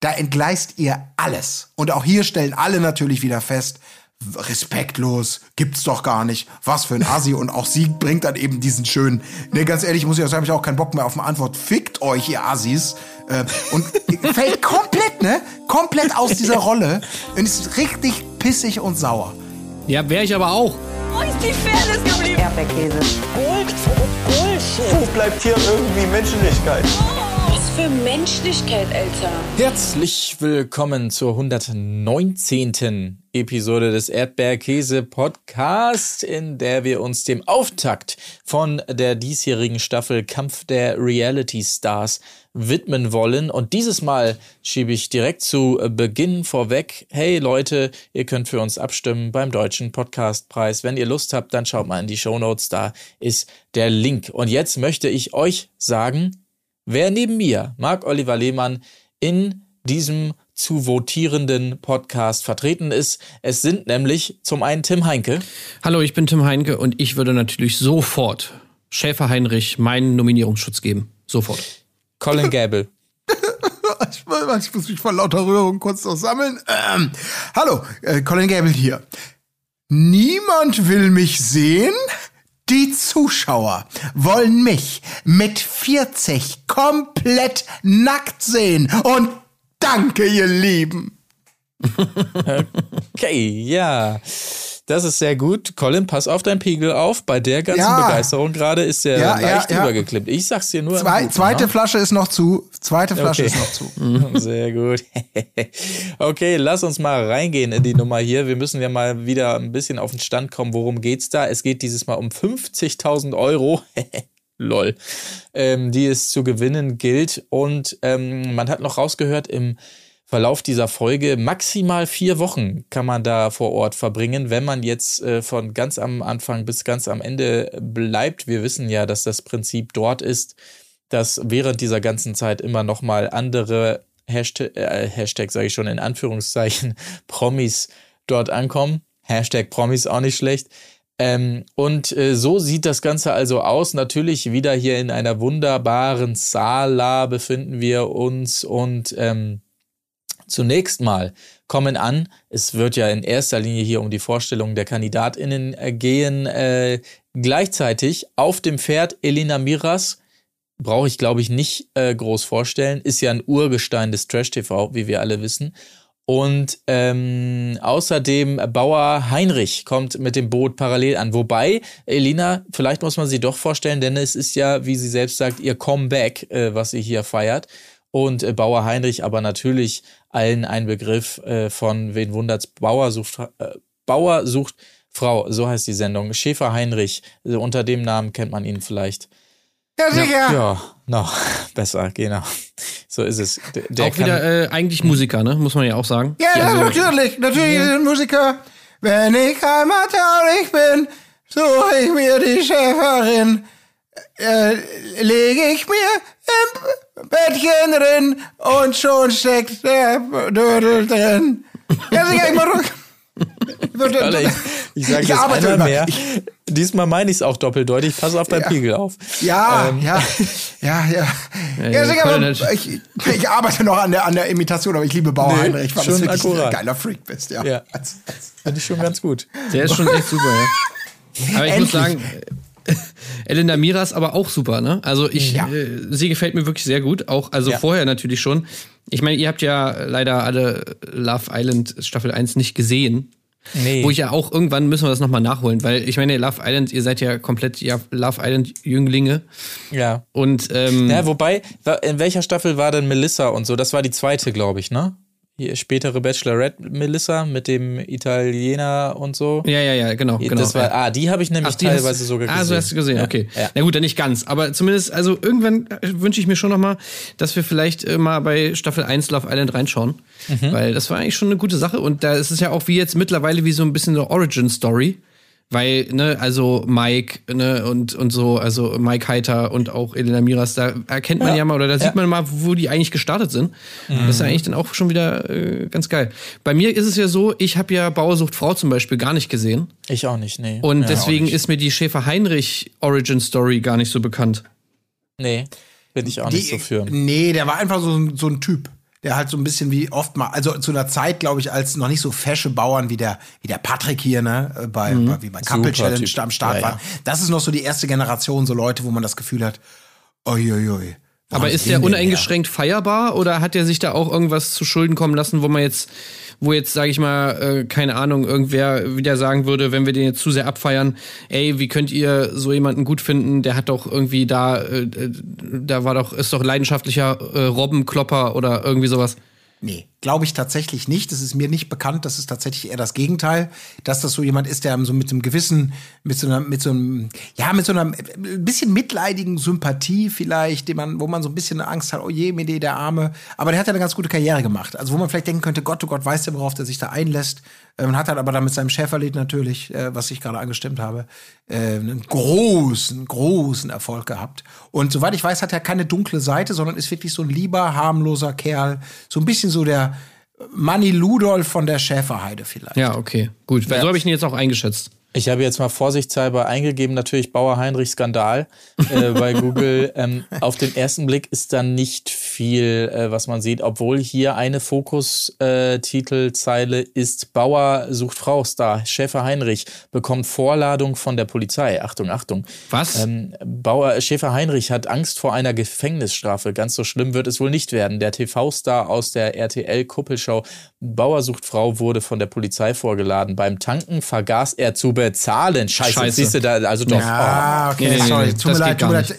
Da entgleist ihr alles. Und auch hier stellen alle natürlich wieder fest, respektlos, gibt's doch gar nicht. Was für ein Assi. Und auch sie bringt dann eben diesen schönen, ne, ganz ehrlich, muss ich auch sagen, hab ich auch keinen Bock mehr auf eine Antwort. Fickt euch, ihr Assis. Äh, und fällt komplett, ne? Komplett aus dieser Rolle. Und ist richtig pissig und sauer. Ja, wäre ich aber auch. Wo ist die Fairness geblieben? Erdbeerkäse. Gold, Bullshit. Wo bleibt hier irgendwie Menschlichkeit? Für Menschlichkeit, Alter. Herzlich willkommen zur 119. Episode des Erdbeerkäse Podcast, in der wir uns dem Auftakt von der diesjährigen Staffel Kampf der Reality Stars widmen wollen. Und dieses Mal schiebe ich direkt zu Beginn vorweg. Hey Leute, ihr könnt für uns abstimmen beim Deutschen Podcastpreis. Wenn ihr Lust habt, dann schaut mal in die Show Notes. Da ist der Link. Und jetzt möchte ich euch sagen, wer neben mir, Marc Oliver Lehmann, in diesem zu votierenden Podcast vertreten ist. Es sind nämlich zum einen Tim Heinke. Hallo, ich bin Tim Heinke und ich würde natürlich sofort Schäfer Heinrich meinen Nominierungsschutz geben. Sofort. Colin Gable. ich, ich, muss mich vor lauter Rührung kurz noch sammeln. Ähm, hallo, äh, Colin Gable hier. Niemand will mich sehen. Die Zuschauer wollen mich mit 40 komplett nackt sehen. Und danke, ihr Lieben. okay, ja. Das ist sehr gut. Colin, pass auf deinen Pegel auf. Bei der ganzen Ja. Begeisterung gerade ist der Ja, leicht ja, übergeklimmt. Ich sag's dir nur. Zwei, Guten, zweite ne? Flasche ist noch zu. Zweite Flasche Okay. ist noch zu. Sehr gut. Okay, lass uns mal reingehen in die Nummer hier. Wir müssen ja mal wieder ein bisschen auf den Stand kommen. Worum geht's da? Es geht dieses Mal um 50.000 Euro. Lol. Ähm, die es zu gewinnen gilt. Und ähm, man hat noch rausgehört, im Verlauf dieser Folge maximal vier Wochen kann man da vor Ort verbringen, wenn man jetzt äh, von ganz am Anfang bis ganz am Ende bleibt. Wir wissen ja, dass das Prinzip dort ist, dass während dieser ganzen Zeit immer noch mal andere Hashtag, äh, Hashtag sage ich schon in Anführungszeichen, Promis dort ankommen. Hashtag Promis auch nicht schlecht. Ähm, und äh, so sieht das Ganze also aus. Natürlich wieder hier in einer wunderbaren Sala befinden wir uns und ähm, Zunächst mal kommen an, es wird ja in erster Linie hier um die Vorstellung der KandidatInnen äh, gehen. Äh, gleichzeitig auf dem Pferd Elena Miras, brauche ich glaube ich nicht äh, groß vorstellen, ist ja ein Urgestein des Trash-TV, wie wir alle wissen. Und ähm, außerdem Bauer Heinrich kommt mit dem Boot parallel an. Wobei, Elena, vielleicht muss man sie doch vorstellen, denn es ist ja, wie sie selbst sagt, ihr Comeback, äh, was sie hier feiert. Und äh, Bauer Heinrich aber natürlich allen ein Begriff äh, von wen wundert's Bauer sucht äh, Bauer sucht Frau, so heißt die Sendung. Schäfer Heinrich, also unter dem Namen kennt man ihn vielleicht. Ja, sicher. Ja, noch besser, genau. So ist es. Der, der auch wieder äh, eigentlich Musiker, ne? Muss man ja auch sagen. Ja, also, natürlich. Natürlich sind Musiker. Wenn ich einmal traurig bin, suche ich mir die Schäferin. Äh, lege ich mir im Bettchen drin und schon steckt der Dödel drin. Ja, sicher, ich mach Alter, ich, ich sage Ich jetzt arbeite einmal immer. mehr. Ich- Diesmal meine ich es auch doppeldeutig. Pass auf deinen Ja. Pegel auf. Ja, Ähm. ja, ja, ja. Ja hat- ich, ich arbeite noch an der, an der Imitation, aber ich liebe Bauer Nee, Heinrich, weil du schon wirklich ein akkurat. geiler Freak bist. Ja. Ja. Finde ich schon ganz gut. Der ist schon echt super, ja. Aber ich Endlich. muss sagen, Elena Miras aber auch super, ne? Also ich, Ja. äh, sie gefällt mir wirklich sehr gut. Auch, also Ja. vorher natürlich schon. Ich meine, ihr habt ja leider alle Love Island Staffel 1 nicht gesehen. Nee. Wo ich ja auch irgendwann müssen wir das nochmal nachholen, weil ich meine, Love Island, ihr seid ja komplett ja, Love Island Jünglinge. ja. Und ähm, Ja, wobei, in welcher Staffel war denn Melissa und so? Das war die zweite, glaube ich, ne? Die spätere Bachelorette Melissa mit dem Italiener und so. ja, ja, ja, genau. genau das war, ja. ah, die habe ich nämlich Ach, hast- teilweise sogar gesehen. Ah, so hast du gesehen, Ja, okay. Ja. Na gut, dann nicht ganz. Aber zumindest, also irgendwann äh, wünsche ich mir schon noch mal, dass wir vielleicht äh, mal bei Staffel 1 Love Island reinschauen. Mhm. Weil das war eigentlich schon eine gute Sache. Und da ist es ja auch wie jetzt mittlerweile wie so ein bisschen eine Origin-Story. Weil, ne, also Mike, ne, und, und so, also Mike Heiter und auch Elena Miras, da erkennt man ja, Ja. mal oder da Ja. sieht man mal, wo die eigentlich gestartet sind. Das ist ja eigentlich dann auch schon wieder äh, ganz geil. Bei mir ist es ja so, ich habe ja Bauersucht Frau zum Beispiel gar nicht gesehen. Ich auch nicht, nee. Und ja, deswegen ist mir die Schäfer-Heinrich Origin Story gar nicht so bekannt. Nee, bin ich auch nicht so für. Nee, der war einfach so, so ein Typ. Der halt so ein bisschen wie oft mal, also zu einer Zeit, glaube ich, als noch nicht so fesche Bauern wie der, wie der Patrick hier, ne, äh, bei, bei wie bei Couple Challenge Typ. am Start Ja, war. ja. Das ist noch so die erste Generation, so Leute, wo man das Gefühl hat, oi. Aber ist der uneingeschränkt feierbar oder hat er sich da auch irgendwas zu Schulden kommen lassen, wo man jetzt, wo jetzt, sage ich mal, äh, keine Ahnung, irgendwer wieder sagen würde, wenn wir den jetzt zu sehr abfeiern, ey, wie könnt ihr so jemanden gut finden? Der hat doch irgendwie da, äh, äh, da war doch, ist doch leidenschaftlicher äh, Robbenklopper oder irgendwie sowas. Nee, glaube ich tatsächlich nicht. Das ist mir nicht bekannt. Das ist tatsächlich eher das Gegenteil, dass das so jemand ist, der so mit einem gewissen, mit so einer, mit so einem, ja, mit so einer ein bisschen mitleidigen Sympathie vielleicht, dem man, wo man so ein bisschen Angst hat, oh je, mir der Arme. Aber der hat ja eine ganz gute Karriere gemacht. Also wo man vielleicht denken könnte, Gott, oh Gott, weiß der, worauf der sich da einlässt. Ähm, hat halt aber dann mit seinem Schäferlied natürlich, äh, was ich gerade angestimmt habe, äh, einen großen, großen Erfolg gehabt. Und soweit ich weiß, hat er keine dunkle Seite, sondern ist wirklich so ein lieber, harmloser Kerl. So ein bisschen so der Manny Ludolf von der Schäferheide vielleicht. Ja, okay, gut. Weil so habe ich ihn jetzt auch eingeschätzt. Ich habe jetzt mal vorsichtshalber eingegeben, natürlich Bauer Heinrich Skandal äh, bei Google. Ähm, auf den ersten Blick ist da nicht viel, äh, was man sieht, obwohl hier eine Fokus-Titelzeile ist Bauer sucht Frau Star. Schäfer Heinrich bekommt Vorladung von der Polizei. Achtung, Achtung. Was? Ähm, Bauer Schäfer Heinrich hat Angst vor einer Gefängnisstrafe. Ganz so schlimm wird es wohl nicht werden. Der TV-Star aus der RTL-Kuppelshow Bauer sucht Frau wurde von der Polizei vorgeladen. Beim Tanken vergaß er zu bezahlen. Scheiße, Scheiße. siehst du da, also doch. Ah, okay, Nee, sorry. nee, tut mir leid, tut mir leid.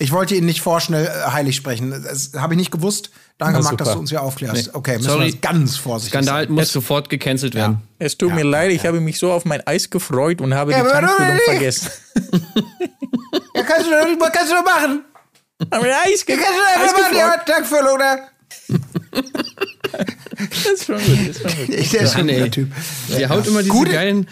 Ich wollte ihn nicht vorschnell äh, heilig sprechen. Das habe ich nicht gewusst. Danke, Marc, dass du uns hier aufklärst. Nee. Okay, müssen Sorry. wir ganz vorsichtig Skandal sein. muss sofort gecancelt werden. Es tut mir leid, ich habe mich so auf mein Eis gefreut und habe Ja, die Tankfüllung vergessen. Ja, kannst du doch kannst du doch machen. Habe ein Eis, ge Kannst du Eis einfach machen, ja, gefreut. Tankfüllung, ne? Das ist schon gut, das ist schon gut. Ich, der ist ein ey. guter Typ. Die haut immer diese Gute- geilen,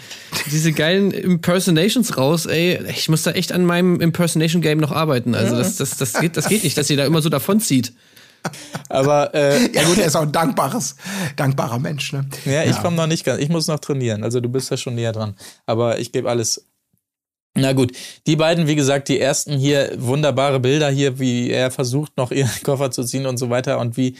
diese geilen Impersonations raus, ey. Ich muss da echt an meinem Impersonation-Game noch arbeiten. Also das, das, das, geht, das geht nicht, dass ihr da immer so davonzieht. Aber äh, Ja gut, er ist auch ein dankbares, dankbarer Mensch, ne? Ja, ich komme noch nicht ganz. Ich muss noch trainieren. Also du bist ja schon näher dran. Aber ich gebe alles. Na gut, die beiden, wie gesagt, die ersten hier, wunderbare Bilder hier, wie er versucht, noch ihren Koffer zu ziehen und so weiter und wie,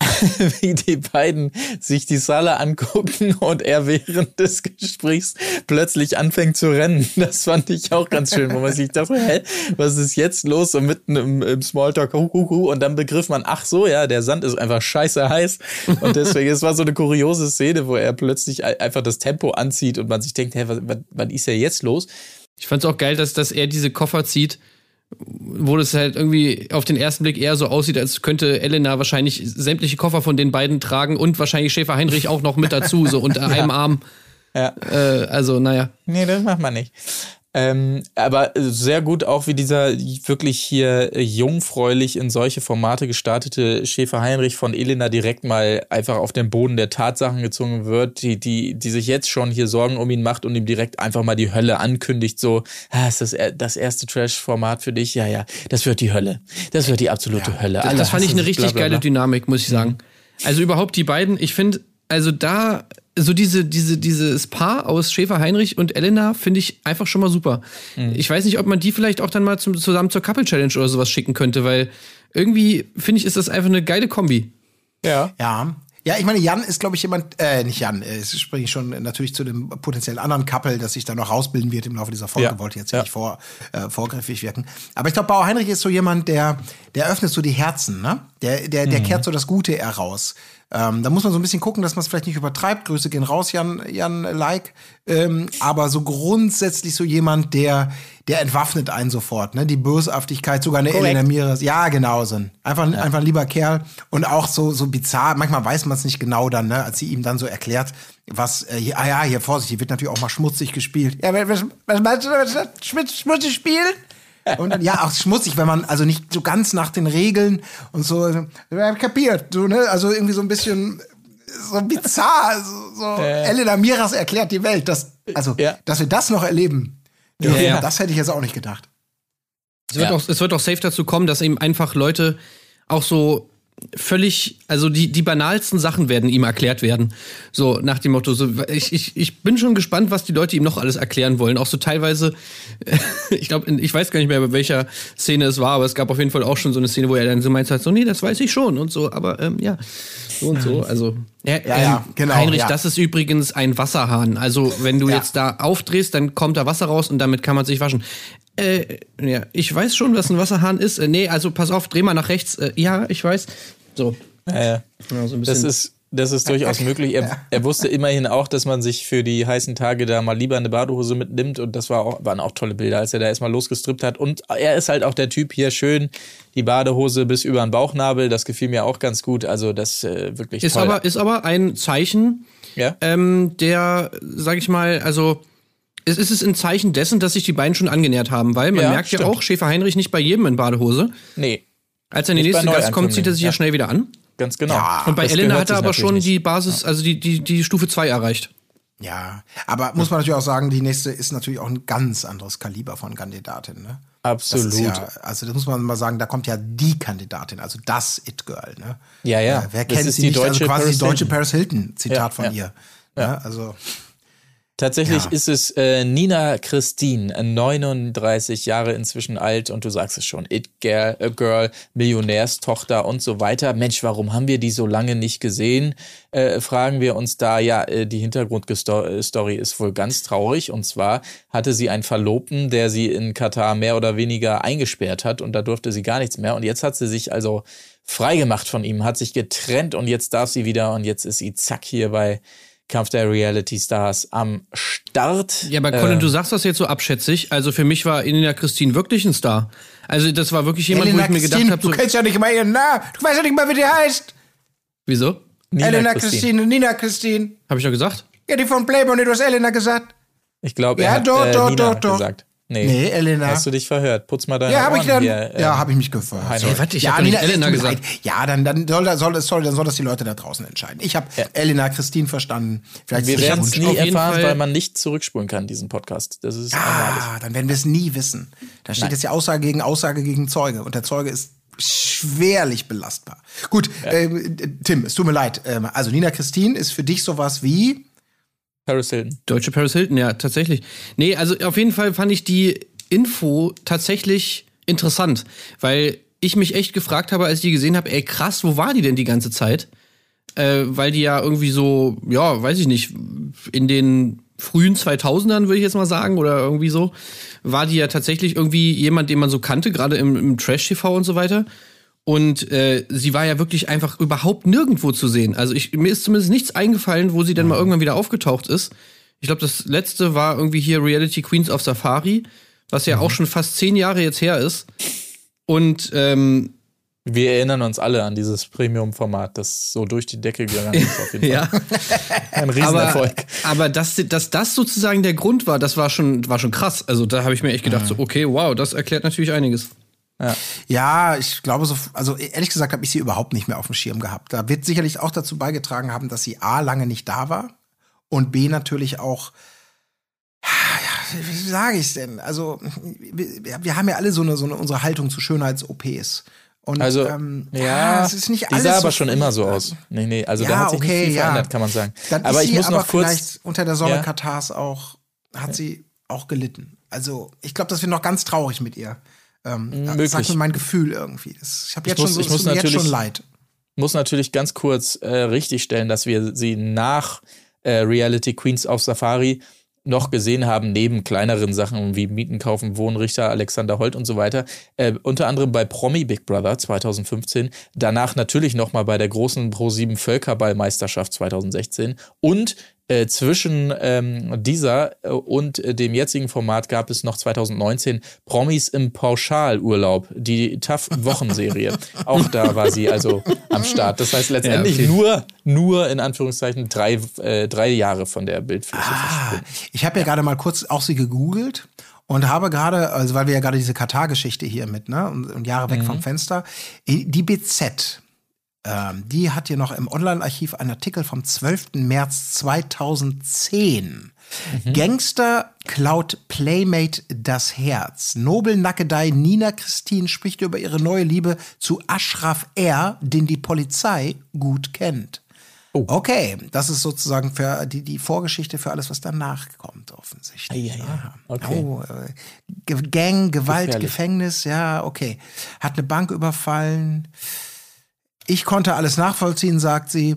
wie die beiden sich die Salle angucken und er während des Gesprächs plötzlich anfängt zu rennen. Das fand ich auch ganz schön, wo man sich dachte, hä, was ist jetzt los? So mitten im, im Smalltalk, hu, hu, hu, und dann begriff man, ach so, ja, der Sand ist einfach scheiße heiß. Und deswegen, es war so eine kuriose Szene, wo er plötzlich ein- einfach das Tempo anzieht und man sich denkt, hä, was, ist ja jetzt los? Ich fand's auch geil, dass, dass er diese Koffer zieht, wo das halt irgendwie auf den ersten Blick eher so aussieht, als könnte Elena wahrscheinlich sämtliche Koffer von den beiden tragen und wahrscheinlich Schäfer Heinrich auch noch mit dazu, so unter einem Arm. Ja. Äh, also, naja. Nee, das macht man nicht. Ähm, aber sehr gut auch, wie dieser wirklich hier jungfräulich in solche Formate gestartete Schäfer Heinrich von Elena direkt mal einfach auf den Boden der Tatsachen gezogen wird, die, die, die sich jetzt schon hier Sorgen um ihn macht und ihm direkt einfach mal die Hölle ankündigt, so, ah, ist das das erste Trash-Format für dich? Ja, ja, das wird die Hölle. Das wird die absolute Hölle. Das, Alle das fand ich eine richtig bla, bla, geile bla. Dynamik, muss ich sagen. Also überhaupt die beiden, ich finde, also da, so diese, diese, dieses Paar aus Schäfer Heinrich und Elena finde ich einfach schon mal super. Mhm. Ich weiß nicht, ob man die vielleicht auch dann mal zum, zusammen zur Couple Challenge oder sowas schicken könnte, weil irgendwie finde ich, ist das einfach eine geile Kombi. Ja. Ja. Ja, ich meine, Jan ist, glaube ich, jemand, äh, nicht Jan, äh, es springe ich schon natürlich zu dem potenziell anderen Couple, das sich da noch rausbilden wird im Laufe dieser Folge, Ja. wollte jetzt Ja. nicht vor, äh, vorgriffig wirken. Aber ich glaube, Bauer Heinrich ist so jemand, der, der öffnet so die Herzen, ne? Der, der, Mhm. der kehrt so das Gute heraus. Ähm, da muss man so ein bisschen gucken, dass man es vielleicht nicht übertreibt. Grüße gehen raus, Jan, Jan Like. Ähm, aber so grundsätzlich so jemand, der, der entwaffnet einen sofort, ne? Die Bösartigkeit, sogar eine. Elena Miras. Ja, genau, so ein, einfach, einfach ein lieber Kerl. Und auch so, so bizarr, manchmal weiß man es nicht genau dann, ne? Als sie ihm dann so erklärt, was, äh, hier, ah ja, hier, Vorsicht, hier wird natürlich auch mal schmutzig gespielt. Ja, was, was meinst du, schmutz, schmutzig spielen? Und dann, ja, auch schmutzig, wenn man also nicht so ganz nach den Regeln und so, ja, kapiert, so, ne? Also irgendwie so ein bisschen so bizarr, so, so Elena Miras erklärt die Welt, dass, also, Ja. dass wir das noch erleben. dürfen, ja. Das hätte ich jetzt auch nicht gedacht. Es wird, Ja. auch, es wird auch safe dazu kommen, dass eben einfach Leute auch so völlig, also die, die banalsten Sachen werden ihm erklärt werden. So nach dem Motto, so, ich, ich, ich bin schon gespannt, was die Leute ihm noch alles erklären wollen. Auch so teilweise, ich glaube, ich weiß gar nicht mehr, bei welcher Szene es war, aber es gab auf jeden Fall auch schon so eine Szene, wo er dann so meint, so, nee, das weiß ich schon und so, aber ähm, ja, so und so. Also, ja, Ja, ja, ähm, genau, Heinrich, ja. das ist übrigens ein Wasserhahn. Also, wenn du Ja. jetzt da aufdrehst, dann kommt da Wasser raus und damit kann man sich waschen. Äh, ja, ich weiß schon, was ein Wasserhahn ist. Äh, nee, also pass auf, dreh mal nach rechts. Äh, ja, ich weiß. So. Ja, ja. Ja, so ein Das ist, das ist durchaus möglich. Er, er wusste immerhin auch, dass man sich für die heißen Tage da mal lieber eine Badehose mitnimmt und das war auch, waren auch tolle Bilder, als er da erstmal losgestrippt hat. Und er ist halt auch der Typ hier schön, die Badehose bis über den Bauchnabel, das gefiel mir auch ganz gut. Also das äh, wirklich ist toll. aber, ist aber ein Zeichen, ja? ähm, der, sag ich mal, also es ist es ein Zeichen dessen, dass sich die beiden schon angenähert haben, weil man Ja, merkt ja stimmt. auch, Schäfer Heinrich nicht bei jedem in Badehose. nee, Als er in die Nicht bei nächste Gast kommt, zieht er sich ja ja. schnell wieder an. ganz genau. Ja. Und bei Das Elena hat er aber schon nicht. die Basis, also die, die, die Stufe 2 erreicht. Ja, aber muss man natürlich auch sagen, die nächste ist natürlich auch ein ganz anderes Kaliber von Kandidatin. Ne? Das Absolut. ist ja, also das muss man mal sagen, da kommt ja die Kandidatin, also das It-Girl. Ne? Ja, ja. wer Das kennt ist sie die nicht? also deutsche quasi Paris die deutsche Hilton. Paris Hilton, Zitat Ja, von ja. ihr. Ja. also Tatsächlich Ja. ist es äh, Nina Christine, 39 Jahre inzwischen alt und du sagst es schon, It Girl, äh, Girl Millionärstochter und so weiter. Mensch, warum haben wir die so lange nicht gesehen? Äh, fragen wir uns da. Ja, äh, die Hintergrundstory ist wohl ganz traurig und zwar hatte sie einen Verlobten, der sie in Katar mehr oder weniger eingesperrt hat und da durfte sie gar nichts mehr und jetzt hat sie sich also freigemacht von ihm, hat sich getrennt und jetzt darf sie wieder und jetzt ist sie zack hier bei Kampf der Reality Stars am Start. Ja, aber Colin, Äh, du sagst das jetzt so abschätzig. Also für mich war Elena Christine wirklich ein Star. Also das war wirklich jemand, Elena wo ich mir gedacht Christine, habe, du so, kennst ja nicht mal ihren Namen. Du weißt ja nicht mal, wie die heißt. wieso? Nina Elena Christine. Christine, Nina Christine. Habe ich doch gesagt? Ja, die von Playboy, du hast Elena gesagt. Ich glaube, er Ja, hat doch, äh, doch, Nina doch, doch. gesagt. Nee. Nee, Elena. Hast du dich verhört? Putz mal deine Ja, habe ich Ohren dann. hier, äh, ja, habe ich mich gefragt. Heinrich. Hey, warte, ich ja, hab Elena mir gesagt. Ja, dann, dann, soll, das- soll, soll, dann soll das die Leute da draußen entscheiden. Ich habe Ja. Elena Christine verstanden. Vielleicht Wir werden es nie erfahren, Fall- weil man nicht zurückspulen kann, diesen Podcast. Das ist. Ah, dann werden wir es nie wissen. Da steht Nein. jetzt ja Aussage gegen Aussage gegen Zeuge. Und der Zeuge ist schwerlich belastbar. Gut, ähm, Tim, es tut mir leid. Ähm, also Nina Christine ist für dich sowas wie Paris Hilton. Deutsche Paris Hilton, ja, tatsächlich. Nee, also auf jeden Fall fand ich die Info tatsächlich interessant, weil ich mich echt gefragt habe, als ich die gesehen habe, ey krass, wo war die denn die ganze Zeit? Äh, weil die ja irgendwie so, ja, weiß ich nicht, in den frühen 2000ern würde ich jetzt mal sagen oder irgendwie so, war die ja tatsächlich irgendwie jemand, den man so kannte, gerade im, im Trash-TV und so weiter. Und äh, sie war ja wirklich einfach überhaupt nirgendwo zu sehen. Also ich, mir ist zumindest nichts eingefallen, wo sie dann mal irgendwann wieder aufgetaucht ist. Ich glaube, das letzte war irgendwie hier Reality Queens of Safari, was ja auch schon fast zehn Jahre jetzt her ist. Und ähm, Wir erinnern uns alle an dieses Premium-Format, das so durch die Decke gegangen ist. Auf jeden Fall. ja, Ein aber, Riesenerfolg. aber dass, dass das sozusagen der Grund war, das war schon, war schon krass. Also da habe ich mir echt gedacht, so, okay, wow, das erklärt natürlich einiges. Ja, ich glaube so, also ehrlich gesagt habe ich sie überhaupt nicht mehr auf dem Schirm gehabt. Da wird sicherlich auch dazu beigetragen haben, dass sie A lange nicht da war und B natürlich auch, ja, wie sage ich denn? Also wir, wir haben ja alle so eine, so eine unsere Haltung zu Schönheits-OPs. Und, Also, ähm, ja, es ist nicht die alles sah so aber schon immer so aus. Nee, nee, also da ja, hat sich okay, nicht viel ja. verändert, kann man sagen. Dann aber ich muss aber noch kurz. vielleicht unter der Sonne Ja. Katars auch, hat sie auch gelitten. Also ich glaube, das wird noch ganz traurig mit ihr. Ähm, das Möglich. sagt mir mein Gefühl irgendwie. Das, ich habe jetzt muss- schon so, ich muss mir jetzt natürlich- schon leid. muss natürlich ganz kurz äh, richtigstellen, dass wir sie nach äh, Reality Queens auf Safari noch gesehen haben, neben kleineren Sachen wie Mieten kaufen, Wohnrichter, Alexander Holt und so weiter. Äh, unter anderem bei Promi Big Brother 2015, danach natürlich nochmal bei der großen Pro7 Völkerballmeisterschaft 2016 und äh, zwischen ähm, dieser äh, und äh, dem jetzigen Format gab es noch 2019 Promis im Pauschalurlaub, die TAF-Wochenserie. Auch da war sie also am Start. Das heißt letztendlich Ja, okay. nur, nur in Anführungszeichen drei, äh, drei Jahre von der Bildfläche Ah, ich habe ja gerade mal kurz auch sie gegoogelt und habe gerade, also weil wir ja gerade diese Katar-Geschichte hier mit, ne, und, und Jahre weg vom Fenster, die BZ Ähm, die hat hier noch im Online-Archiv einen Artikel vom 12. März 2010. Gangster klaut Playmate das Herz. Nobelnackedei Nina Christine spricht über ihre neue Liebe zu Ashraf R., den die Polizei gut kennt. Okay, das ist sozusagen für die, die Vorgeschichte für alles, was danach kommt, offensichtlich. Ei, ei. Aha. Okay. Oh, äh, Gang, Gewalt, Gefährlich. Gefängnis, ja, okay. Hat eine Bank überfallen. Ich konnte alles nachvollziehen, sagt sie.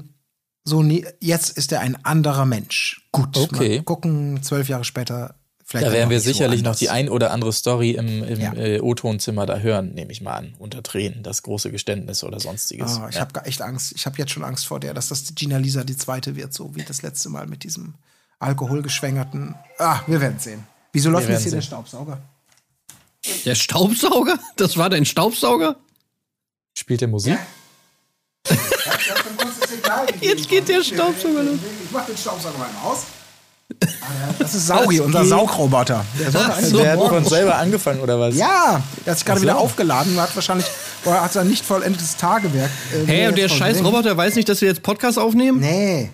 So, nie, jetzt ist er ein anderer Mensch. Gut, Okay. mal gucken, zwölf Jahre später. Vielleicht Da werden wir sicherlich noch die ein oder andere Story im, im Ja. äh, O-Tonzimmer da hören, nehme ich mal an, unter Tränen, das große Geständnis oder sonstiges. Ah, ich ja. habe echt Angst. Ich habe jetzt schon Angst vor der, dass das Gina Lisa die zweite wird, so wie das letzte Mal mit diesem alkoholgeschwängerten. Ah, wir werden sehen. Wieso läuft jetzt hier werden der Staubsauger? Der Staubsauger? Das war dein Staubsauger? Spielt der Musik? Jetzt geht der Staubsauger los. Ich mach den Staubsauger mal aus. Das ist Saugi, unser Saugroboter. Der eigentlich Der hat von selber angefangen, oder was? Ja, der hat sich gerade so. wieder aufgeladen und hat wahrscheinlich, oder hat sein nicht vollendetes Tagewerk. äh, Hey, und der scheiß. Roboter weiß nicht, dass wir jetzt Podcast aufnehmen? Nee,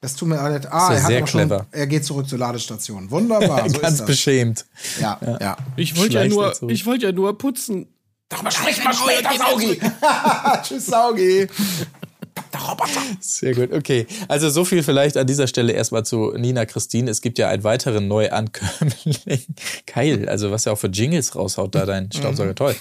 das tut mir leid. Ah, Ist ja er hat sehr aber schon, clever. Er geht zurück zur Ladestation. Wunderbar, so Ganz ist das. beschämt. Ja, ja. Ich wollte ja nur, ich wollte ja nur putzen. Darüber sprechen wir später, Saugi. Tschüss, Saugi. Sehr gut, okay. Also so viel vielleicht an dieser Stelle erstmal zu Nina Christine. Es gibt ja einen weiteren Neuankömmling. Geil, also was er auch für Jingles raushaut, da dein Staubsauger, toll.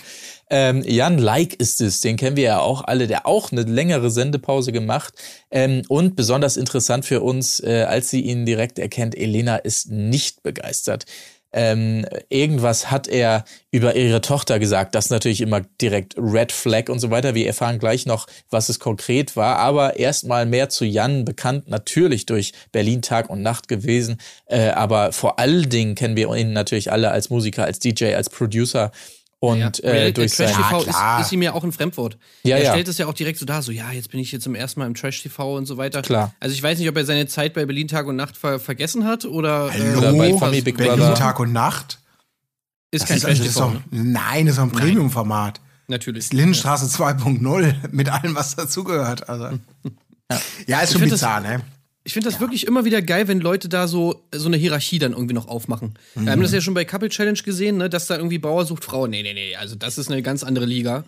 Ähm, Jan Like ist es, den kennen wir ja auch alle, der auch eine längere Sendepause gemacht. Ähm, und besonders interessant für uns, äh, als sie ihn direkt erkennt, Elena ist nicht begeistert. Ähm, irgendwas hat er über ihre Tochter gesagt. Das ist natürlich immer direkt Red Flag und so weiter. Wir erfahren gleich noch, was es konkret war. Aber erstmal mehr zu Jan, bekannt natürlich durch Berlin Tag und Nacht gewesen. Äh, aber vor allen Dingen kennen wir ihn natürlich alle als Musiker, als DJ, als Producer. Und Ja, äh, durch Trash Ja, TV klar. ist, ist ihm ja auch ein Fremdwort. Ja, er ja. stellt es ja auch direkt so dar, so ja, jetzt bin ich hier zum ersten Mal im Trash TV und so weiter. Klar. Also ich weiß nicht, ob er seine Zeit bei Berlin Tag und Nacht ver vergessen hat oder, äh, Oder bei was- Promi Big Berlin Brother. Tag und Nacht. ist kein Das Trash das ist TV, doch, ne? Nein, das ist doch ein Premium-Format. natürlich. Lindenstraße 2.0 mit allem, was dazugehört. Also. Ja, ist schon find das- bizarr, ne? Ich finde das wirklich immer wieder geil, wenn Leute da so so eine Hierarchie dann irgendwie noch aufmachen. Wir haben das ja schon bei Couple Challenge gesehen, ne, dass da irgendwie Bauer sucht Frau. Nee, nee, nee, also das ist eine ganz andere Liga.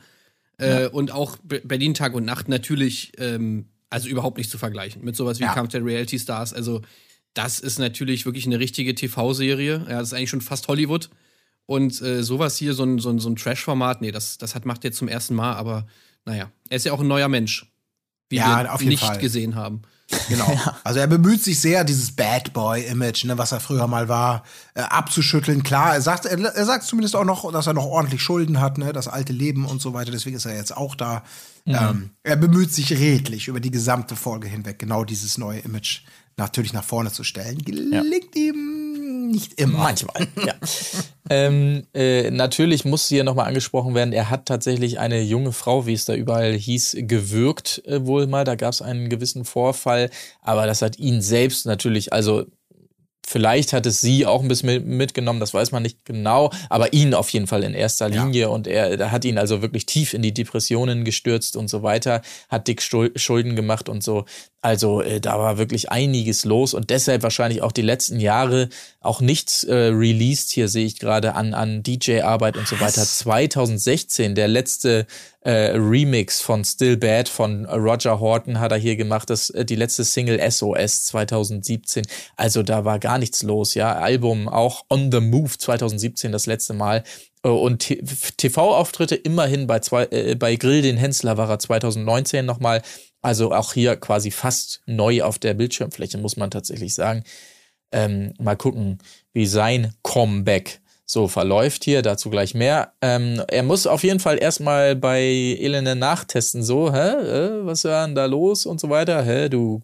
Äh, und auch Be- Berlin Tag und Nacht natürlich, ähm, also überhaupt nicht zu vergleichen mit sowas wie Ja. Kampf der Reality Stars. Also das ist natürlich wirklich eine richtige TV-Serie. Ja, das ist eigentlich schon fast Hollywood. Und äh, sowas hier, so ein, so ein, so ein Trash-Format, nee, das, das hat, macht er jetzt zum ersten Mal, aber naja, er ist ja auch ein neuer Mensch. Wie Ja, wir auf jeden nicht Fall. gesehen haben. Genau. Also er bemüht sich sehr, dieses Bad Boy-Image, ne, was er früher mal war, äh, abzuschütteln. Klar, er sagt, er, er sagt zumindest auch noch, dass er noch ordentlich Schulden hat, ne, das alte Leben und so weiter. Deswegen ist er jetzt auch da. Ähm, er bemüht sich redlich über die gesamte Folge hinweg, genau dieses neue Image natürlich nach vorne zu stellen. Gelingt ihm nicht immer. Manchmal, ja. ähm, äh, natürlich muss hier nochmal angesprochen werden, er hat tatsächlich eine junge Frau, wie es da überall hieß, gewürgt äh, wohl mal. Da gab es einen gewissen Vorfall, aber das hat ihn selbst natürlich, also Vielleicht hat es sie auch ein bisschen mit- mitgenommen, das weiß man nicht genau, aber ihn auf jeden Fall in erster Linie und er hat ihn also wirklich tief in die Depressionen gestürzt und so weiter, hat dick Schulden gemacht und so. Also äh, da war wirklich einiges los und deshalb wahrscheinlich auch die letzten Jahre auch nichts äh, released. Hier sehe ich gerade an, an DJ-Arbeit und so weiter. 2016, der letzte äh, Remix von Still Bad von Roger Horton hat er hier gemacht. Das, äh, die letzte Single SOS 2017. Also da war gar nichts los, ja. Album auch On the Move 2017 das letzte Mal. Äh, Und TV-Auftritte immerhin bei, zwei, äh, bei Grill den Hensler war er 2019 nochmal. Also auch hier quasi fast neu auf der Bildschirmfläche, muss man tatsächlich sagen. Ähm, mal gucken, wie sein Comeback so verläuft hier. Dazu gleich mehr. Ähm, er muss auf jeden Fall erstmal bei Elende nachtesten. So, hä, äh, was war denn da los und so weiter? Hä, du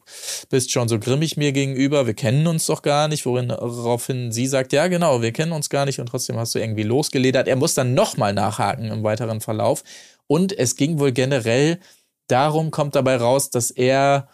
bist schon so grimmig mir gegenüber. Wir kennen uns doch gar nicht. Worin, woraufhin sie sagt, ja, genau, wir kennen uns gar nicht und trotzdem hast du irgendwie losgeledert. Er muss dann nochmal nachhaken im weiteren Verlauf. Und es ging wohl generell darum, kommt dabei raus, dass er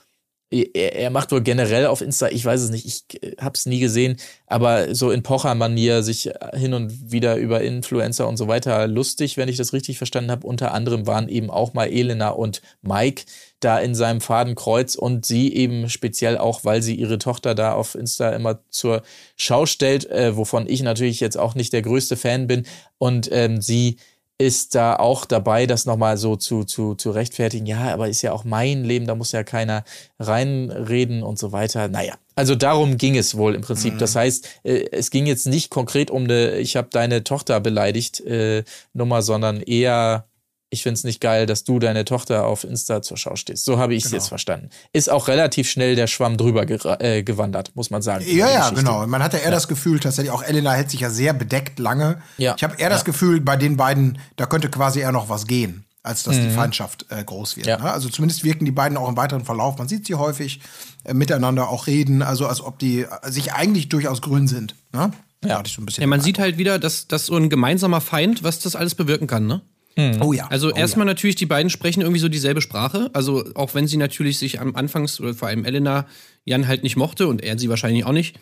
er, er macht wohl generell auf Insta, ich weiß es nicht, ich äh, hab's nie gesehen, aber so in Pocher-Manier sich hin und wieder über Influencer und so weiter lustig, wenn ich das richtig verstanden habe. Unter anderem waren eben auch mal Elena und Mike, da in seinem Fadenkreuz und sie eben speziell auch, weil sie ihre Tochter da auf Insta immer zur Schau stellt, äh, wovon ich natürlich jetzt auch nicht der größte Fan bin und ähm, sie ist da auch dabei, das nochmal so zu, zu, zu rechtfertigen. Ja, aber ist ja auch mein Leben, da muss ja keiner reinreden und so weiter. Naja, also darum ging es wohl im Prinzip. Mhm. Das heißt, äh, es ging jetzt nicht konkret um eine, ich habe deine Tochter beleidigt äh, Nummer, sondern eher, ich find's nicht geil, dass du deine Tochter auf Insta zur Schau stehst. So habe ich es Genau. jetzt verstanden. Ist auch relativ schnell der Schwamm drüber äh, gewandert, muss man sagen. Ja, ja, genau. Man hatte eher das Gefühl, tatsächlich auch Elena hält sich ja sehr bedeckt lange. Ja. Ich habe eher das Gefühl, bei den beiden, da könnte quasi eher noch was gehen, als dass die Feindschaft äh, groß wird. Mhm. Ja. Ne? Also zumindest wirken die beiden auch im weiteren Verlauf. Man sieht sie häufig äh, miteinander auch reden, also als ob die äh, sich eigentlich durchaus grün sind. Ne? Ja. Hatte ich so ein bisschen Ja, man sieht halt wieder, dass, dass so ein gemeinsamer Feind, was das alles bewirken kann, ne? Eindruck. Oh ja. Also oh erstmal natürlich, die beiden sprechen irgendwie so dieselbe Sprache. Also auch wenn sie natürlich sich am Anfangs, oder vor allem Elena, Jan halt nicht mochte und er sie wahrscheinlich auch nicht.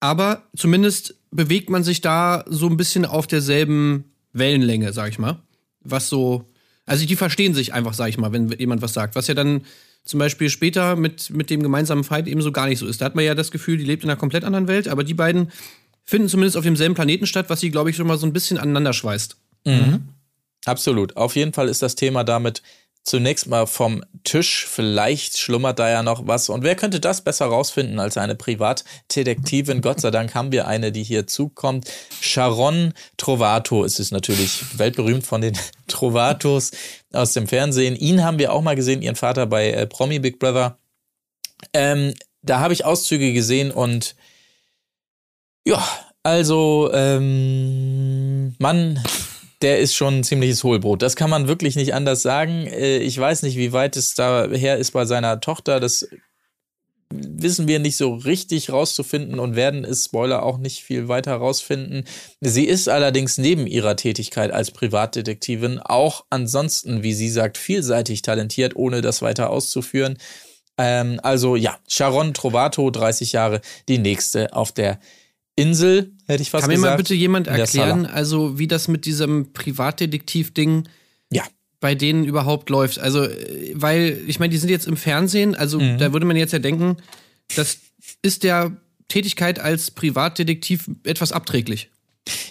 Aber zumindest bewegt man sich da so ein bisschen auf derselben Wellenlänge, sag ich mal. Was so, also die verstehen sich einfach, sag ich mal, wenn jemand was sagt. Was ja dann zum Beispiel später mit, mit dem gemeinsamen Feind eben so gar nicht so ist. Da hat man ja das Gefühl, die lebt in einer komplett anderen Welt, aber die beiden finden zumindest auf demselben Planeten statt, was sie, glaube ich, schon mal so ein bisschen aneinander schweißt. Absolut. Auf jeden Fall ist das Thema damit zunächst mal vom Tisch. Vielleicht schlummert da ja noch was. Und wer könnte das besser rausfinden als eine Privatdetektivin? Gott sei Dank haben wir eine, die hier zukommt. Sharon Trovato ist es natürlich weltberühmt von den Trovatos aus dem Fernsehen. Ihn haben wir auch mal gesehen, ihren Vater bei äh, Promi Big Brother. Ähm, da habe ich Auszüge gesehen und ja, also ähm, Mann, der ist schon ein ziemliches Hohlbrot. Das kann man wirklich nicht anders sagen. Äh, Ich weiß nicht, wie weit es da her ist bei seiner Tochter. Das wissen wir nicht so richtig rauszufinden und werden es, Spoiler, auch nicht viel weiter rausfinden. Sie ist allerdings neben ihrer Tätigkeit als Privatdetektivin auch ansonsten, wie sie sagt, vielseitig talentiert, ohne das weiter auszuführen. Ähm, also ja, Sharon Trovato, 30 Jahre, die nächste auf der Insel, hätte ich fast Kann mir gesagt. mal bitte jemand erklären, also wie das mit diesem Privatdetektiv-Ding Ja. bei denen überhaupt läuft? Also, äh, weil, ich meine, die sind jetzt im Fernsehen, also Mhm. da würde man jetzt ja denken, das ist der Tätigkeit als Privatdetektiv etwas abträglich.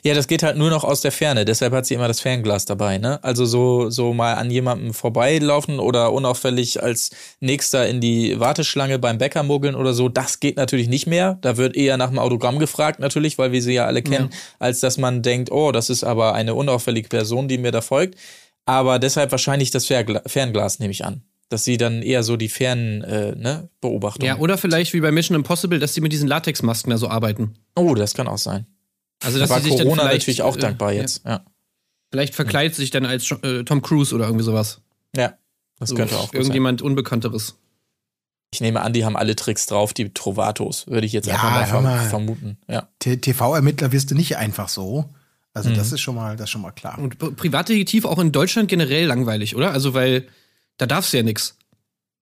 Ja, das geht halt nur noch aus der Ferne. Deshalb hat sie immer das Fernglas dabei, ne? Also so, so mal an jemandem vorbeilaufen oder unauffällig als Nächster in die Warteschlange beim Bäcker mogeln oder so. Das geht natürlich nicht mehr. Da wird eher nach dem Autogramm gefragt, natürlich, weil wir sie ja alle kennen, als dass man denkt, oh, das ist aber eine unauffällige Person, die mir da folgt. Aber deshalb wahrscheinlich das Ferngla Fernglas, nehme ich an. Dass sie dann eher so die fernen äh, ne, Beobachtungen. Ja, oder vielleicht wie bei Mission Impossible, dass sie mit diesen Latexmasken da so arbeiten. oh, das kann auch sein. Also, Da dass war sie sich dann Corona vielleicht, natürlich auch äh, dankbar jetzt. Ja. Vielleicht verkleidet sie sich dann als äh, Tom Cruise oder irgendwie sowas. ja. Das So, könnte auch gut sein. Irgendjemand Unbekannteres. Ich nehme an, die haben alle Tricks drauf, die Trovatos, würde ich jetzt Ja, einfach mal, mal. vermuten. Ja. TV-Ermittler wirst du nicht einfach so. Also Mhm. das ist schon mal, das schon mal klar. Und Pri- Privatdetektiv auch in Deutschland generell langweilig, oder? Also, weil da darfst du ja nix.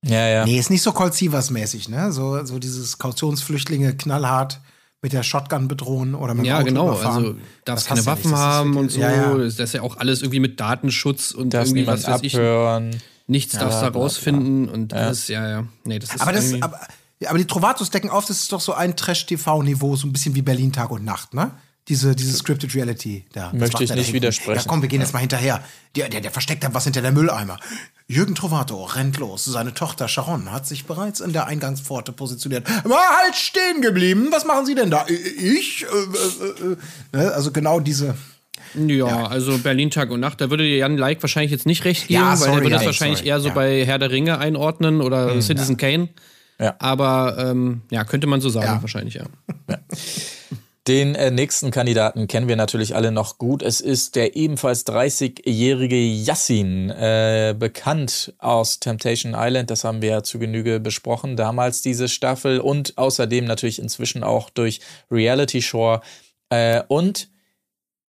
Ja, ja. Nee, ist nicht so Colt Sievers-mäßig, ne? So, so dieses Kautionsflüchtlinge knallhart mit der Shotgun bedrohen oder mit dem Ja, Auto genau. überfahren. Also darfst Das keine Waffen ist haben und so. Ja, ja. Das ist ja auch alles irgendwie mit Datenschutz und Darf irgendwie was weiß ich. abhören. Nichts darfst bla, da rausfinden und alles, ja, ja. Nee, das ist Aber, das, aber, ja, aber die Trovatos decken auf, das ist doch so ein Trash-TV-Niveau, so ein bisschen wie Berlin Tag und Nacht, ne? Diese, diese Scripted Reality da. Das Möchte ich nicht da widersprechen. Ja, komm, wir gehen jetzt mal hinterher. Der, der, der versteckt hat was hinter der Mülleimer. Jürgen Trovato rennt los. Seine Tochter Sharon hat sich bereits in der Eingangspforte positioniert. Mal halt stehen geblieben. Was machen Sie denn da? Ich? Äh, äh, äh, ne? Also genau diese. ja, also Berlin Tag und Nacht, da würde dir Jan Like wahrscheinlich jetzt nicht recht geben, Ja, weil sorry, er würde das Jan, wahrscheinlich sorry. eher so Ja. bei Herr der Ringe einordnen oder Citizen Kane. Ja. Aber ähm, ja, könnte man so sagen, Ja. wahrscheinlich, ja. Den äh, nächsten Kandidaten kennen wir natürlich alle noch gut. Es ist der ebenfalls 30-jährige Yassin, äh, bekannt aus Temptation Island. Das haben wir ja zu Genüge besprochen damals, diese Staffel. Und außerdem natürlich inzwischen auch durch Reality Shore. Äh, und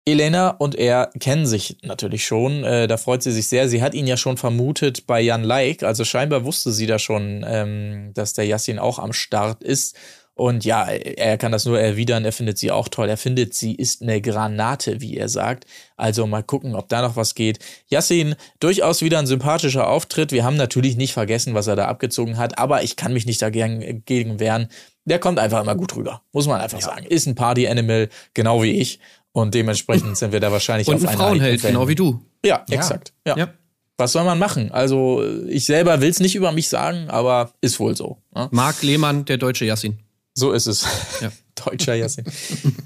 Elena und er kennen sich natürlich schon. Äh, da freut sie sich sehr. Sie hat ihn ja schon vermutet bei Jan Like. Also scheinbar wusste sie da schon, ähm, dass der Yassin auch am Start ist. Und ja, er kann das nur erwidern. Er findet sie auch toll. Er findet, sie ist eine Granate, wie er sagt. Also mal gucken, ob da noch was geht. Yassin, durchaus wieder ein sympathischer Auftritt. Wir haben natürlich nicht vergessen, was er da abgezogen hat, aber ich kann mich nicht dagegen wehren. Der kommt einfach immer gut rüber, muss man einfach ja. sagen. Ist ein Party-Animal, genau wie ich. Und dementsprechend sind wir da wahrscheinlich Und auf ein Frauenheld, genau wie du. Ja, exakt. Ja. ja. Was soll man machen? Also, ich selber will es nicht über mich sagen, aber ist wohl so. Ne? Marc Lehmann, der deutsche Yassin. So ist es. Ja. Deutscher Yassin.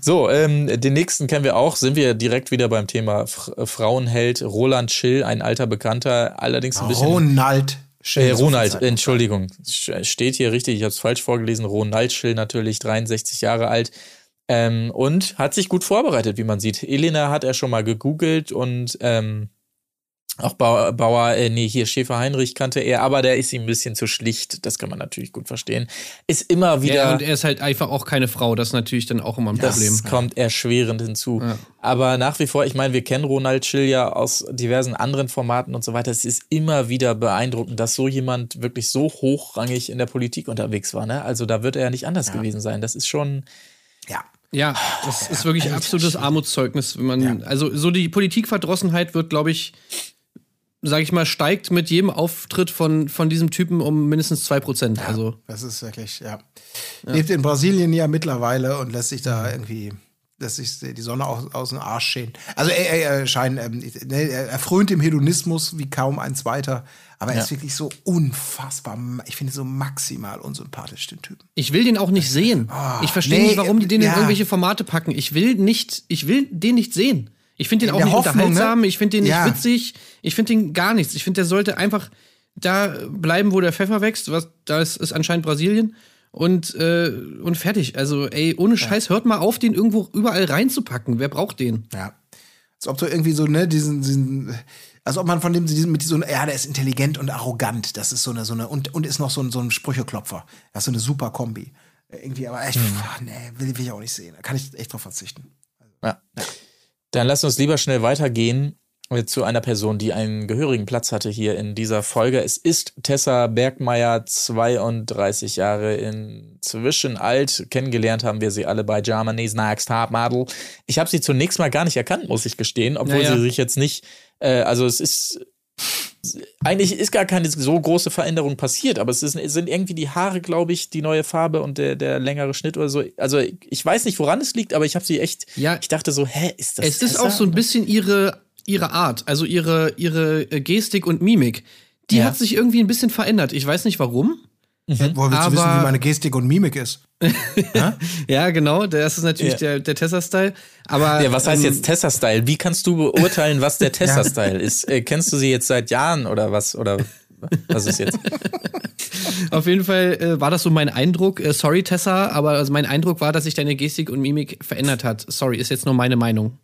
so, ähm, den nächsten kennen wir auch. Sind wir direkt wieder beim Thema F Frauenheld Roland Schill, ein alter Bekannter, allerdings ein bisschen. Ronald Schill. Äh, Ronald, Entschuldigung. Steht hier richtig, ich habe es falsch vorgelesen. Ronald Schill natürlich, 63 Jahre alt. Ähm, und hat sich gut vorbereitet, wie man sieht. Elena hat er schon mal gegoogelt und ähm, auch Bauer, Bauer äh, nee, hier Schäfer Heinrich kannte er, aber der ist ihm ein bisschen zu schlicht. Das kann man natürlich gut verstehen. Ist immer wieder. Ja, und er ist halt einfach auch keine Frau. Das ist natürlich dann auch immer ein das Problem. Das kommt erschwerend hinzu. Ja. Aber nach wie vor, ich meine, wir kennen Ronald Schill ja aus diversen anderen Formaten und so weiter. Es ist immer wieder beeindruckend, dass so jemand wirklich so hochrangig in der Politik unterwegs war. Ne? Also da wird er ja nicht anders ja. gewesen sein. Das ist schon. Ja. Ja, das ist wirklich ein absolutes Armutszeugnis, wenn man, also so die Politikverdrossenheit wird, glaube ich, sag ich mal, steigt mit jedem Auftritt von, von diesem Typen um mindestens zwei Prozent. Ja, also. Das ist wirklich, ja. ja. Lebt in Brasilien ja mittlerweile und lässt sich da irgendwie, lässt sich die Sonne aus, aus dem Arsch schehen. Also er, er, scheint, ähm, ne, er frönt dem Hedonismus wie kaum ein zweiter, aber er ja. ist wirklich so unfassbar, ich finde so maximal unsympathisch, den Typen. Ich will den auch nicht sehen. Oh, ich verstehe nee, nicht, warum die den in irgendwelche Formate packen. Ich will nicht, ich will den nicht sehen. Ich finde den auch nicht Hoffnung, ne? unterhaltsam, ne? ich finde den nicht ja. witzig, ich finde den gar nichts. Ich finde, der sollte einfach da bleiben, wo der Pfeffer wächst. Was, da ist, ist anscheinend Brasilien. Und, äh, und fertig. Also, ey, ohne Scheiß, hört mal auf, den irgendwo überall reinzupacken. Wer braucht den? Ja. Als ob du irgendwie so, ne, diesen, diesen als ob man von dem diesen, mit so ja, der ist intelligent und arrogant. Das ist so eine, so eine, und, und ist noch so ein, so ein Sprücheklopfer. Das ist so eine super Kombi. Irgendwie, aber echt, hm. pf, nee, will, will ich auch nicht sehen. Da kann ich echt drauf verzichten. Also, ja. ja. Dann lass uns lieber schnell weitergehen zu einer Person, die einen gehörigen Platz hatte hier in dieser Folge. Es ist Tessa Bergmeier, 32 Jahre inzwischen alt. Kennengelernt haben wir sie alle bei Germany's Next Top Model. Ich habe sie zunächst mal gar nicht erkannt, muss ich gestehen, obwohl ja, ja. sie sich jetzt nicht, äh, also es ist eigentlich ist gar keine so große Veränderung passiert, aber es, ist, es sind irgendwie die Haare, glaube ich, die neue Farbe und der, der längere Schnitt oder so. Also ich weiß nicht, woran es liegt, aber ich habe sie echt. Ja, ich dachte so, hä, ist das? Es ist auch so ein bisschen ihre ihre Art, also ihre ihre Gestik und Mimik. Die ja. hat sich irgendwie ein bisschen verändert. Ich weiß nicht warum. Mhm. Woher willst du wissen, wie meine Gestik und Mimik ist? ja, genau. Das ist natürlich ja. der, der Tessa-Style. Aber ja, was heißt ähm, jetzt Tessa-Style? Wie kannst du beurteilen, was der Tessa-Style ist? Äh, kennst du sie jetzt seit Jahren oder was? Oder was ist jetzt? Auf jeden Fall äh, war das so mein Eindruck. Äh, sorry, Tessa, aber also mein Eindruck war, dass sich deine Gestik und Mimik verändert hat. Sorry, ist jetzt nur meine Meinung.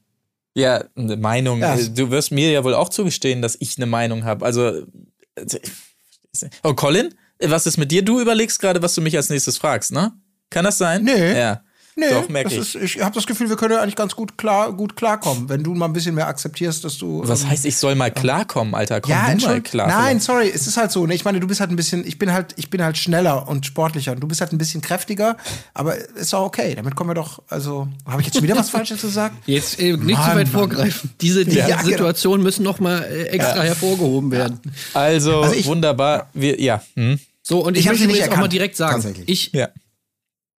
Ja, eine Meinung. Ja. Du wirst mir ja wohl auch zugestehen, dass ich eine Meinung habe. Also. Äh, oh, Colin? Was ist mit dir? Du überlegst gerade, was du mich als nächstes fragst, ne? Kann das sein? Nee. Ja. Nee, Doch, merke ich. Ist, ich habe das Gefühl, wir können ja eigentlich ganz gut, klar, gut klarkommen, wenn du mal ein bisschen mehr akzeptierst, dass du. Was ähm, heißt, ich soll mal klarkommen, Alter? Komm ja, du mal klar. Nein, sorry, es ist halt so. Ne? Ich meine, du bist halt ein bisschen, ich bin halt, ich bin halt schneller und sportlicher und du bist halt ein bisschen kräftiger, aber ist auch okay. Damit kommen wir doch, also, habe ich jetzt schon wieder was Falsches gesagt? Jetzt äh, nicht Mann, zu weit vorgreifen. Diese, diese ja, genau. Situationen müssen noch mal äh, extra ja. hervorgehoben werden. Also, also ich, wunderbar. Wir, ja. Hm. So, und ich, ich möchte jetzt erkannt, auch mal direkt sagen, ich, ja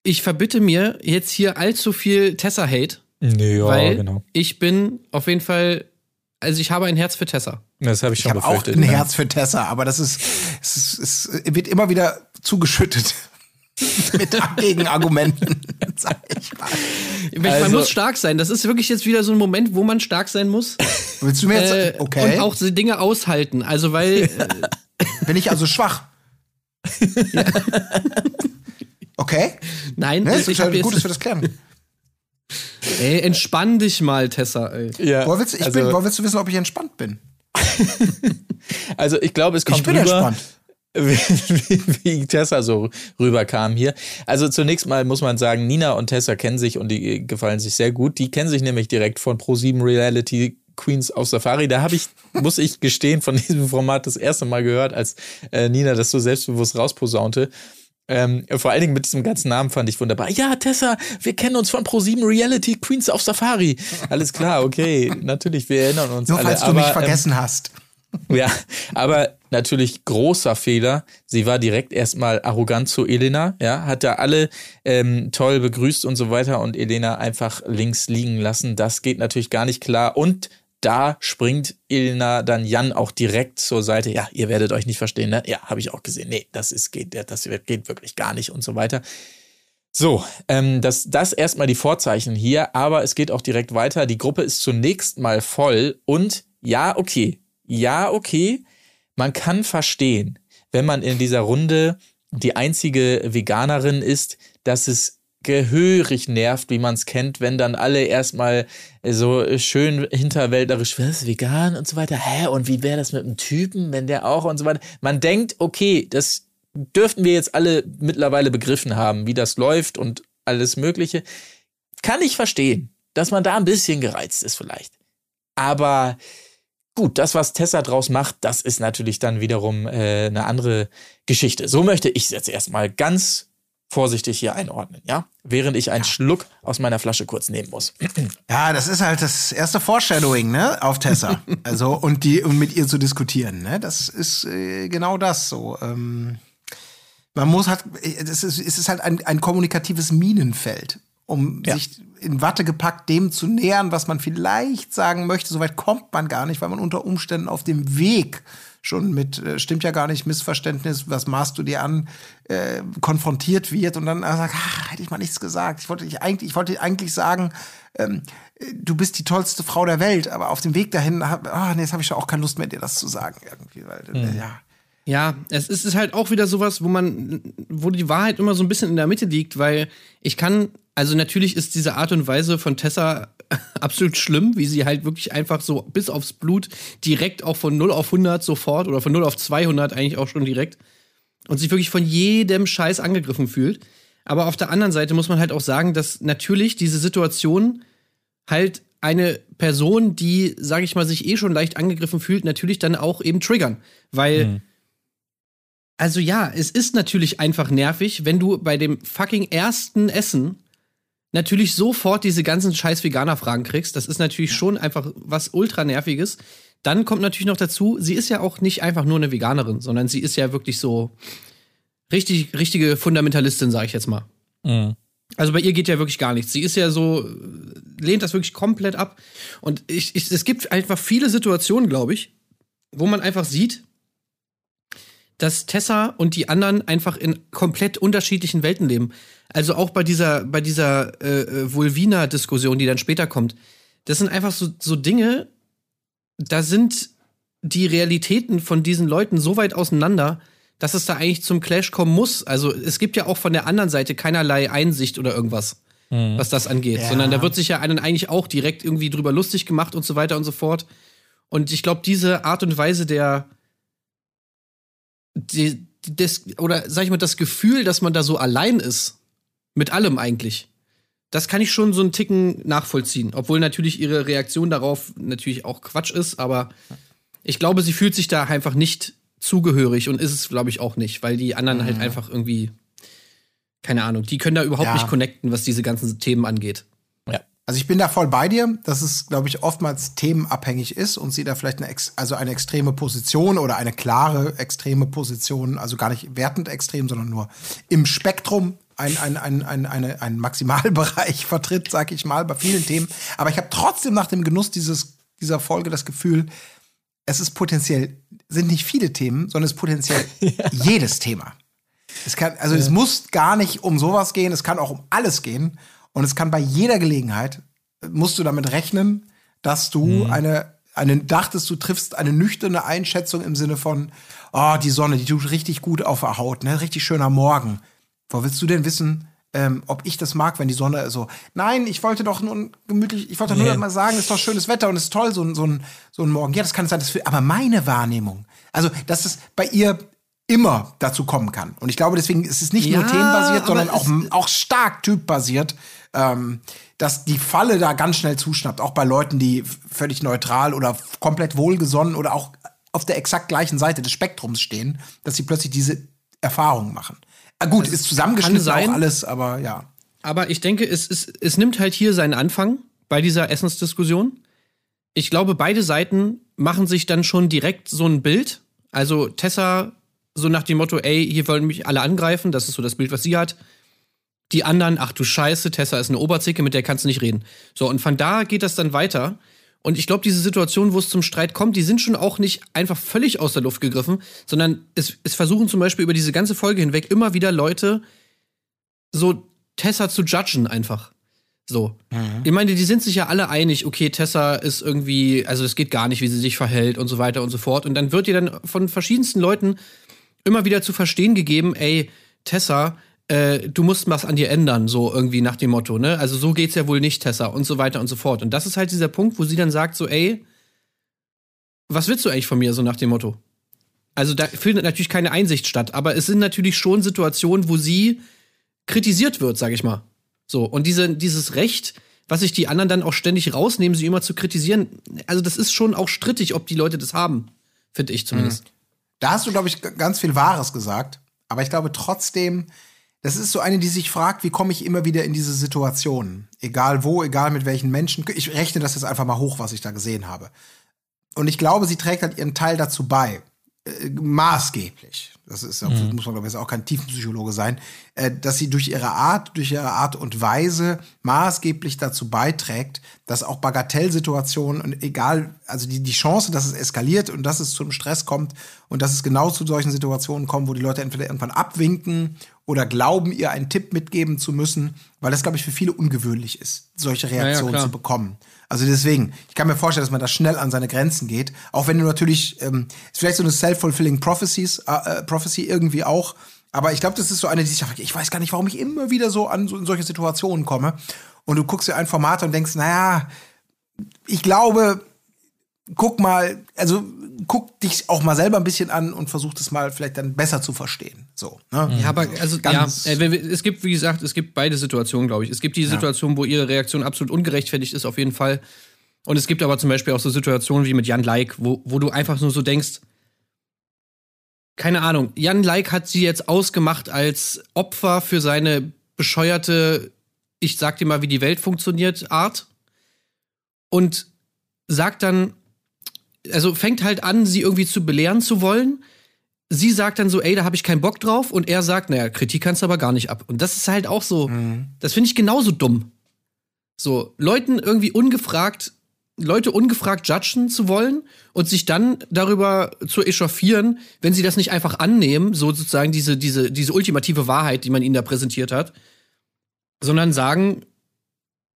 ich verbitte mir jetzt hier allzu viel Tessa-Hate. Nee, ja, weil genau. ich bin auf jeden Fall, also ich habe ein Herz für Tessa. Das habe ich schon ich befürchtet. auch ein Herz für Tessa, aber das ist, es, ist, es wird immer wieder zugeschüttet. mit Gegenargumenten, sag ich mal. Also, man muss stark sein. Das ist wirklich jetzt wieder so ein Moment, wo man stark sein muss. Willst du mir jetzt äh, okay. Und auch die Dinge aushalten. Also weil. Bin ich also schwach? Ja. Okay. Nein, ne, das ist ja gut, dass wir das klären. Ey, entspann dich mal, Tessa. Ey. Ja, woher, willst, ich also, bin, woher willst du wissen, ob ich entspannt bin? also ich glaube, es kommt ich bin rüber, entspannt. Wie, wie, Tessa so rüberkam hier. Also zunächst mal muss man sagen, Nina und Tessa kennen sich und die gefallen sich sehr gut. Die kennen sich nämlich direkt von Pro7 Reality Queens auf Safari. Da habe ich, muss ich gestehen, von diesem Format das erste Mal gehört, als äh, Nina das so selbstbewusst rausposaunte. Ähm, vor allen Dingen mit diesem ganzen Namen fand ich wunderbar. Ja, Tessa, wir kennen uns von Pro7 Reality Queens auf Safari. Alles klar, okay, natürlich, wir erinnern uns Nur alle. falls du aber, mich ähm, vergessen hast. Ja, aber natürlich großer Fehler. Sie war direkt erstmal arrogant zu Elena, ja, hat da alle ähm, toll begrüßt und so weiter und Elena einfach links liegen lassen. Das geht natürlich gar nicht klar. Und da springt Elena dann Jan auch direkt zur Seite. Ja, ihr werdet euch nicht verstehen, ne? Ja, habe ich auch gesehen. Nee, das ist geht, das geht wirklich gar nicht und so weiter. So, ähm, das, das erstmal die Vorzeichen hier, aber es geht auch direkt weiter. Die Gruppe ist zunächst mal voll und ja, okay, ja, okay, man kann verstehen, wenn man in dieser Runde die einzige Veganerin ist, dass es gehörig nervt, wie man es kennt, wenn dann alle erstmal so schön hinterwäldlerisch, was, vegan und so weiter, hä, und wie wäre das mit einem Typen, wenn der auch und so weiter. Man denkt, okay, das dürften wir jetzt alle mittlerweile begriffen haben, wie das läuft und alles Mögliche. Kann ich verstehen, dass man da ein bisschen gereizt ist vielleicht. Aber gut, das, was Tessa draus macht, das ist natürlich dann wiederum äh, eine andere Geschichte. So möchte ich es jetzt erstmal ganz vorsichtig hier einordnen, ja? Während ich einen Schluck aus meiner Flasche kurz nehmen muss. Ja, das ist halt das erste Foreshadowing, ne, auf Tessa. also und die und mit ihr zu diskutieren, ne? Das ist äh, genau das so. Ähm, man muss halt, es ist, es ist halt ein, ein kommunikatives Minenfeld, um Ja. sich in Watte gepackt dem zu nähern, was man vielleicht sagen möchte. Soweit kommt man gar nicht, weil man unter Umständen auf dem Weg schon mit, äh, stimmt ja gar nicht, Missverständnis, was maßt du dir an, äh, konfrontiert wird und dann äh, sagt, ah, hätte ich mal nichts gesagt. Ich wollte dich eigentlich, ich wollte eigentlich sagen, ähm, äh, du bist die tollste Frau der Welt, aber auf dem Weg dahin, ah, nee, jetzt habe ich schon auch keine Lust mehr, dir das zu sagen irgendwie, weil, äh, ja. Ja, es ist, es ist halt auch wieder sowas, wo man, wo die Wahrheit immer so ein bisschen in der Mitte liegt, weil ich kann, also natürlich ist diese Art und Weise von Tessa absolut schlimm, wie sie halt wirklich einfach so bis aufs Blut direkt auch von 0 auf 100 sofort oder von 0 auf 200 eigentlich auch schon direkt und sich wirklich von jedem Scheiß angegriffen fühlt. Aber auf der anderen Seite muss man halt auch sagen, dass natürlich diese Situation halt eine Person, die, sage ich mal, sich eh schon leicht angegriffen fühlt, natürlich dann auch eben triggern. Weil, also ja, es ist natürlich einfach nervig, wenn du bei dem fucking ersten Essen natürlich sofort diese ganzen scheiß Veganer-Fragen kriegst. Das ist natürlich schon einfach was ultra nerviges. Dann kommt natürlich noch dazu, sie ist ja auch nicht einfach nur eine Veganerin, sondern sie ist ja wirklich so richtig, richtige Fundamentalistin, sage ich jetzt mal. Also bei ihr geht ja wirklich gar nichts. Sie ist ja so, lehnt das wirklich komplett ab. Und ich, ich, es gibt einfach viele Situationen, glaube ich, wo man einfach sieht, dass Tessa und die anderen einfach in komplett unterschiedlichen Welten leben. Also auch bei dieser, bei dieser äh, äh, Vulvina-Diskussion, die dann später kommt. Das sind einfach so, so Dinge, da sind die Realitäten von diesen Leuten so weit auseinander, dass es da eigentlich zum Clash kommen muss. Also es gibt ja auch von der anderen Seite keinerlei Einsicht oder irgendwas, was das angeht. Ja. Sondern da wird sich ja einen eigentlich auch direkt irgendwie drüber lustig gemacht und so weiter und so fort. Und ich glaube, diese Art und Weise der die, das, oder sag ich mal, das Gefühl, dass man da so allein ist, mit allem eigentlich, das kann ich schon so einen Ticken nachvollziehen. Obwohl natürlich ihre Reaktion darauf natürlich auch Quatsch ist, aber ich glaube, sie fühlt sich da einfach nicht zugehörig und ist es, glaube ich, auch nicht, weil die anderen halt einfach irgendwie, keine Ahnung, die können da überhaupt Ja. nicht connecten, was diese ganzen Themen angeht. Ja. Also ich bin da voll bei dir, dass es, glaube ich, oftmals themenabhängig ist und sie da vielleicht eine, also eine extreme Position oder eine klare extreme Position, also gar nicht wertend extrem, sondern nur im Spektrum ein, ein, ein, ein, eine, ein Maximalbereich vertritt, sag ich mal, bei vielen Themen. Aber ich habe trotzdem nach dem Genuss dieses, dieser Folge das Gefühl, es ist potenziell, sind nicht viele Themen, sondern es ist potenziell jedes Thema. Es kann, also es muss gar nicht um sowas gehen, es kann auch um alles gehen. Und es kann bei jeder Gelegenheit, musst du damit rechnen, dass du eine, eine, dachtest, du triffst eine nüchterne Einschätzung im Sinne von, oh, die Sonne, die tut richtig gut auf der Haut, ne, richtig schöner Morgen. Wo willst du denn wissen, ähm, ob ich das mag, wenn die Sonne so, nein, ich wollte doch nur gemütlich, ich wollte nur Nee. mal sagen, es ist doch schönes Wetter und es ist toll, so, ein- so, ein, so ein Morgen. Ja, das kann sein, das für, aber meine Wahrnehmung, also, dass es bei ihr immer dazu kommen kann. Und ich glaube, deswegen ist es nicht nur Ja, themenbasiert, sondern auch, auch stark typbasiert, ähm, dass die Falle da ganz schnell zuschnappt. Auch bei Leuten, die völlig neutral oder komplett wohlgesonnen oder auch auf der exakt gleichen Seite des Spektrums stehen, dass sie plötzlich diese Erfahrungen machen. Ah, gut, ist zusammengeschnitten sein. auch alles, aber ja. Aber ich denke, es, es, es nimmt halt hier seinen Anfang bei dieser Essensdiskussion. Ich glaube, beide Seiten machen sich dann schon direkt so ein Bild. Also Tessa so nach dem Motto, ey, hier wollen mich alle angreifen, das ist so das Bild, was sie hat. Die anderen, ach du Scheiße, Tessa ist eine Oberzicke, mit der kannst du nicht reden. So, und von da geht das dann weiter. Und ich glaube, diese Situation, wo es zum Streit kommt, die sind schon auch nicht einfach völlig aus der Luft gegriffen, sondern es, es versuchen zum Beispiel über diese ganze Folge hinweg immer wieder Leute so Tessa zu judgen einfach. So. Ich meine, die sind sich ja alle einig, okay, Tessa ist irgendwie, also es geht gar nicht, wie sie sich verhält und so weiter und so fort. Und dann wird ihr dann von verschiedensten Leuten immer wieder zu verstehen gegeben, ey, Tessa, äh, du musst was an dir ändern, so irgendwie nach dem Motto, ne? Also so geht's ja wohl nicht, Tessa, und so weiter und so fort. Und das ist halt dieser Punkt, wo sie dann sagt, so, ey, was willst du eigentlich von mir, so nach dem Motto? Also da findet natürlich keine Einsicht statt, aber es sind natürlich schon Situationen, wo sie kritisiert wird, sag ich mal. So, und diese, dieses Recht, was sich die anderen dann auch ständig rausnehmen, sie immer zu kritisieren, also das ist schon auch strittig, ob die Leute das haben, finde ich zumindest. Da hast du, glaube ich, ganz viel Wahres gesagt. Aber ich glaube trotzdem, das ist so eine, die sich fragt, wie komme ich immer wieder in diese Situation? Egal wo, egal mit welchen Menschen. Ich rechne das jetzt einfach mal hoch, was ich da gesehen habe. Und ich glaube, sie trägt halt ihren Teil dazu bei. Äh, maßgeblich. Das ist, muss man, glaube ich, jetzt auch kein Tiefenpsychologe sein, äh, dass sie durch ihre Art, durch ihre Art und Weise maßgeblich dazu beiträgt, dass auch Bagatellsituationen und egal, also die, die Chance, dass es eskaliert und dass es zum Stress kommt und dass es genau zu solchen Situationen kommt, wo die Leute entweder irgendwann abwinken oder glauben, ihr einen Tipp mitgeben zu müssen, weil das, glaube ich, für viele ungewöhnlich ist, solche Reaktionen klar. zu bekommen. Also deswegen, ich kann mir vorstellen, dass man da schnell an seine Grenzen geht, auch wenn du natürlich, ähm, ist vielleicht so eine self-fulfilling prophecies, äh, äh, prophecy irgendwie auch, aber ich glaube, das ist so eine, die sich, ich weiß gar nicht, warum ich immer wieder so an so, in solche Situationen komme. Und du guckst dir ein Format und denkst, naja, ich glaube, guck mal, also guck dich auch mal selber ein bisschen an und versuch das mal vielleicht dann besser zu verstehen. So, ne? Ja, aber also Ganz- ja, äh, es gibt, wie gesagt, es gibt beide Situationen, glaube ich. Es gibt die Situation, wo ihre Reaktion absolut ungerechtfertigt ist, auf jeden Fall. Und es gibt aber zum Beispiel auch so Situationen wie mit Jan Like, wo, wo du einfach nur so denkst, keine Ahnung, Jan Like hat sie jetzt ausgemacht als Opfer für seine bescheuerte, ich sag dir mal, wie die Welt funktioniert, Art. Und sagt dann, also fängt halt an, sie irgendwie zu belehren zu wollen sie sagt dann so, ey, da habe ich keinen Bock drauf. Und er sagt, naja, Kritik kannst du aber gar nicht ab. Und das ist halt auch so, das finde ich genauso dumm. So, Leuten irgendwie ungefragt, Leute ungefragt judgen zu wollen und sich dann darüber zu echauffieren, wenn sie das nicht einfach annehmen, so sozusagen diese, diese, diese ultimative Wahrheit, die man ihnen da präsentiert hat, sondern sagen,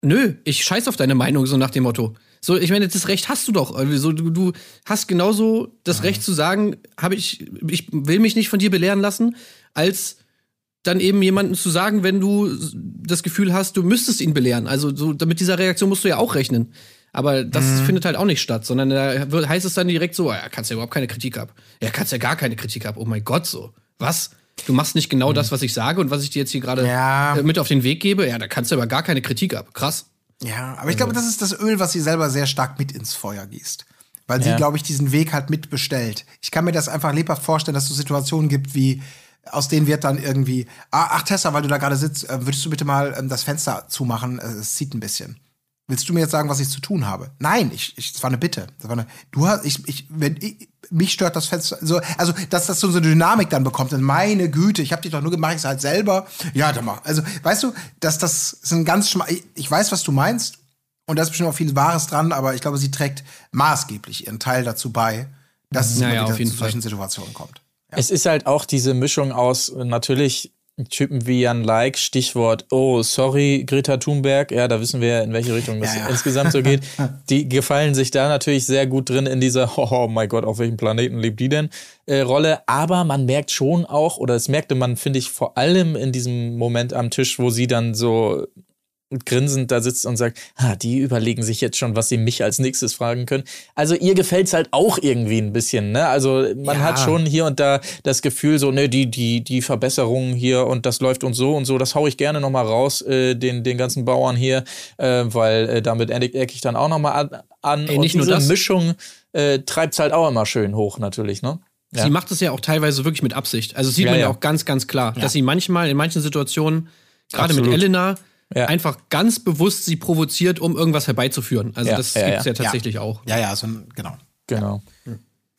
nö, ich scheiß auf deine Meinung, so nach dem Motto. So, ich meine, das Recht hast du doch. Also, du, du hast genauso das Recht zu sagen, habe ich, ich will mich nicht von dir belehren lassen, als dann eben jemanden zu sagen, wenn du das Gefühl hast, du müsstest ihn belehren. Also, so, mit dieser Reaktion musst du ja auch rechnen. Aber das findet halt auch nicht statt, sondern da wird- heißt es dann direkt so, ja, kannst ja überhaupt keine Kritik ab. Ja, kannst ja gar keine Kritik ab. Oh mein Gott, so. Was? Du machst nicht genau das, was ich sage und was ich dir jetzt hier gerade Ja. äh, mit auf den Weg gebe? Ja, da kannst du aber gar keine Kritik ab. Krass. Ja, aber ich glaube, das ist das Öl, was sie selber sehr stark mit ins Feuer gießt. Weil sie, Ja. glaube ich, diesen Weg halt mitbestellt. Ich kann mir das einfach lebhaft vorstellen, dass es so Situationen gibt wie, aus denen wird dann irgendwie, ah, ach Tessa, weil du da gerade sitzt, äh, würdest du bitte mal ähm, das Fenster zumachen? Äh, Es zieht ein bisschen. Willst du mir jetzt sagen, was ich zu tun habe? Nein, ich, ich, das war eine Bitte. Das war eine, du hast, ich, ich, wenn, ich, mich stört das Fenster, so, also, dass das so eine Dynamik dann bekommt. Und meine Güte, ich habe dich doch nur gemacht, ich halt selber. Ja, dann mach. Also, weißt du, dass das ist ein ganz schma ich, ich weiß, was du meinst. Und da ist bestimmt auch viel Wahres dran, aber ich glaube, sie trägt maßgeblich ihren Teil dazu bei, dass es Ja, immer ja, wieder auf jeden zu Fall. solchen Situationen kommt. Es ist halt auch diese Mischung aus natürlich Typen wie Jan Like, Stichwort, oh, sorry, Greta Thunberg, ja, da wissen wir ja, in welche Richtung das Ja, ja. insgesamt so geht. Die gefallen sich da natürlich sehr gut drin in dieser, oh, mein Gott, auf welchem Planeten lebt die denn, äh, Rolle. Aber man merkt schon auch, oder das merkte man, finde ich, vor allem in diesem Moment am Tisch, wo sie dann so grinsend da sitzt und sagt, ha, die überlegen sich jetzt schon, was sie mich als nächstes fragen können. Also ihr gefällt's halt auch irgendwie ein bisschen, ne? Also man Ja. hat schon hier und da das Gefühl so, ne, die die die Verbesserungen hier und das läuft und so und so, das hau ich gerne noch mal raus äh, den den ganzen Bauern hier, äh, weil äh, damit ecke eck ich dann auch noch mal an, an. Ey, und nicht nur diese. Mischung äh, treibt's halt auch immer schön hoch natürlich, ne? Ja. sie macht es ja auch teilweise wirklich mit Absicht. Also sieht Ja, man ja auch ganz, ganz klar, dass sie manchmal in manchen Situationen, gerade mit. Elena, Ja. einfach ganz bewusst sie provoziert, um irgendwas herbeizuführen. Also Ja, das ja, gibt's ja, ja. tatsächlich auch. Ja, ja, so ein, genau. Genau.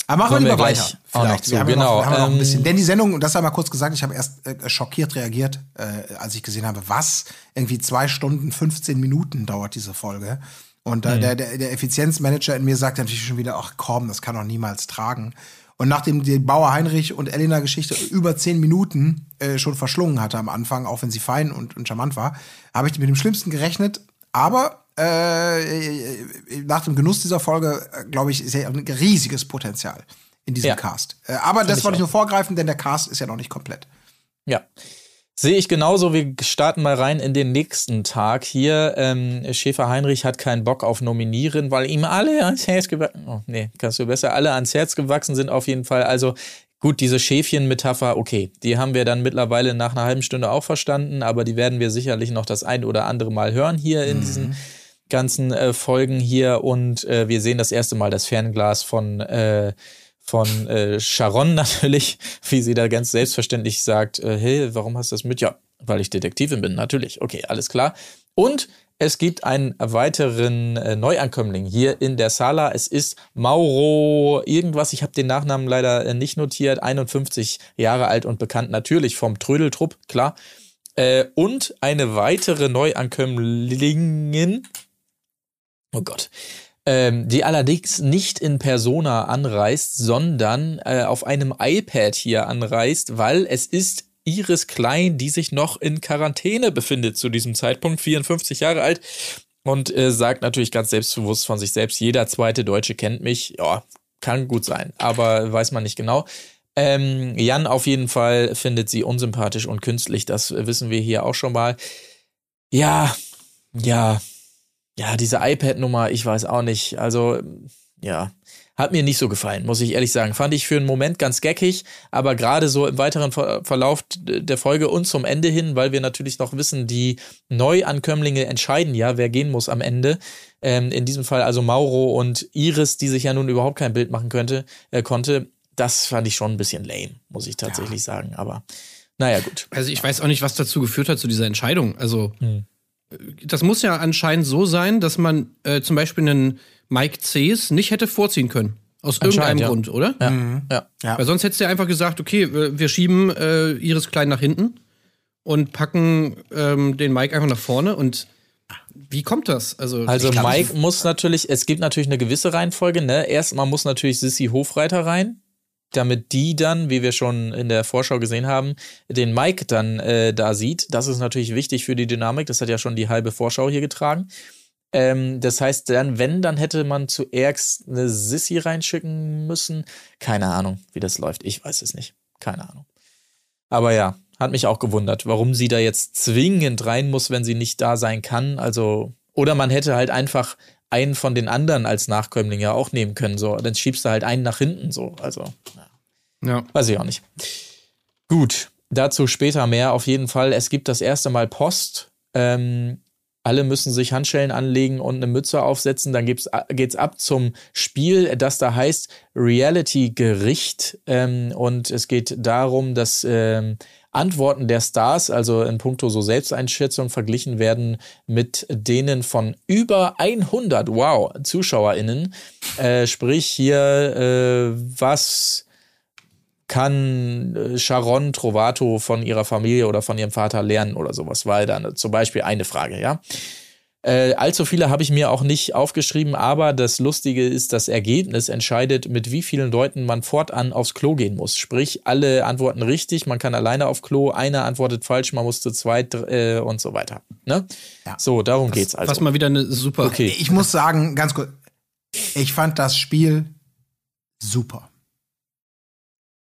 Aber machen wir wir lieber gleich weiter. Vielleicht. zu, wir haben ja genau. noch, wir haben ja noch ein Ähm, bisschen. Denn die Sendung, und das einmal kurz gesagt, ich habe erst äh, schockiert reagiert, äh, als ich gesehen habe, was irgendwie zwei Stunden, 15 Minuten dauert diese Folge. Und Mhm. äh, der, der, der Effizienzmanager in mir sagt natürlich schon wieder, ach komm, das kann doch niemals tragen. Und nachdem die Bauer Heinrich und Elena Geschichte über zehn Minuten äh, schon verschlungen hatte am Anfang, auch wenn sie fein und, und charmant war, habe ich mit dem Schlimmsten gerechnet. Aber äh, nach dem Genuss dieser Folge, äh, glaube ich, ist ja ein riesiges Potenzial in diesem Ja. Cast. Äh, aber das ich wollte ich nur vorgreifen, denn der Cast ist ja noch nicht komplett. Ja. Sehe ich genauso. Wir starten mal rein in den nächsten Tag hier. Ähm, Schäfer Heinrich hat keinen Bock auf Nominieren, weil ihm alle ans Herz gewachsen. Oh, nee, kannst du besser. Alle ans Herz gewachsen sind auf jeden Fall. Also gut, diese Schäfchen-Metapher, okay, die haben wir dann mittlerweile nach einer halben Stunde auch verstanden, aber die werden wir sicherlich noch das ein oder andere Mal hören hier in diesen ganzen äh, Folgen hier. Und äh, wir sehen das erste Mal das Fernglas von äh, von äh, Sharon natürlich, wie sie da ganz selbstverständlich sagt, äh, hey, warum hast du das mit? Ja, weil ich Detektivin bin, natürlich. Okay, alles klar. Und es gibt einen weiteren äh, Neuankömmling hier in der Sala. Es ist Mauro irgendwas. Ich habe den Nachnamen leider äh, nicht notiert. 51 Jahre alt und bekannt natürlich vom Trödeltrupp, klar. Äh, und eine weitere Neuankömmlingin. Oh Gott ähm, die allerdings nicht in Persona anreist, sondern äh, auf einem iPad hier anreist, weil es ist Iris Klein, die sich noch in Quarantäne befindet zu diesem Zeitpunkt, 54 Jahre alt und äh, sagt natürlich ganz selbstbewusst von sich selbst, jeder zweite Deutsche kennt mich. Ja, kann gut sein, aber weiß man nicht genau. Ähm, Jan auf jeden Fall findet sie unsympathisch und künstlich, das wissen wir hier auch schon mal. Ja, ja, ja, diese iPad-Nummer, ich weiß auch nicht. Also, ja, hat mir nicht so gefallen, muss ich ehrlich sagen. Fand ich für einen Moment ganz geckig, aber gerade so im weiteren Ver Verlauf der Folge und zum Ende hin, weil wir natürlich noch wissen, die Neuankömmlinge entscheiden ja, wer gehen muss am Ende. Ähm, in diesem Fall also Mauro und Iris, die sich ja nun überhaupt kein Bild machen könnte, äh, konnte. Das fand ich schon ein bisschen lame, muss ich tatsächlich sagen. Aber naja, gut. Also ich weiß auch nicht, was dazu geführt hat zu dieser Entscheidung. Also Hm. Das muss ja anscheinend so sein, dass man äh, zum Beispiel einen Mike Cs nicht hätte vorziehen können. Aus irgendeinem ja. Grund, oder? Ja, Mhm. ja. Ja. Weil sonst hättest du ja einfach gesagt, okay, wir schieben äh, Iris Klein nach hinten und packen ähm, den Mike einfach nach vorne. Und wie kommt das? Also, Also glaub, Mike muss natürlich, es gibt natürlich eine gewisse Reihenfolge, ne? Erstmal muss natürlich Sissy Hofreiter rein, damit die dann, wie wir schon in der Vorschau gesehen haben, den Mike dann äh, da sieht. Das ist natürlich wichtig für die Dynamik. Das hat ja schon die halbe Vorschau hier getragen. Ähm, das heißt, dann, wenn, dann hätte man zuerst eine Sissy reinschicken müssen. Keine Ahnung, wie das läuft. Ich weiß es nicht. Keine Ahnung. Aber ja, hat mich auch gewundert, warum sie da jetzt zwingend rein muss, wenn sie nicht da sein kann. Also, oder man hätte halt einfach einen von den anderen als Nachkömmling ja auch nehmen können. So, dann schiebst du halt einen nach hinten. So, also, ja. weiß ich auch nicht. Gut, dazu später mehr. Auf jeden Fall, es gibt das erste Mal Post. Ähm, alle müssen sich Handschellen anlegen und eine Mütze aufsetzen. Dann geht's, geht's ab zum Spiel, das da heißt Reality-Gericht. Ähm, und es geht darum, dass ähm, Antworten der Stars, also in puncto so Selbsteinschätzung, verglichen werden mit denen von über 100, wow, ZuschauerInnen. Äh, sprich hier, äh, was kann äh, Sharon Trovato von ihrer Familie oder von ihrem Vater lernen oder sowas, war dann zum Beispiel eine Frage, ja. Äh, allzu viele habe ich mir auch nicht aufgeschrieben, aber das Lustige ist, das Ergebnis entscheidet, mit wie vielen Leuten man fortan aufs Klo gehen muss. Sprich, alle antworten richtig, man kann alleine auf Klo, einer antwortet falsch, man muss zu zweit äh, und so weiter. Ne? Ja. So, darum geht's also. Was mal wieder eine super. Okay. Ich muss sagen, ganz kurz, ich fand das Spiel super.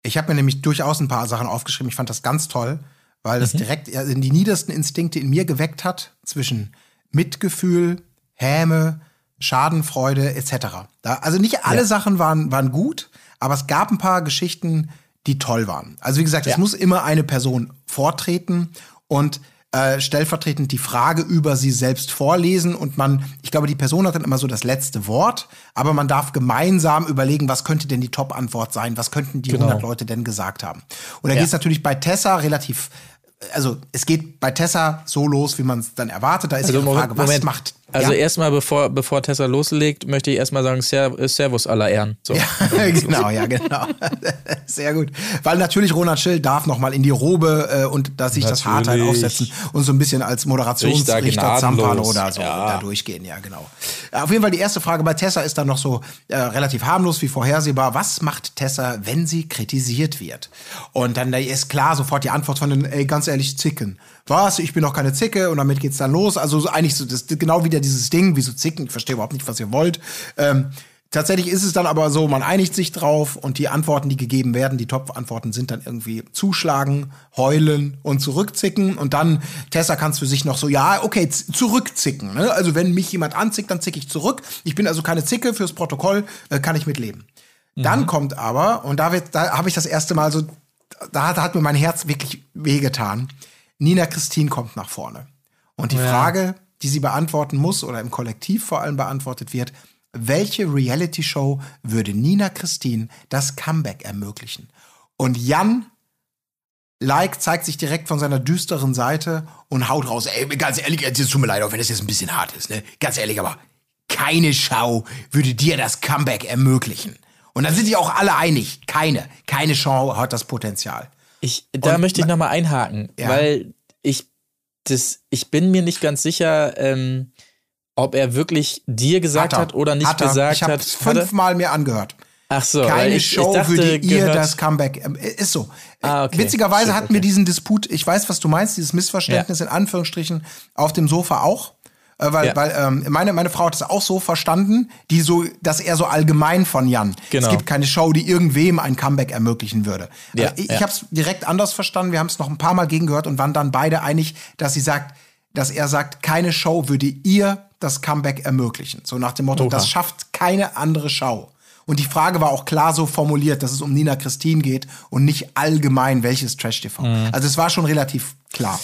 Ich habe mir nämlich durchaus ein paar Sachen aufgeschrieben. Ich fand das ganz toll, weil das Mhm. direkt also die niedersten Instinkte in mir geweckt hat zwischen Mitgefühl, Häme, Schadenfreude etc. Da, also nicht alle Ja. Sachen waren, waren gut, aber es gab ein paar Geschichten, die toll waren. Also wie gesagt, es Ja. muss immer eine Person vortreten und äh, stellvertretend die Frage über sie selbst vorlesen und man, ich glaube, die Person hat dann immer so das letzte Wort, aber man darf gemeinsam überlegen, was könnte denn die Top-Antwort sein, was könnten die Genau. 100 Leute denn gesagt haben. Und da Ja. geht es natürlich bei Tessa relativ, also es geht bei Tessa so los, wie man es dann erwartet. Da ist Also Moment, Frage, was Moment. macht Also ja. erstmal, bevor, bevor Tessa loslegt, möchte ich erstmal sagen, Ser äh, Servus aller Ehren. So. Ja, genau, ja, genau. Sehr gut. Weil natürlich Ronald Schill darf noch mal in die Robe äh, und da sich das Natürlich. aufsetzen und so ein bisschen als Moderationsrichter Richter Zampano oder so Ja. da durchgehen, ja, genau. Ja, Auf jeden Fall die erste Frage bei Tessa ist dann noch so äh, relativ harmlos wie vorhersehbar. Was macht Tessa, wenn sie kritisiert wird? Und dann da ist klar sofort die Antwort von den, ey, ganz ehrlich, Zicken. Was? Ich bin doch keine Zicke und damit geht's dann los. Also so eigentlich so das genau wieder dieses Ding, wie so Zicken. Ich verstehe überhaupt nicht, was ihr wollt. Ähm, Tatsächlich ist es dann aber so, man einigt sich drauf und die Antworten, die gegeben werden, die Top-Antworten sind dann irgendwie zuschlagen, heulen und zurückzicken und dann, Tessa kann es für sich noch so, ja, okay, zurückzicken. Ne? Also wenn mich jemand anzickt, dann zicke ich zurück. Ich bin also keine Zicke, fürs Protokoll äh, kann ich mitleben. Dann kommt aber, und da, wird- da habe ich das erste Mal so, da hat, hat mir mein Herz wirklich wehgetan. Nina Christine kommt nach vorne. Und die Frage, die sie beantworten muss oder im Kollektiv vor allem beantwortet wird, welche Reality-Show würde Nina Christine das Comeback ermöglichen? Und Jan Like zeigt sich direkt von seiner düsteren Seite und haut raus. Ey, ganz ehrlich, es tut mir leid, auch wenn es jetzt ein bisschen hart ist, ne? Ganz ehrlich, aber keine Show würde dir das Comeback ermöglichen. Und dann sind sich auch alle einig. Keine. Keine Show hat das Potenzial. Ich, da Und möchte ich ma- nochmal einhaken, Ja. weil das, ich bin mir nicht ganz sicher, ähm, ob er wirklich dir gesagt er. hat oder nicht Hat gesagt ich habe hat. es Hat er? fünfmal mir angehört. Ach so, Keine ich, Show ich dachte, würde ihr gehört, das Comeback. ähm, Ist so. Ah, okay. Witzigerweise Shit, hatten wir okay. diesen Disput, ich weiß, was du meinst, dieses Missverständnis in Anführungsstrichen auf dem Sofa auch. Äh, weil Ja. weil ähm, meine, meine Frau hat es auch so verstanden, die so, dass er so allgemein von Jan. Genau. Es gibt keine Show, die irgendwem ein Comeback ermöglichen würde. Ja, also ich ja. habe es direkt anders verstanden. Wir haben es noch ein paar Mal gegengehört und waren dann beide einig, dass sie sagt, dass er sagt, keine Show würde ihr das Comeback ermöglichen. So nach dem Motto, Oha. das schafft keine andere Show. Und die Frage war auch klar so formuliert, dass es um Nina Christine geht und nicht allgemein welches Trash-TV. Mhm. Also es war schon relativ klar.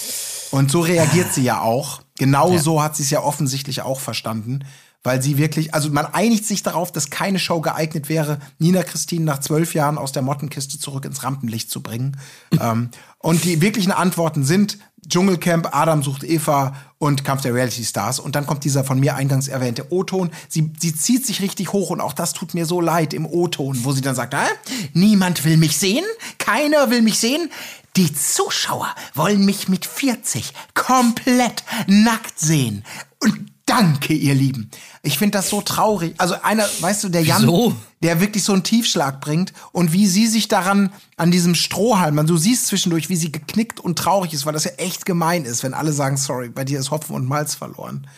Und so reagiert sie ja auch. Genau Ja. so hat sie es ja offensichtlich auch verstanden. Weil sie wirklich, also man einigt sich darauf, dass keine Show geeignet wäre, Nina Christine nach zwölf Jahren aus der Mottenkiste zurück ins Rampenlicht zu bringen. ähm, und die wirklichen Antworten sind Dschungelcamp, Adam sucht Eva und Kampf der Reality Stars. Und dann kommt dieser von mir eingangs erwähnte O-Ton. Sie, sie zieht sich richtig hoch und auch das tut mir so leid im O-Ton, wo sie dann sagt, ah, niemand will mich sehen, keiner will mich sehen. Die Zuschauer wollen mich mit 40 komplett nackt sehen. Und danke, ihr Lieben. Ich finde das so traurig. Also einer, weißt du, der Jan, Wieso? der wirklich so einen Tiefschlag bringt und wie sie sich daran an diesem Strohhalm, man, du siehst zwischendurch, wie sie geknickt und traurig ist, weil das ja echt gemein ist, wenn alle sagen, sorry, bei dir ist Hopfen und Malz verloren.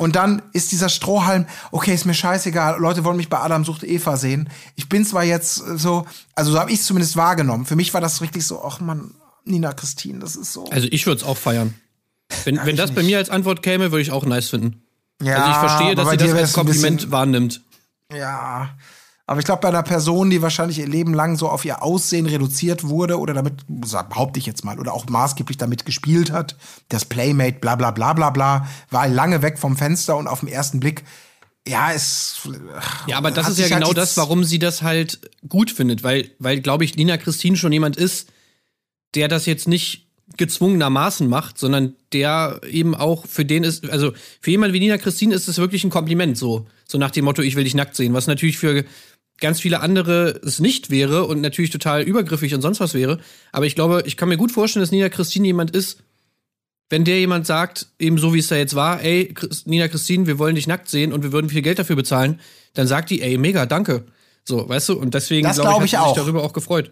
Und dann ist dieser Strohhalm, okay, ist mir scheißegal, Leute wollen mich bei Adam sucht Eva sehen. Ich bin zwar jetzt äh, so, also so habe ich es zumindest wahrgenommen. Für mich war das richtig so, ach man, Nina Christine, das ist so. Also ich würde es auch feiern. Wenn, wenn das bei mir als Antwort käme, würde ich auch nice finden. ja, also ich verstehe, dass sie das als Kompliment bisschen- wahrnimmt. Ja, aber ich glaube, bei einer Person, die wahrscheinlich ihr Leben lang so auf ihr Aussehen reduziert wurde oder damit, behaupte ich jetzt mal, oder auch maßgeblich damit gespielt hat, das Playmate, bla bla bla bla bla, war lange weg vom Fenster und auf den ersten Blick, ja, es. Ja, aber das ist ja halt genau das, warum sie das halt gut findet, weil, weil glaube ich, Nina Christine schon jemand ist, der das jetzt nicht gezwungenermaßen macht, sondern der eben auch für den ist, also für jemanden wie Nina Christine ist es wirklich ein Kompliment, so, so nach dem Motto, ich will dich nackt sehen, was natürlich für ganz viele andere es nicht wäre und natürlich total übergriffig und sonst was wäre. Aber ich glaube, ich kann mir gut vorstellen, dass Nina Christine jemand ist, wenn der jemand sagt, eben so wie es da jetzt war, ey, Nina Christine, wir wollen dich nackt sehen und wir würden viel Geld dafür bezahlen, dann sagt die, ey, mega, danke. So, weißt du, und deswegen glaube glaub ich, ich hat auch. sich darüber auch gefreut.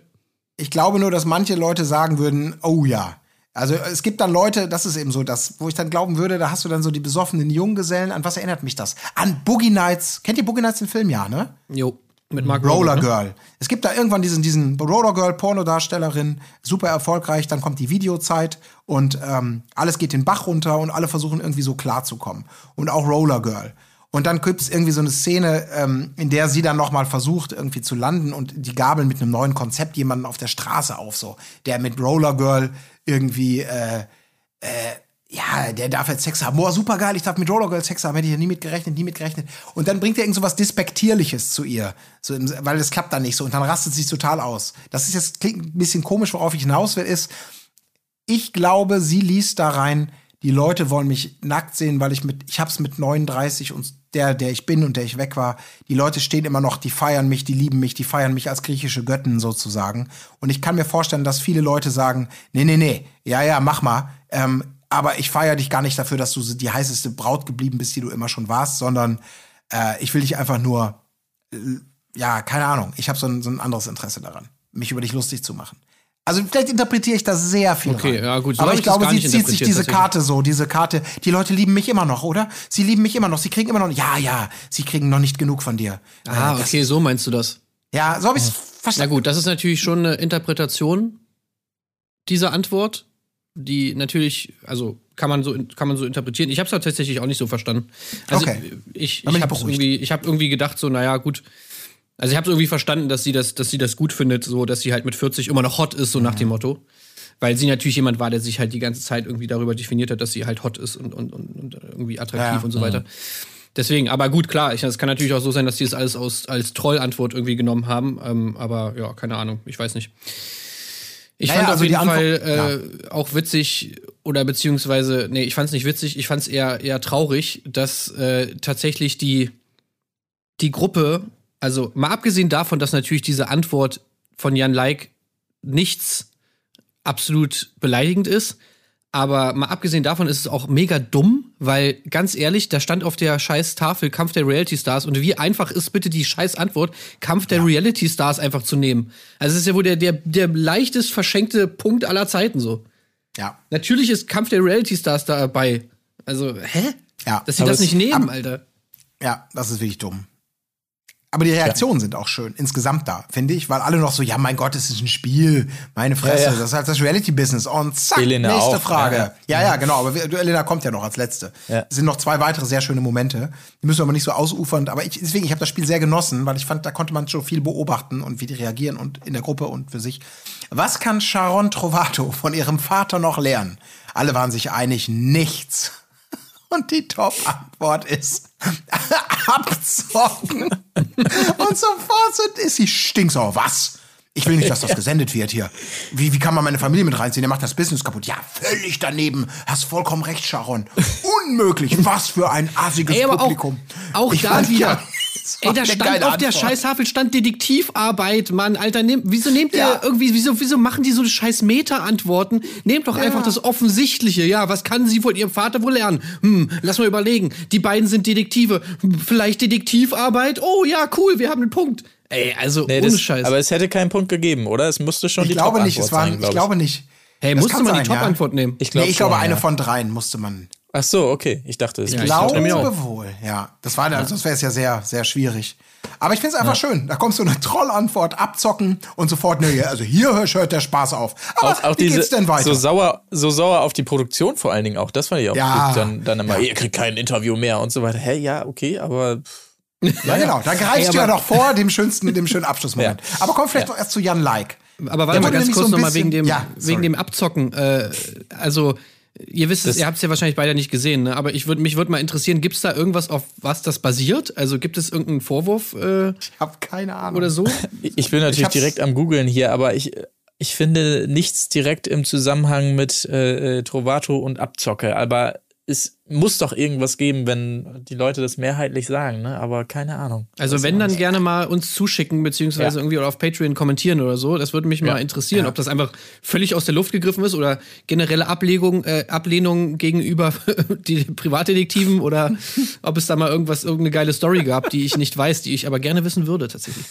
Ich glaube nur, dass manche Leute sagen würden, oh ja. Also es gibt dann Leute, das ist eben so das, wo ich dann glauben würde, da hast du dann so die besoffenen Junggesellen. An was erinnert mich das? An Boogie Nights. Kennt ihr Boogie Nights den Film? Ja, ne? Jo, mit Mark Roller Wahlberg, ne? Girl. Es gibt da irgendwann diesen, diesen Roller Girl Pornodarstellerin, super erfolgreich, dann kommt die Videozeit und ähm, alles geht den Bach runter und alle versuchen irgendwie so klarzukommen. Und auch Roller Girl. Und dann gibt es irgendwie so eine Szene, ähm, in der sie dann noch mal versucht, irgendwie zu landen und die gabeln mit einem neuen Konzept jemanden auf der Straße auf, so, der mit Roller Girl irgendwie äh, ja, der darf jetzt Sex haben. Boah, super geil, ich darf mit Roller Girl Sex haben. Hätte ich ja nie mit gerechnet, nie mit gerechnet. Und dann bringt er irgend so was Despektierliches zu ihr. So, weil das klappt dann nicht so. Und dann rastet sie total aus. Das ist jetzt, klingt ein bisschen komisch, worauf ich hinaus will, ist, ich glaube, sie liest da rein, die Leute wollen mich nackt sehen, weil ich mit, ich hab's mit 39 und der, der ich bin und der ich weg war, die Leute stehen immer noch, die feiern mich, die lieben mich, die feiern mich als griechische Göttin sozusagen. Und ich kann mir vorstellen, dass viele Leute sagen, nee, nee, nee, ja, ja, mach mal, ähm, aber ich feiere dich gar nicht dafür, dass du die heißeste Braut geblieben bist, die du immer schon warst, sondern äh, ich will dich einfach nur, äh, ja, keine Ahnung, ich habe so so ein anderes Interesse daran, mich über dich lustig zu machen. Also vielleicht interpretiere ich da sehr viel Okay, rein. ja, gut, so aber ich ich das glaube, sie zieht sich diese. Karte so, diese Karte. Die Leute lieben mich immer noch, oder? Sie lieben mich immer noch. Sie kriegen immer noch. Ja, ja, sie kriegen noch nicht genug von dir. Ah, Äh, das- okay, so meinst du das. Ja, so habe ich es Na verstanden. gut, das ist natürlich schon eine Interpretation dieser Antwort, die natürlich, also kann man so kann man so interpretieren. Ich habe es tatsächlich auch nicht so verstanden. Also Okay. ich ich ich habe irgendwie ich habe irgendwie gedacht so, naja, gut. Also ich habe irgendwie verstanden, dass sie das dass sie das gut findet, so dass sie halt mit 40 immer noch hot ist, so nach Mhm. dem Motto. Weil sie natürlich jemand war, der sich halt die ganze Zeit irgendwie darüber definiert hat, dass sie halt hot ist und, und, und, irgendwie attraktiv Ja. und so weiter. Deswegen, aber gut, klar, ich, es kann natürlich auch so sein, dass die das alles aus, als Trollantwort irgendwie genommen haben. Ähm, aber ja, keine Ahnung, ich weiß nicht. Ich Naja, fand also auf jeden Fall äh, auch witzig, oder beziehungsweise, nee, ich fand es nicht witzig, ich fand es eher, eher traurig, dass äh, tatsächlich die, die Gruppe, also mal abgesehen davon, dass natürlich diese Antwort von Jan Like nichts absolut beleidigend ist, aber mal abgesehen davon ist es auch mega dumm, weil ganz ehrlich, da stand auf der scheiß Tafel Kampf der Reality Stars und wie einfach ist bitte die scheiß Antwort, Kampf der Reality Stars einfach zu nehmen. Also es ist ja wohl der, der, der leichtest verschenkte Punkt aller Zeiten so. Ja. Natürlich ist Kampf der Reality Stars dabei. Also, hä? Ja, Dass sie das nicht nehmen, aber- Alter. Ja, das ist wirklich dumm. Aber die Reaktionen sind auch schön, insgesamt da, finde ich, weil alle noch so, ja, mein Gott, es ist ein Spiel, meine Fresse, Ja, ja. das ist halt das Reality-Business. Und zack, Elena nächste auch, Frage. ja, Ja, ja, genau, aber Elena kommt ja noch als letzte. Ja. Es sind noch zwei weitere sehr schöne Momente. Die müssen wir aber nicht so ausufernd, aber ich, deswegen, ich habe das Spiel sehr genossen, weil ich fand, da konnte man schon viel beobachten und wie die reagieren und in der Gruppe und für sich. Was kann Sharon Trovato von ihrem Vater noch lernen? Alle waren sich einig, nichts. Und die Top-Antwort ist abzocken. Und sofort sind- ist sie stinksauer. Was? Ich will nicht, dass das gesendet wird hier. Wie, wie kann man meine Familie mit reinziehen? Der macht das Business kaputt. Ja, völlig daneben. Hast vollkommen recht, Sharon. Unmöglich. Was für ein assiges Ey, aber auch, Publikum. auch Ich da wieder. Ja, das Ey, da eine stand auf der Antwort. Scheißtafel stand Detektivarbeit, Mann, Alter. Nehm, wieso nehmt ihr Ja. irgendwie, wieso, wieso machen die so scheiß Meta-Antworten? Nehmt doch einfach das Offensichtliche. Ja, was kann sie von ihrem Vater wohl lernen? Hm, lass mal überlegen. Die beiden sind Detektive. Hm, Vielleicht Detektivarbeit? Oh ja, cool, wir haben einen Punkt. Ey, also Nee, ohne das, Scheiß. aber es hätte keinen Punkt gegeben, oder? Es musste schon Ich die glaube nicht, Top-Antwort es war, sein, ich glaub glaube nicht. hey, Das musste man sein, die ja. Top-Antwort nehmen? Ich glaube nee, ich glaube, schon, eine ja. von dreien musste man. Ach so, okay. Ich dachte, es Ja, Ich ich glaube wohl, ja. Das war, ja. sonst wäre es ja sehr, sehr schwierig. Aber ich finde es einfach schön. Da kommt so eine Trollantwort, abzocken und sofort, nee, also hier hört der Spaß auf. Aber auch, auch wie diese geht's denn weiter? so sauer, so sauer auf die Produktion vor allen Dingen auch. Das fand ich auch Ja. gut. Dann, dann immer, ihr kriegt kein Interview mehr und so weiter. Hä, ja, okay, aber ja, genau. Da greifst du ja noch vor dem schönsten, dem schönen Abschlussmoment. Ja. Aber komm vielleicht doch erst zu Jan Like. Aber warte mal ganz kurz so nochmal wegen dem, Ja, wegen dem Abzocken. Äh, also, ihr wisst es, ihr habt es ja wahrscheinlich beide nicht gesehen, ne? aber ich würd, mich würde mal interessieren, gibt es da irgendwas, auf was das basiert? Also gibt es irgendeinen Vorwurf äh, Ich habe keine Ahnung. oder so? ich bin natürlich hab's- direkt am googeln hier, aber ich, ich finde nichts direkt im Zusammenhang mit äh, äh, Trovato und Abzocke. Aber es muss doch irgendwas geben, wenn die Leute das mehrheitlich sagen, ne? Aber keine Ahnung. Also wenn dann gerne mal uns zuschicken, beziehungsweise Ja. irgendwie oder auf Patreon kommentieren oder so. Das würde mich mal Ja. interessieren, ob das einfach völlig aus der Luft gegriffen ist oder generelle Ablegung, äh, Ablehnung gegenüber die Privatdetektiven oder ob es da mal irgendwas, irgendeine geile Story gab, die ich nicht weiß, die ich aber gerne wissen würde tatsächlich.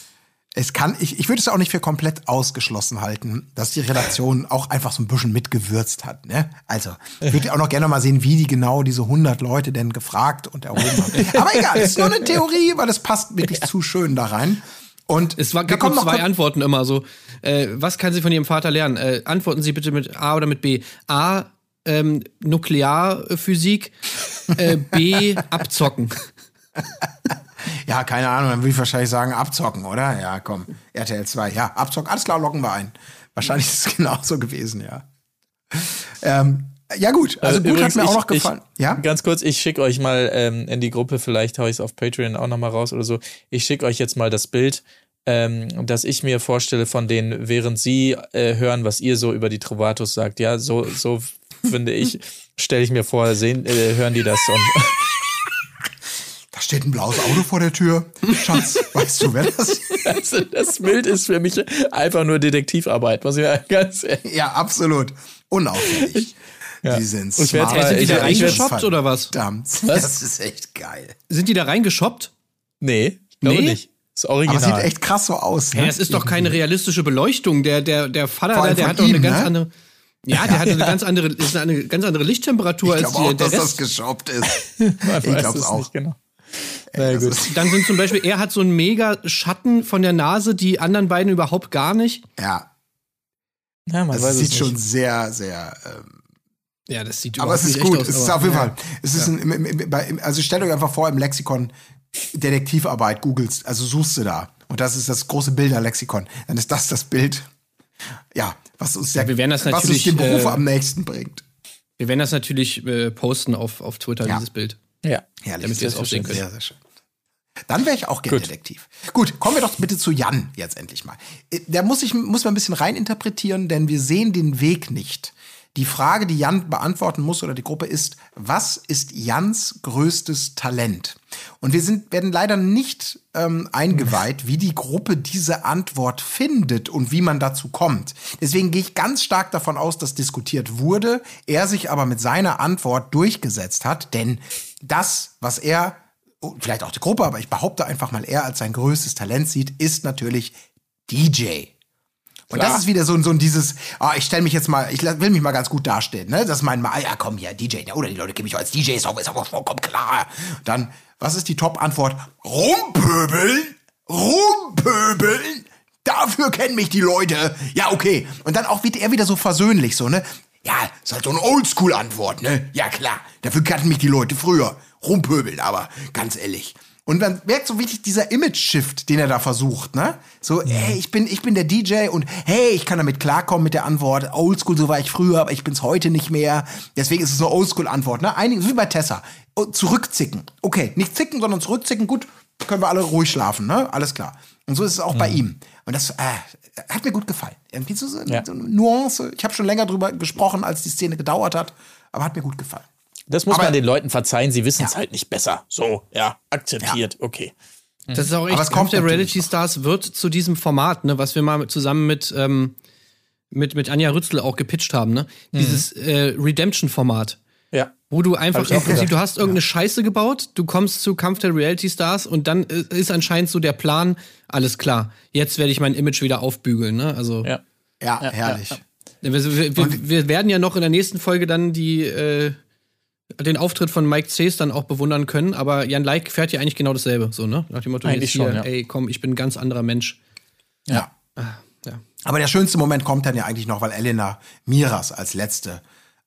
Es kann, ich, ich würde es auch nicht für komplett ausgeschlossen halten, dass die Redaktion auch einfach so ein bisschen mitgewürzt hat. Ne? Also, ich würde auch noch gerne mal sehen, wie die genau diese 100 Leute denn gefragt und erhoben haben. Aber egal, es ist nur eine Theorie, weil es passt wirklich zu schön da rein. Und Es war, gab noch zwei Antworten immer so. Äh, was kann sie von ihrem Vater lernen? Äh, antworten Sie bitte mit A oder mit B. A, ähm, Nuklearphysik. Äh, B, abzocken. Ja, keine Ahnung, dann würde ich wahrscheinlich sagen, abzocken, oder? Ja, komm, RTL 2. Ja, abzocken, alles klar, locken wir ein. Wahrscheinlich ist es genauso gewesen, ja. Ähm, Ja, gut. Also, gut Übrigens, hat mir auch ich- noch gefallen. Ich, ja? Ganz kurz, ich schicke euch mal ähm, in die Gruppe, vielleicht haue ich es auf Patreon auch nochmal raus oder so. Ich schicke euch jetzt mal das Bild, ähm, das ich mir vorstelle von denen, während sie äh, hören, was ihr so über die Trovatos sagt. Ja, so, so finde ich, stelle ich mir vor, sehen, äh, hören die das und Da steht ein blaues Auto vor der Tür. Schatz, weißt du, wer das ist? also das Bild ist für mich einfach nur Detektivarbeit, muss ich mir ganz ehrlich. Ja, absolut. Unauffällig. Die sind Ich werd smart. mal- Sind die ich da ich reingeshoppt oder was? Verdammt. Das ist echt geil. Sind die da reingeshoppt? Nee, ich glaube Nee? nicht. Das ist Aber original. es sieht echt krass so aus. Ne? Ja, das ist doch keine realistische Beleuchtung. Der, der, der Vater, da, allem der hat doch eine ihm, ganz ne? andere. Ja, der hat eine ganz andere, ist eine ganz andere Lichttemperatur ich als glaube auch, die, der dass das Rest. geshoppt ist. Ich glaube es es auch. nicht genau. Na Das gut. Dann sind zum Beispiel, er hat so einen mega Schatten von der Nase, die anderen beiden überhaupt gar nicht. Ja, Ja, man es sieht schon sehr, sehr. Ähm, Ja, das sieht aber es ist gut. echt Es aus, ist aber- auf jeden ja. Fall. Es ist ein, im, im, im, also stellt euch einfach vor, im Lexikon Detektivarbeit googelst, also suchst du da. Und das ist das große Bilderlexikon. Dann ist das das Bild, ja, was uns, der, wir werden das was uns dem Beruf äh, am nächsten bringt. Wir werden das natürlich äh, posten auf, auf Twitter, Ja. dieses Bild. Ja. Herrlich. damit wir es auch sehen können. Sehr, sehr schön. Dann wäre ich auch gerne Detektiv. Gut, kommen wir doch bitte zu Jan jetzt endlich mal. Äh, Da muss ich muss man ein bisschen reininterpretieren, denn wir sehen den Weg nicht. Die Frage, die Jan beantworten muss oder die Gruppe ist, was ist Jans größtes Talent? Und wir sind, werden leider nicht ähm, eingeweiht, wie die Gruppe diese Antwort findet und wie man dazu kommt. Deswegen gehe ich ganz stark davon aus, dass diskutiert wurde, er sich aber mit seiner Antwort durchgesetzt hat, denn das, was er oh, vielleicht auch die Gruppe, aber ich behaupte einfach mal, er als sein größtes Talent sieht, ist natürlich DJ. Und das ist wieder so, ein- so ein dieses, ah, ich stelle mich jetzt mal, ich will mich mal ganz gut darstellen, ne? Das ist mein, ah, ja komm hier, DJ, ne? oder die Leute kennen mich auch als DJ, ist auch, ist auch vollkommen klar. Dann, was ist die Top-Antwort? Rumpöbeln? Rumpöbeln? Dafür kennen mich die Leute. Ja, okay. Und dann auch wird er wieder so versöhnlich, so, ne? Ja, ist halt so eine Oldschool-Antwort, ne? Ja, klar. Dafür kannten mich die Leute früher. Rumpöbeln, aber ganz ehrlich. Und man merkt so wirklich dieser Image-Shift, den er da versucht, ne? So, hey, ich bin, ich bin der DJ und hey, ich kann damit klarkommen mit der Antwort. Oldschool, so war ich früher, aber ich bin's heute nicht mehr. Deswegen ist es eine Oldschool-Antwort, ne? Einige, wie bei Tessa. Oh, Zurückzicken. Okay, nicht zicken, sondern zurückzicken. Gut, können wir alle ruhig schlafen, ne? Alles klar. Und so ist es auch bei ihm. Und das äh, hat mir gut gefallen. Irgendwie so, so, Ja. so eine Nuance. Ich habe schon länger drüber gesprochen, als die Szene gedauert hat, aber hat mir gut gefallen. Das muss Aber- man den Leuten verzeihen, sie wissen es Ja. halt nicht besser. So, ja, akzeptiert, okay. Das ist auch Aber echt, kommt der Reality Stars wird zu diesem Format, ne, was wir mal zusammen mit, ähm, mit, mit Anja Rützel auch gepitcht haben, ne? Dieses äh, Redemption-Format. Ja. Wo du einfach im Prinzip, du hast irgendeine Scheiße gebaut, du kommst zu Kampf der Reality Stars und dann äh, ist anscheinend so der Plan, alles klar, jetzt werde ich mein Image wieder aufbügeln, ne? Also Ja. Ja, herrlich. wir, wir, wir, wir werden ja noch in der nächsten Folge dann die äh, den Auftritt von Mike Cees dann auch bewundern können, aber Jan Like fährt ja eigentlich genau dasselbe, so, ne? Nach dem Motto, Eigentlich hier, schon, ja. ey, komm, ich bin ein ganz anderer Mensch. Ja. Ja. Aber der schönste Moment kommt dann ja eigentlich noch, weil Elena Miras als letzte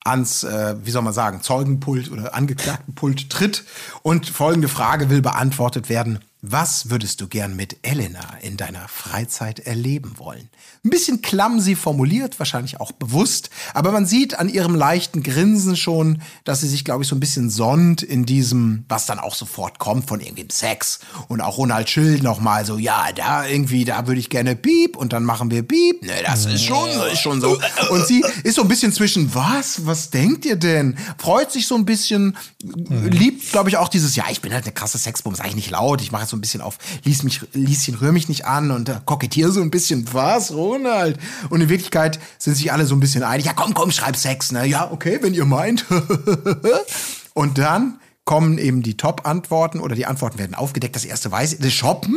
ans, äh, wie soll man sagen, Zeugenpult oder Angeklagtenpult tritt und folgende Frage will beantwortet werden. Was würdest du gern mit Elena in deiner Freizeit erleben wollen? Ein bisschen clumsy formuliert, wahrscheinlich auch bewusst, aber man sieht an ihrem leichten Grinsen schon, dass sie sich, glaube ich, so ein bisschen sonnt in diesem, was dann auch sofort kommt von irgendwie Sex. Und auch Ronald Schild nochmal so, ja, da irgendwie, da würde ich gerne Piep und dann machen wir Piep. Ne, das ist schon, ist schon so. Und sie ist so ein bisschen zwischen, was, was denkt ihr denn? Freut sich so ein bisschen, liebt, glaube ich, auch dieses, ja, ich bin halt eine krasse Sexbombe, sag ich nicht laut, ich mache jetzt so ein bisschen auf, lies mich, Lieschen, rühr mich nicht an und äh, kokettiere so ein bisschen, was, Ronald? Und in Wirklichkeit sind sich alle so ein bisschen einig, ja, komm, komm, schreib Sex, ne? Ja, okay, wenn ihr meint. und dann kommen eben die Top-Antworten oder die Antworten werden aufgedeckt. Das erste weiß, das Shoppen.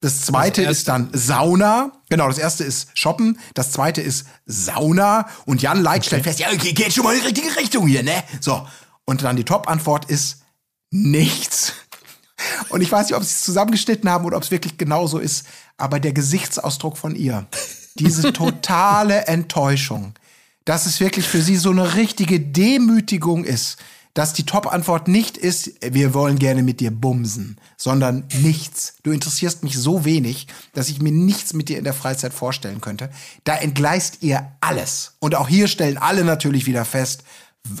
Das zweite Das ist dann Sauna. Genau, das erste ist Shoppen. Das zweite ist Sauna. Und Jan Like stellt fest, ja, okay, geht schon mal in die richtige Richtung hier, ne? So. Und dann die Top-Antwort ist nichts. Und ich weiß nicht, ob sie es zusammengeschnitten haben oder ob es wirklich genauso ist. Aber der Gesichtsausdruck von ihr, diese totale Enttäuschung, dass es wirklich für sie so eine richtige Demütigung ist, dass die Top-Antwort nicht ist, wir wollen gerne mit dir bumsen, sondern nichts. Du interessierst mich so wenig, dass ich mir nichts mit dir in der Freizeit vorstellen könnte. Da entgleist ihr alles. Und auch hier stellen alle natürlich wieder fest,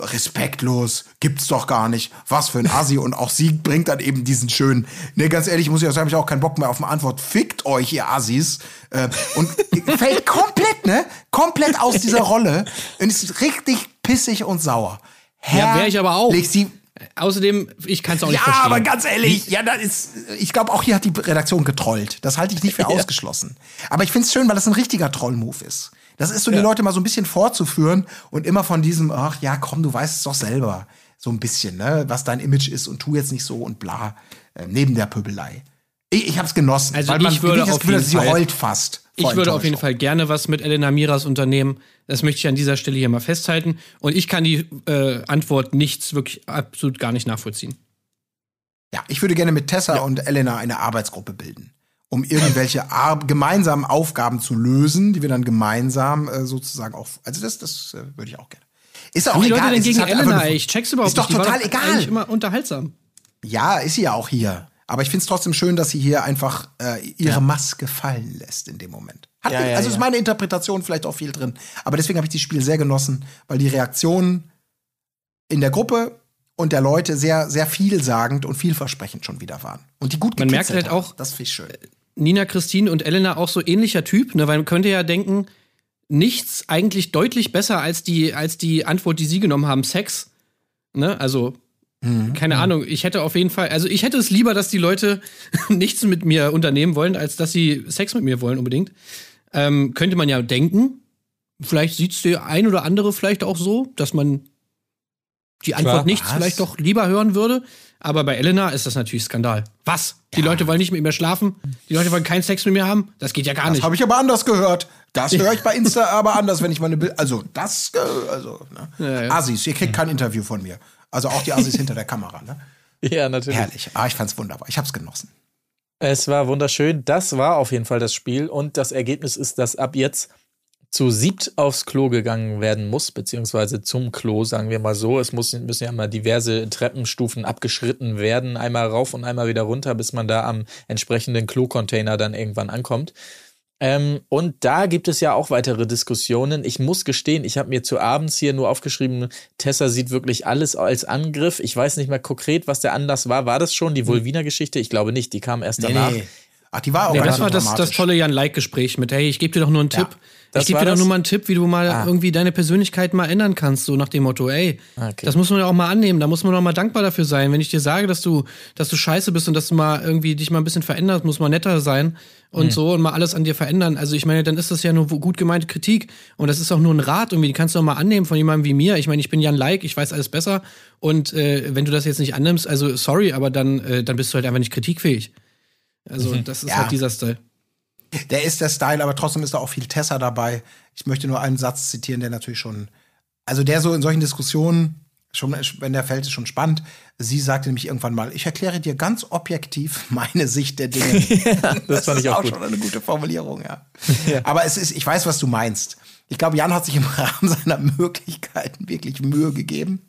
respektlos, gibt's doch gar nicht. Was für ein Assi und auch sie bringt dann eben diesen schönen, ne, ganz ehrlich, muss ich auch sagen, hab ich auch keinen Bock mehr auf eine Antwort. Fickt euch, ihr Assis. Äh, und fällt komplett, ne, komplett aus dieser Rolle und ist richtig pissig und sauer. Ja, wär ich aber auch. Sie, Außerdem, ich kann es auch nicht ja, verstehen. aber ganz ehrlich, ja, das ist, ich glaube, auch hier hat die Redaktion getrollt. Das halte ich nicht für ausgeschlossen. Aber ich finde es schön, weil das ein richtiger Troll-Move ist. Das ist so, die Leute mal so ein bisschen vorzuführen und immer von diesem, ach ja, komm, du weißt es doch selber. So ein bisschen, ne, was dein Image ist und tu jetzt nicht so und bla, äh, neben der Pöbelei. Ich, ich habe es genossen, Also weil man ich würde das auf Gefühl jeden sie Fall- heult fast. Ich würde auf jeden. Fall gerne was mit Elena Miras unternehmen. Das möchte ich an dieser Stelle hier mal festhalten. Und ich kann die äh, Antwort nichts wirklich absolut gar nicht nachvollziehen. Ja, ich würde gerne mit Tessa und Elena eine Arbeitsgruppe bilden, um irgendwelche gemeinsamen Aufgaben zu lösen, die wir dann gemeinsam äh, sozusagen auch. Also das, das äh, würde ich auch gerne. Ist auch Haben die egal. Leute denn ist gegen halt Elena? Ich check's überhaupt Ist doch nicht. Die war total egal. Eigentlich immer unterhaltsam. Ja, ist sie ja auch hier. Aber ich finde es trotzdem schön, dass sie hier einfach äh, ihre Maske fallen lässt in dem Moment. Hat Ja, ja, also ist ja. meine Interpretation vielleicht auch viel drin. Aber deswegen habe ich das Spiel sehr genossen, weil die Reaktionen in der Gruppe und der Leute sehr, sehr vielsagend und vielversprechend schon wieder waren. Und die gut Man merkt halt haben. auch- Das finde ich schön. Nina, Christine und Elena auch so ähnlicher Typ, ne? Weil man könnte ja denken, nichts eigentlich deutlich besser als die, als die Antwort, die sie genommen haben, Sex. Ne? Also, keine Ahnung, ich hätte auf jeden Fall, also ich hätte es lieber, dass die Leute nichts mit mir unternehmen wollen, als dass sie Sex mit mir wollen unbedingt. Ähm, könnte man ja denken. Vielleicht sieht es der ein oder andere vielleicht auch so, dass man die Antwort nichts Was? vielleicht doch lieber hören würde. Aber bei Elena ist das natürlich Skandal. Was? Die Leute wollen nicht mit mir schlafen? Die Leute wollen keinen Sex mit mir haben? Das geht ja gar Das nicht. habe ich aber anders gehört. Das höre ich bei Insta aber anders, wenn ich meine Bild. Also, das. Also, ne? Ja, ja. Assis, ihr kriegt kein Interview von mir. Also auch die Assis hinter der Kamera, ne? Ja, natürlich. Herrlich. Ah, ich fand's wunderbar. Ich hab's genossen. Es war wunderschön. Das war auf jeden Fall das Spiel. Und das Ergebnis ist, dass ab jetzt zu siebt aufs Klo gegangen werden muss, beziehungsweise zum Klo, sagen wir mal so. Es muss, müssen ja mal diverse Treppenstufen abgeschritten werden, einmal rauf und einmal wieder runter, bis man da am entsprechenden Klo-Container dann irgendwann ankommt. Ähm, und da gibt es ja auch weitere Diskussionen. Ich muss gestehen, ich habe mir zu abends hier nur aufgeschrieben, Tessa sieht wirklich alles als Angriff. Ich weiß nicht mehr konkret, was der Anlass war. War das schon die Vulvina Geschichte? Ich glaube nicht, die kam erst danach. Ach, die war auch Nee, gar das nicht war das, das tolle Jan-Like-Gespräch mit, hey, ich gebe dir doch nur einen Tipp. Das ich gebe dir doch nur mal einen Tipp, wie du mal Ah. irgendwie deine Persönlichkeit mal ändern kannst, so nach dem Motto, ey, Okay. das muss man ja auch mal annehmen, da muss man auch mal dankbar dafür sein. Wenn ich dir sage, dass du, dass du scheiße bist und dass du mal irgendwie dich mal ein bisschen veränderst, muss man netter sein und so und mal alles an dir verändern. Also ich meine, dann ist das ja nur gut gemeinte Kritik und das ist auch nur ein Rat irgendwie, die kannst du auch mal annehmen von jemandem wie mir. Ich meine, ich bin Jan Like, ich weiß alles besser und äh, wenn du das jetzt nicht annimmst, also sorry, aber dann, äh, dann bist du halt einfach nicht kritikfähig. Also das ist Ja. halt dieser Style. Der ist der Style, aber trotzdem ist da auch viel Tessa dabei. Ich möchte nur einen Satz zitieren, der natürlich schon, also der so in solchen Diskussionen, schon, wenn der fällt, ist schon spannend. Sie sagte nämlich irgendwann mal, ich erkläre dir ganz objektiv meine Sicht der Dinge. das fand ich auch ist auch schon eine gute Formulierung, ja. Aber es ist, ich weiß, was du meinst. Ich glaube, Jan hat sich im Rahmen seiner Möglichkeiten wirklich Mühe gegeben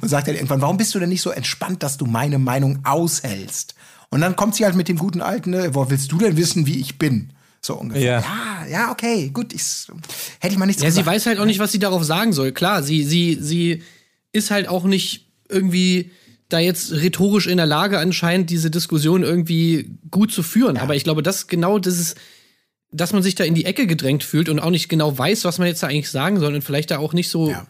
und sagt dann irgendwann, warum bist du denn nicht so entspannt, dass du meine Meinung aushältst? Und dann kommt sie halt mit dem guten alten, ne, wo willst du denn wissen, wie ich bin? So ungefähr. Ja. Ja, ja, okay, gut. Ich, hätte ich mal nichts Ja, sie gesagt. weiß halt auch nicht, was sie darauf sagen soll. Klar, sie, sie, sie ist halt auch nicht irgendwie da jetzt rhetorisch in der Lage, anscheinend diese Diskussion irgendwie gut zu führen. Aber ich glaube, das genau dieses, dass man sich da in die Ecke gedrängt fühlt und auch nicht genau weiß, was man jetzt da eigentlich sagen soll und vielleicht da auch nicht so Ja.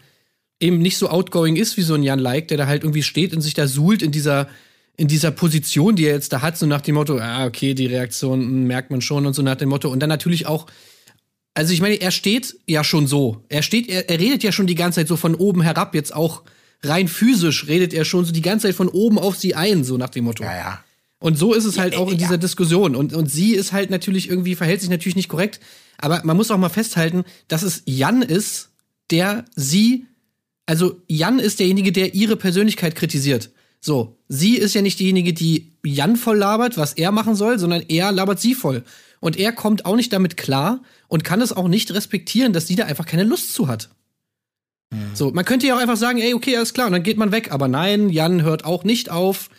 eben nicht so outgoing ist wie so ein Jan Like, der da halt irgendwie steht und sich da suhlt in dieser in dieser Position, die er jetzt da hat, so nach dem Motto, ah, okay, die Reaktion hm, merkt man schon und so nach dem Motto. Und dann natürlich auch, also ich meine, er steht ja schon so. Er steht, er, er redet ja schon die ganze Zeit so von oben herab, jetzt auch rein physisch redet er schon so die ganze Zeit von oben auf sie ein, so nach dem Motto. Ja, ja. Und so ist es halt auch in ja. dieser Diskussion. Und, und sie ist halt natürlich irgendwie, verhält sich natürlich nicht korrekt. Aber man muss auch mal festhalten, dass es Jan ist, der sie, also Jan ist derjenige, der ihre Persönlichkeit kritisiert. So, sie ist ja nicht diejenige, die Jan voll labert, was er machen soll, sondern er labert sie voll. Und er kommt auch nicht damit klar und kann es auch nicht respektieren, dass sie da einfach keine Lust zu hat. So, man könnte ja auch einfach sagen, ey, okay, alles klar, und dann geht man weg. Aber nein, Jan hört auch nicht auf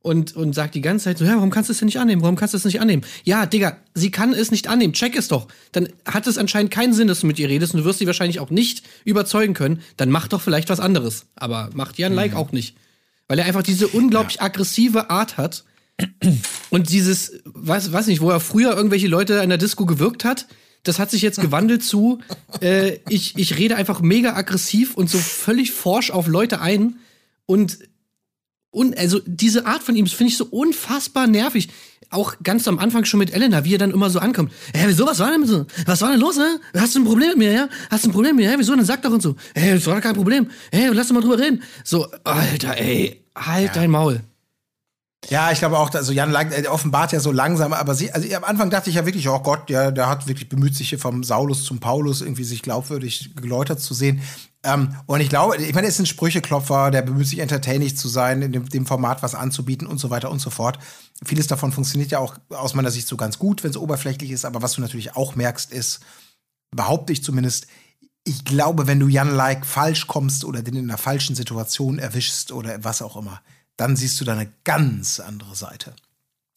und, und sagt die ganze Zeit so, ja, warum kannst du es denn nicht annehmen? Warum kannst du es nicht annehmen? Ja, Digga, sie kann es nicht annehmen. Check es doch. Dann hat es anscheinend keinen Sinn, dass du mit ihr redest und du wirst sie wahrscheinlich auch nicht überzeugen können. Dann mach doch vielleicht was anderes. Aber macht Jan Like auch nicht. Weil er einfach diese unglaublich aggressive Art hat. Und dieses, weiß, weiß nicht, wo er früher irgendwelche Leute in der Disco gewirkt hat, das hat sich jetzt gewandelt zu, äh, ich, ich rede einfach mega aggressiv und so völlig forsch auf Leute ein. Und, und also diese Art von ihm, das finde ich so unfassbar nervig. Auch ganz am Anfang schon mit Elena, wie er dann immer so ankommt. Hä, wieso, was war denn so? Was war denn los, hä? Hast du ein Problem mit mir, ja? Hast du ein Problem mit mir, hä? Wieso? Dann sag doch und so. Hä, das war doch kein Problem. Hä, lass doch mal drüber reden. So, Alter, ey, halt dein Maul. Ja, ich glaube auch, also Jan Lang, äh, offenbart ja so langsam, aber sie, also am Anfang dachte ich ja wirklich, oh Gott, ja, der hat wirklich bemüht, sich hier vom Saulus zum Paulus irgendwie sich glaubwürdig geläutert zu sehen. Ähm, und ich glaube, ich meine, er ist ein Sprücheklopfer, der bemüht sich entertaining zu sein, in dem, dem Format was anzubieten und so weiter und so fort. Vieles davon funktioniert ja auch aus meiner Sicht so ganz gut, wenn es oberflächlich ist, aber was du natürlich auch merkst, ist, behaupte ich zumindest, ich glaube, wenn du Jan Like falsch kommst oder den in einer falschen Situation erwischst oder was auch immer, dann siehst du da eine ganz andere Seite.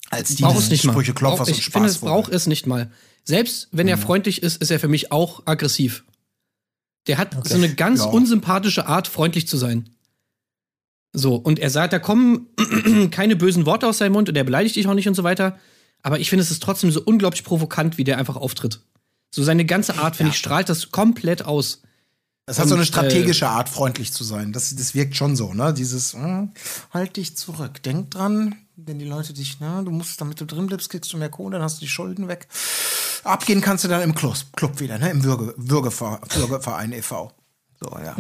Als die es nicht mal. Sprücheklopfers Brauch- und ich finde, es braucht es nicht mal. Selbst wenn er freundlich ist, ist er für mich auch aggressiv. Der hat so eine ganz Ja. unsympathische Art, freundlich zu sein. So, und er sagt, da kommen keine bösen Worte aus seinem Mund und er beleidigt dich auch nicht und so weiter. Aber ich finde, es ist trotzdem so unglaublich provokant, wie der einfach auftritt. So seine ganze Art, finde ich, strahlt das komplett aus. Es hat so eine Und, äh, strategische Art, freundlich zu sein. Das, das wirkt schon so, ne? Dieses, hm, halt dich zurück. Denk dran, wenn die Leute dich, ne, du musst, damit du drin bleibst, kriegst du mehr Kohle, dann hast du die Schulden weg. Abgehen kannst du dann im Club, Club wieder, ne? Im Würge, Würgever, Würgeverein e.V. So, ja.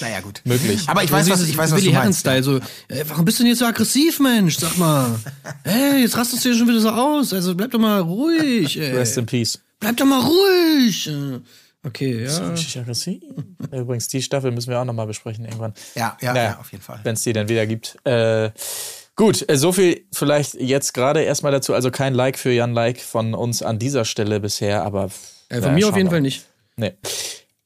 Naja, gut. Möglich. Aber ich weiß, was, ich weiß, was Willi du meinst. Herren-Style, so, äh, warum bist du denn jetzt so aggressiv, Mensch? Sag mal. Ey, jetzt rastest du dir schon wieder so aus. Also bleib doch mal ruhig, ey. Rest in Peace. Bleib doch mal ruhig. Okay, ja. Richtig aggressiv. Übrigens, die Staffel müssen wir auch nochmal besprechen irgendwann. Ja, ja, Naja, ja, auf jeden Fall. Wenn es die dann wieder gibt. Äh, gut, äh, so viel vielleicht jetzt gerade erstmal dazu. Also kein Like für Jan Like von uns an dieser Stelle bisher, aber. Äh, von naja, mir auf jeden wir. Fall nicht. Nee.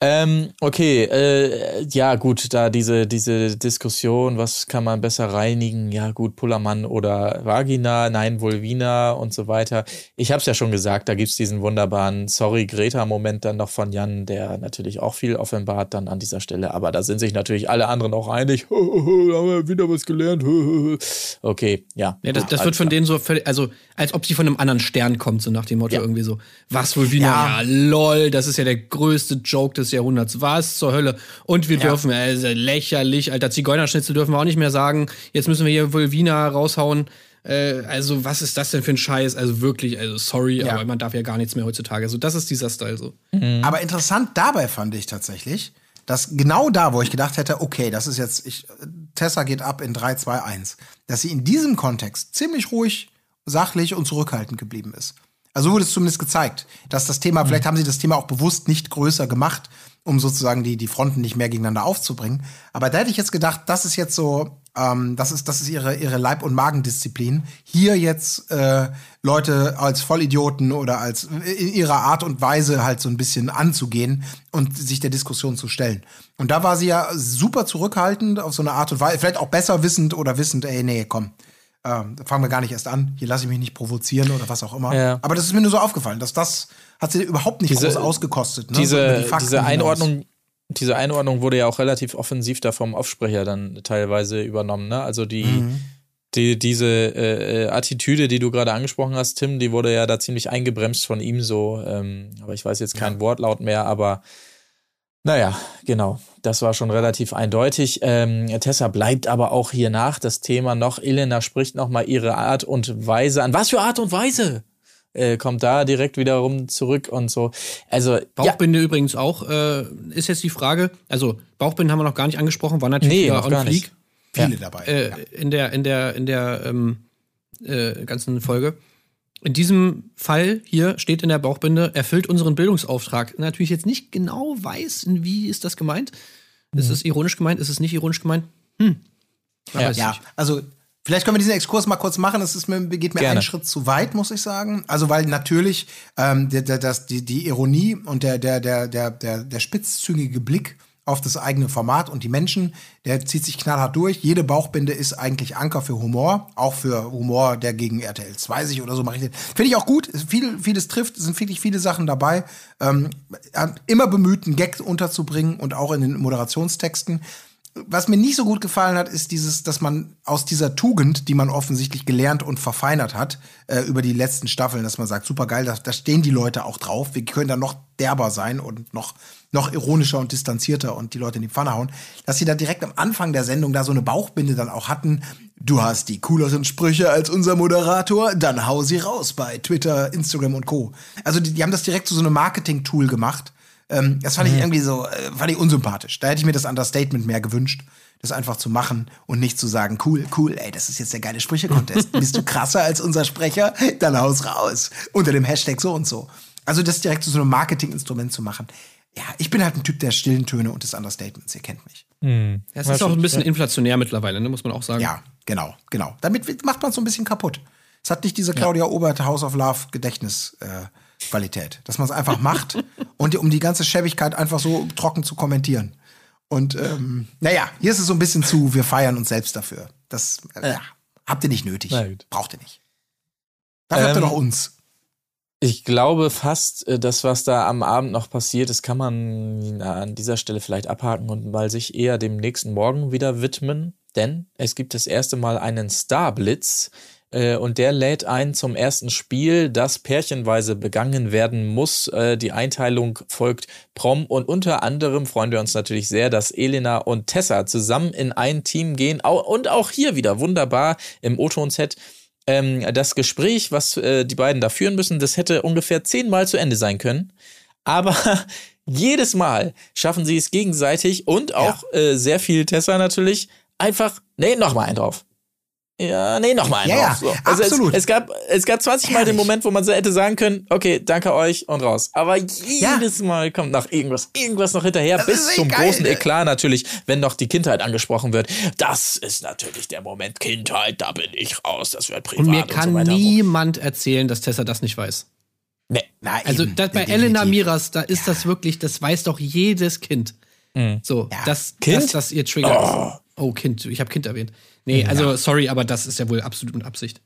Ähm, okay, äh, ja gut, da diese, diese Diskussion, was kann man besser reinigen? Ja gut, Pullermann oder Vagina, nein, Vulvina und so weiter. Ich habe es ja schon gesagt, da gibt's diesen wunderbaren Sorry-Greta-Moment dann noch von Jan, der natürlich auch viel offenbart dann an dieser Stelle, aber da sind sich natürlich alle anderen auch einig. da haben wir wieder was gelernt. okay, ja. Ja, das, das alles wird von klar. denen so völlig, also als ob sie von einem anderen Stern kommt, so nach dem Motto Ja. irgendwie so. Was wieder? Ja. Ja. lol, das ist ja der größte Joke des Jahrhunderts. Was zur Hölle? Und wir dürfen, also lächerlich, alter Zigeunerschnitzel dürfen wir auch nicht mehr sagen. Jetzt müssen wir hier Vulvina raushauen. Äh, also, was ist das denn für ein Scheiß? Also wirklich, also sorry, Ja. aber man darf ja gar nichts mehr heutzutage. So, das ist dieser Style so. Aber interessant dabei fand ich tatsächlich, dass genau da, wo ich gedacht hätte, okay, das ist jetzt, ich, Tessa geht ab in 3, 2, 1, dass sie in diesem Kontext ziemlich ruhig, sachlich und zurückhaltend geblieben ist. Also so wurde es zumindest gezeigt, dass das Thema, vielleicht haben sie das Thema auch bewusst nicht größer gemacht, um sozusagen die, die Fronten nicht mehr gegeneinander aufzubringen. Aber da hätte ich jetzt gedacht, das ist jetzt so, ähm, das ist, das ist ihre, ihre Leib- und Magendisziplin. Hier jetzt äh, Leute als Vollidioten oder als in ihrer Art und Weise halt so ein bisschen anzugehen und sich der Diskussion zu stellen. Und da war sie ja super zurückhaltend auf so eine Art und Weise, vielleicht auch besser wissend oder wissend, ey, nee, komm. Ähm, fangen wir gar nicht erst an. Hier lasse ich mich nicht provozieren oder was auch immer. Ja. Aber das ist mir nur so aufgefallen, dass das hat sie überhaupt nicht Diese- groß ausgekostet. Ne? Diese, die diese. Einordnung, diese Einordnung wurde ja auch relativ offensiv da vom Aufsprecher dann teilweise übernommen. Ne? Also die, Mhm. die diese äh, äh, Attitüde, die du gerade angesprochen hast, Tim, die wurde ja da ziemlich eingebremst von ihm so. Ähm, aber ich weiß jetzt kein Wortlaut mehr, aber naja, genau. Das war schon relativ eindeutig. Ähm, Tessa bleibt aber auch hier nach das Thema noch. Elena spricht noch mal ihre Art und Weise an. Was für Art und Weise? Äh, kommt da direkt wiederum zurück und so. Also ja, Bauchbinde übrigens auch, äh, ist jetzt die Frage. Also, Bauchbinde haben wir noch gar nicht angesprochen, war natürlich Nee, noch gar fleek. nicht. Viele dabei. äh, in der, in der, in der ähm, äh, ganzen Folge. In diesem Fall hier steht in der Bauchbinde, erfüllt unseren Bildungsauftrag. Natürlich jetzt nicht genau weiß, in wie ist das gemeint. Ist es ironisch gemeint? Ist es nicht ironisch gemeint? Hm. Ja. Ja, also vielleicht können wir diesen Exkurs mal kurz machen. Es mir, geht mir Gerne. einen Schritt zu weit, muss ich sagen. Also weil natürlich ähm, der, der, das, die, die Ironie und der, der, der, der, der, der spitzzüngige Blick auf das eigene Format und die Menschen. Der zieht sich knallhart durch. Jede Bauchbinde ist eigentlich Anker für Humor, auch für Humor, der gegen RTL 2 sich oder so macht. Finde ich auch gut. Viel, vieles trifft, es sind wirklich viele Sachen dabei. Ähm, immer bemüht, einen Gag unterzubringen und auch in den Moderationstexten was mir nicht so gut gefallen hat, ist dieses, dass man aus dieser Tugend, die man offensichtlich gelernt und verfeinert hat, äh, über die letzten Staffeln, dass man sagt, super geil, da, da stehen die Leute auch drauf. Wir können da noch derber sein und noch, noch ironischer und distanzierter und die Leute in die Pfanne hauen, dass sie da direkt am Anfang der Sendung da so eine Bauchbinde dann auch hatten. Du hast die cooleren Sprüche als unser Moderator, dann hau sie raus bei Twitter, Instagram und Co. Also die, die haben das direkt zu so einem Marketing-Tool gemacht ähm, das fand ich mhm. irgendwie so, äh, fand ich unsympathisch. Da hätte ich mir das Understatement mehr gewünscht, das einfach zu machen und nicht zu sagen, cool, cool, ey, das ist jetzt der geile Sprüche-Contest. Bist du krasser als unser Sprecher? Dann haus raus. Unter dem Hashtag so und so. Also das direkt zu so einem Marketinginstrument zu machen. Ja, ich bin halt ein Typ der stillen Töne und des Understatements, ihr kennt mich. Mhm. Es ist auch ein bisschen inflationär mittlerweile, ne, muss man auch sagen. Ja, genau, genau. Damit macht man es so ein bisschen kaputt. Es hat nicht diese Claudia ja. Obert House of Love Gedächtnis äh, Qualität. Dass man es einfach macht und um die ganze Schäbigkeit einfach so trocken zu kommentieren. Und ähm, naja, hier ist es so ein bisschen zu, wir feiern uns selbst dafür. Das äh, ja, habt ihr nicht nötig. Braucht ihr nicht. Dafür ähm, habt ihr ähm, doch uns. Ich glaube fast, äh, das, was da am Abend noch passiert ist, kann man an dieser Stelle vielleicht abhaken und mal sich eher dem nächsten Morgen wieder widmen. Denn es gibt das erste Mal einen Starblitz äh, und der lädt ein zum ersten Spiel, das pärchenweise begangen werden muss. Äh, die Einteilung folgt Prom und unter anderem freuen wir uns natürlich sehr, dass Elena und Tessa zusammen in ein Team gehen und auch hier wieder wunderbar im O-Ton-Set. Ähm, das Gespräch, was äh, die beiden da führen müssen, das hätte ungefähr zehnmal zu Ende sein können. Aber jedes Mal schaffen sie es gegenseitig und auch ja. äh, sehr viel Tessa natürlich einfach, nee, nochmal einen drauf. Ja, nee, nochmal ja, ja, so. also absolut. Es, es, gab, es gab 20 Mal den Moment, wo man so hätte sagen können, okay, danke euch und raus. Aber jedes ja. Mal kommt noch irgendwas, irgendwas noch hinterher, das bis zum geil. großen Eklat natürlich, wenn noch die Kindheit angesprochen wird. Das ist natürlich der Moment Kindheit, da bin ich raus, das wird privat und mir kann und so niemand erzählen, dass Tessa das nicht weiß. Nee, na, also das, bei Elena Miras, da ist das wirklich, das weiß doch jedes Kind. Mhm. So, das, kind? das, das ihr Trigger oh. ist. Oh, Kind, ich habe Kind erwähnt. Nee, also ja. sorry, aber das ist ja wohl absolut mit Absicht.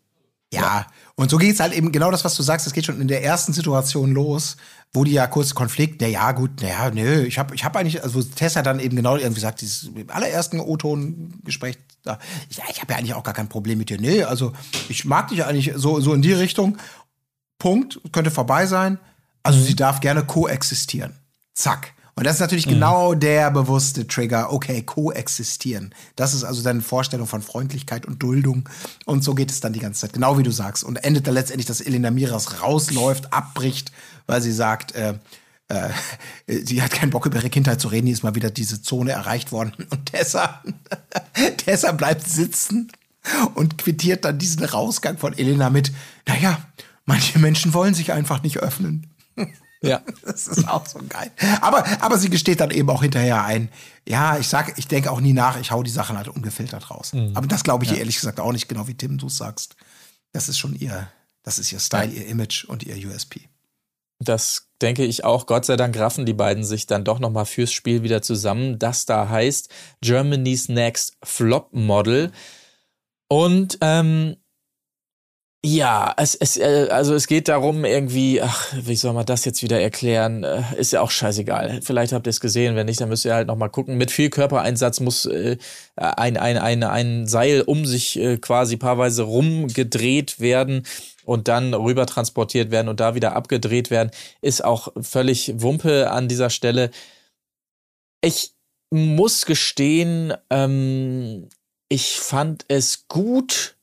Ja, ja. und so geht's halt eben genau das, was du sagst, es geht schon in der ersten Situation los, wo die ja kurz Konflikt, na ja, gut, na ja, nö, ich habe ich hab eigentlich, also Tessa dann eben genau irgendwie sagt, dieses im allerersten O-Ton-Gespräch, ja, ich habe ja eigentlich auch gar kein Problem mit dir, nee, also ich mag dich eigentlich so, so in die Richtung, Punkt, könnte vorbei sein, also sie darf gerne koexistieren, zack. Und das ist natürlich mhm. genau der bewusste Trigger. Okay, koexistieren. Das ist also deine Vorstellung von Freundlichkeit und Duldung. Und so geht es dann die ganze Zeit, genau wie du sagst. Und endet dann letztendlich, dass Elena Miras rausläuft, abbricht, weil sie sagt, äh, äh, sie hat keinen Bock über ihre Kindheit zu reden, die ist mal wieder diese Zone erreicht worden. Und Tessa, Tessa bleibt sitzen und quittiert dann diesen Rausgang von Elena mit, naja, manche Menschen wollen sich einfach nicht öffnen. Ja. Das ist auch so geil. Aber, aber sie gesteht dann eben auch hinterher ein, ja, ich sag, ich denke auch nie nach, ich hau die Sachen halt ungefiltert raus. Mhm. Aber das glaube ich ja. ehrlich gesagt auch nicht, genau wie Tim du sagst. Das ist schon ihr, das ist ihr Style, ja. ihr Image und ihr USP. Das denke ich auch. Gott sei Dank raffen die beiden sich dann doch nochmal fürs Spiel wieder zusammen. Das da heißt Germany's Next Flop Model. Und ähm, ja, es, es, äh, also es geht darum, irgendwie, ach, wie soll man das jetzt wieder erklären? Äh, ist ja auch scheißegal. Vielleicht habt ihr es gesehen, wenn nicht, dann müsst ihr halt nochmal gucken. Mit viel Körpereinsatz muss äh, ein, ein, ein, ein Seil um sich äh, quasi paarweise rumgedreht werden und dann rüber transportiert werden und da wieder abgedreht werden. Ist auch völlig Wumpe an dieser Stelle. Ich muss gestehen, ähm, ich fand es gut,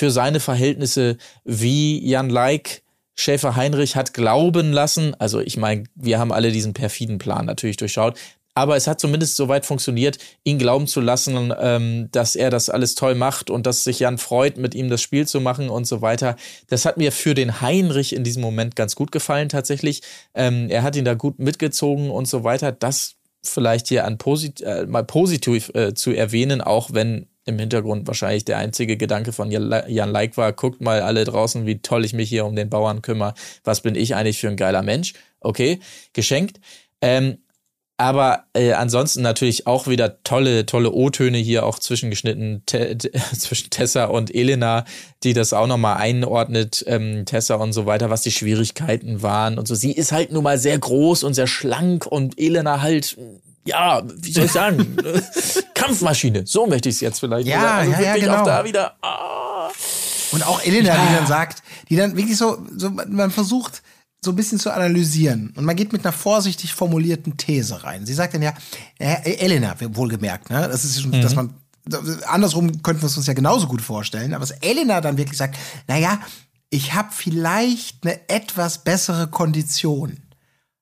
für seine Verhältnisse, wie Jan Leik Schäfer Heinrich hat glauben lassen. Also ich meine, wir haben alle diesen perfiden Plan natürlich durchschaut. Aber es hat zumindest so weit funktioniert, ihn glauben zu lassen, ähm, dass er das alles toll macht und dass sich Jan freut, mit ihm das Spiel zu machen und so weiter. Das hat mir für den Heinrich in diesem Moment ganz gut gefallen tatsächlich. Ähm, er hat ihn da gut mitgezogen und so weiter. Das vielleicht hier an posit äh, mal positiv äh, zu erwähnen, auch wenn im Hintergrund wahrscheinlich der einzige Gedanke von Jan Leik war, guckt mal alle draußen, wie toll ich mich hier um den Bauern kümmere, was bin ich eigentlich für ein geiler Mensch. Okay, geschenkt. Ähm, Aber äh, ansonsten natürlich auch wieder tolle, tolle O-Töne hier auch zwischengeschnitten te zwischen Tessa und Elena, die das auch nochmal einordnet, ähm, Tessa und so weiter, was die Schwierigkeiten waren und so. Sie ist halt nun mal sehr groß und sehr schlank und Elena halt, ja, wie soll ich sagen, Kampfmaschine. So möchte ich es jetzt vielleicht. Ja, also ja, ja, genau. Auch da wieder. Ah. Und auch Elena, Ja. die dann sagt, die dann wirklich so, so man versucht so ein bisschen zu analysieren und man geht mit einer vorsichtig formulierten These rein. Sie sagt dann ja, Elena, wohlgemerkt, ne? Das ist schon, dass man andersrum könnten wir es uns ja genauso gut vorstellen, aber dass Elena dann wirklich sagt, na ja, ich habe vielleicht eine etwas bessere Kondition.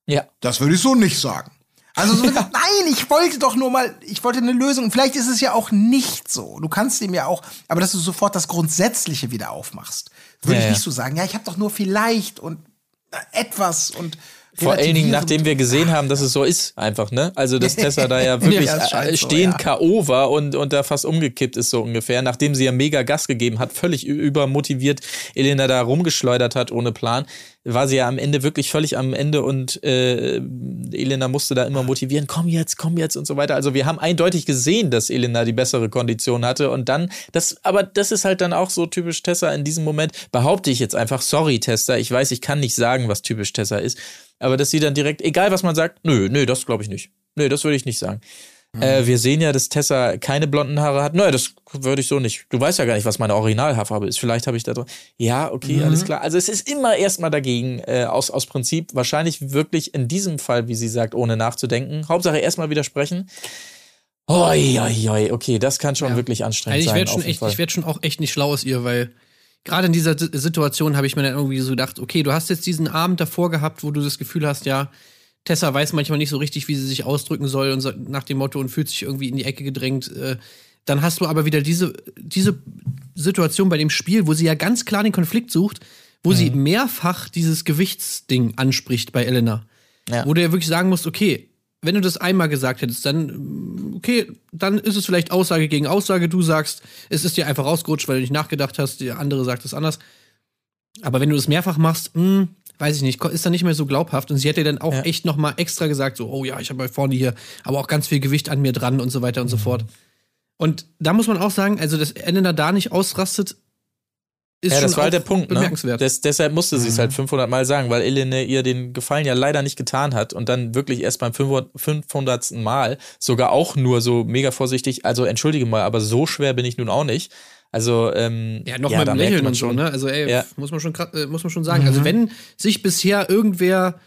Ja. Das würde ich so nicht sagen. Also so, nein, ich wollte doch nur mal, ich wollte eine Lösung. Vielleicht ist es ja auch nicht so. Du kannst ihm ja auch, aber dass du sofort das Grundsätzliche wieder aufmachst, würde Ja, ich ja. nicht so sagen. Ja, ich habe doch nur vielleicht und äh, etwas und Vor allen Dingen, nachdem wir gesehen haben, dass es so ist, einfach, ne? Also, dass Tessa da ja wirklich Ja, äh, so, stehend ja. K.O. war und, und da fast umgekippt ist, so ungefähr, nachdem sie ja mega Gas gegeben hat, völlig übermotiviert Elena da rumgeschleudert hat ohne Plan, war sie ja am Ende wirklich völlig am Ende und äh, Elena musste da immer motivieren, komm jetzt, komm jetzt und so weiter. Also wir haben eindeutig gesehen, dass Elena die bessere Kondition hatte und dann, das, aber das ist halt dann auch so typisch Tessa in diesem Moment, behaupte ich jetzt einfach, sorry Tessa, ich weiß, ich kann nicht sagen, was typisch Tessa ist, aber dass sie dann direkt, egal was man sagt, nö, nö, das glaube ich nicht. Nö, das würde ich nicht sagen. Äh, wir sehen ja, dass Tessa keine blonden Haare hat. Nö, das würde ich so nicht. Du weißt ja gar nicht, was meine Originalhaarfarbe ist. Vielleicht habe ich da drin. Ja, okay, alles klar. Also es ist immer erstmal dagegen, äh, aus, aus Prinzip, wahrscheinlich wirklich in diesem Fall, wie sie sagt, ohne nachzudenken. Hauptsache erstmal widersprechen. Oi, oi, oi, okay, das kann schon wirklich anstrengend Also ich sein. schon echt, ich werde schon auch echt nicht schlau aus ihr, weil gerade in dieser Si- Situation habe ich mir dann irgendwie so gedacht, okay, du hast jetzt diesen Abend davor gehabt, wo du das Gefühl hast, ja, Tessa weiß manchmal nicht so richtig, wie sie sich ausdrücken soll und so, nach dem Motto und fühlt sich irgendwie in die Ecke gedrängt. Äh, dann hast du aber wieder diese, diese Situation bei dem Spiel, wo sie ja ganz klar den Konflikt sucht, wo sie Mhm. mehrfach dieses Gewichtsding anspricht bei Elena. Ja. Wo du ja wirklich sagen musst, okay, wenn du das einmal gesagt hättest, dann, okay, dann ist es vielleicht Aussage gegen Aussage. Du sagst, es ist dir einfach rausgerutscht, weil du nicht nachgedacht hast, der andere sagt es anders. Aber wenn du das mehrfach machst, hm, weiß ich nicht, ist dann nicht mehr so glaubhaft. Und sie hätte dann auch Ja. echt noch mal extra gesagt, so, oh ja, ich habe vorne hier aber auch ganz viel Gewicht an mir dran und so weiter und so fort. Und da muss man auch sagen, also, dass Elena da nicht ausrastet, ist ja, schon das war halt der Punkt. Ne? Des, deshalb musste sie es halt 500 Mal sagen, weil Elene ihr den Gefallen ja leider nicht getan hat und dann wirklich erst beim 500. 500. Mal sogar auch nur so mega vorsichtig. Also entschuldige mal, aber so schwer bin ich nun auch nicht. Also ähm, Ja, noch ja, Lächeln man und so, schon. ne? Also, ey, Ja. muss man schon äh, muss man schon sagen. Also, wenn sich bisher irgendwer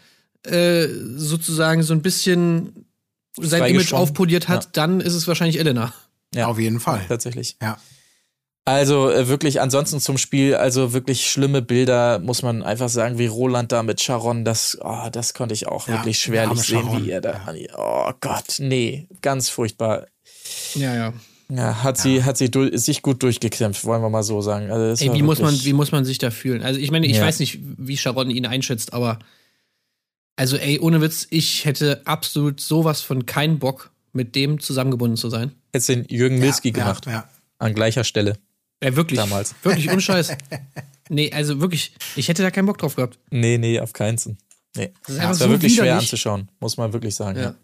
äh, sozusagen so ein bisschen sein Image aufpoliert hat, Ja. dann ist es wahrscheinlich Elena. Ja. Auf jeden Fall. Tatsächlich. Ja. Also äh, wirklich, ansonsten zum Spiel, also wirklich schlimme Bilder, muss man einfach sagen, wie Roland da mit Sharon, das, oh, das konnte ich auch Ja, wirklich schwerlich sehen, Sharon, wie er da, oh Gott, nee, ganz furchtbar. Ja, ja. Ja, hat sie, hat sie sich gut durchgekämpft, wollen wir mal so sagen. Also Ey, wie muss man, wie muss man sich da fühlen? Also, ich meine, ich Ja. weiß nicht, wie Sharon ihn einschätzt, aber also, ey, ohne Witz, ich hätte absolut sowas von keinen Bock, mit dem zusammengebunden zu sein. Jetzt den Jürgen Milski ja, gemacht, Ja, an gleicher Stelle. Ja, wirklich. Damals. Wirklich, unscheiß. nee, also wirklich, ich hätte da keinen Bock drauf gehabt. Nee, nee, auf keinen. Nee. Das ist Das war so wirklich schwer anzuschauen, muss man wirklich sagen. Ja. Ja.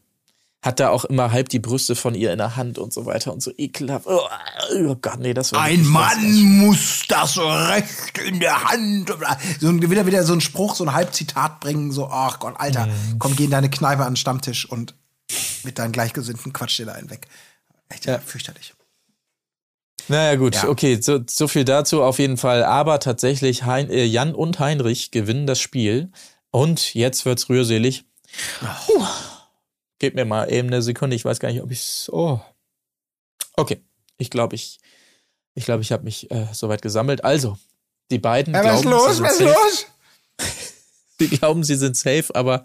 Hat da auch immer halb die Brüste von ihr in der Hand und so weiter und so ekelhaft. Oh, oh Gott, nee, das war Ein Mann muss das Recht in der Hand. So ein, wieder, wieder so ein Spruch, so ein Halbzitat bringen, so, ach Gott, Alter, Mhm. komm, geh in deine Kneipe an den Stammtisch und mit deinen Gleichgesinnten quatsch dir da einen weg. Echt. Ja. fürchterlich. Naja, gut, Ja. okay, so, so viel dazu auf jeden Fall. Aber tatsächlich, hein, äh, Jan und Heinrich gewinnen das Spiel. Und jetzt wird's rührselig. Puh. Gebt mir mal eben eine Sekunde, ich weiß gar nicht, ob ich's. Oh. Okay, ich glaube, ich, ich glaube, ich habe mich äh, soweit gesammelt. Also, die beiden Ja, was ist glauben, sie los? sind Was safe. los? Sie glauben, sie sind safe, aber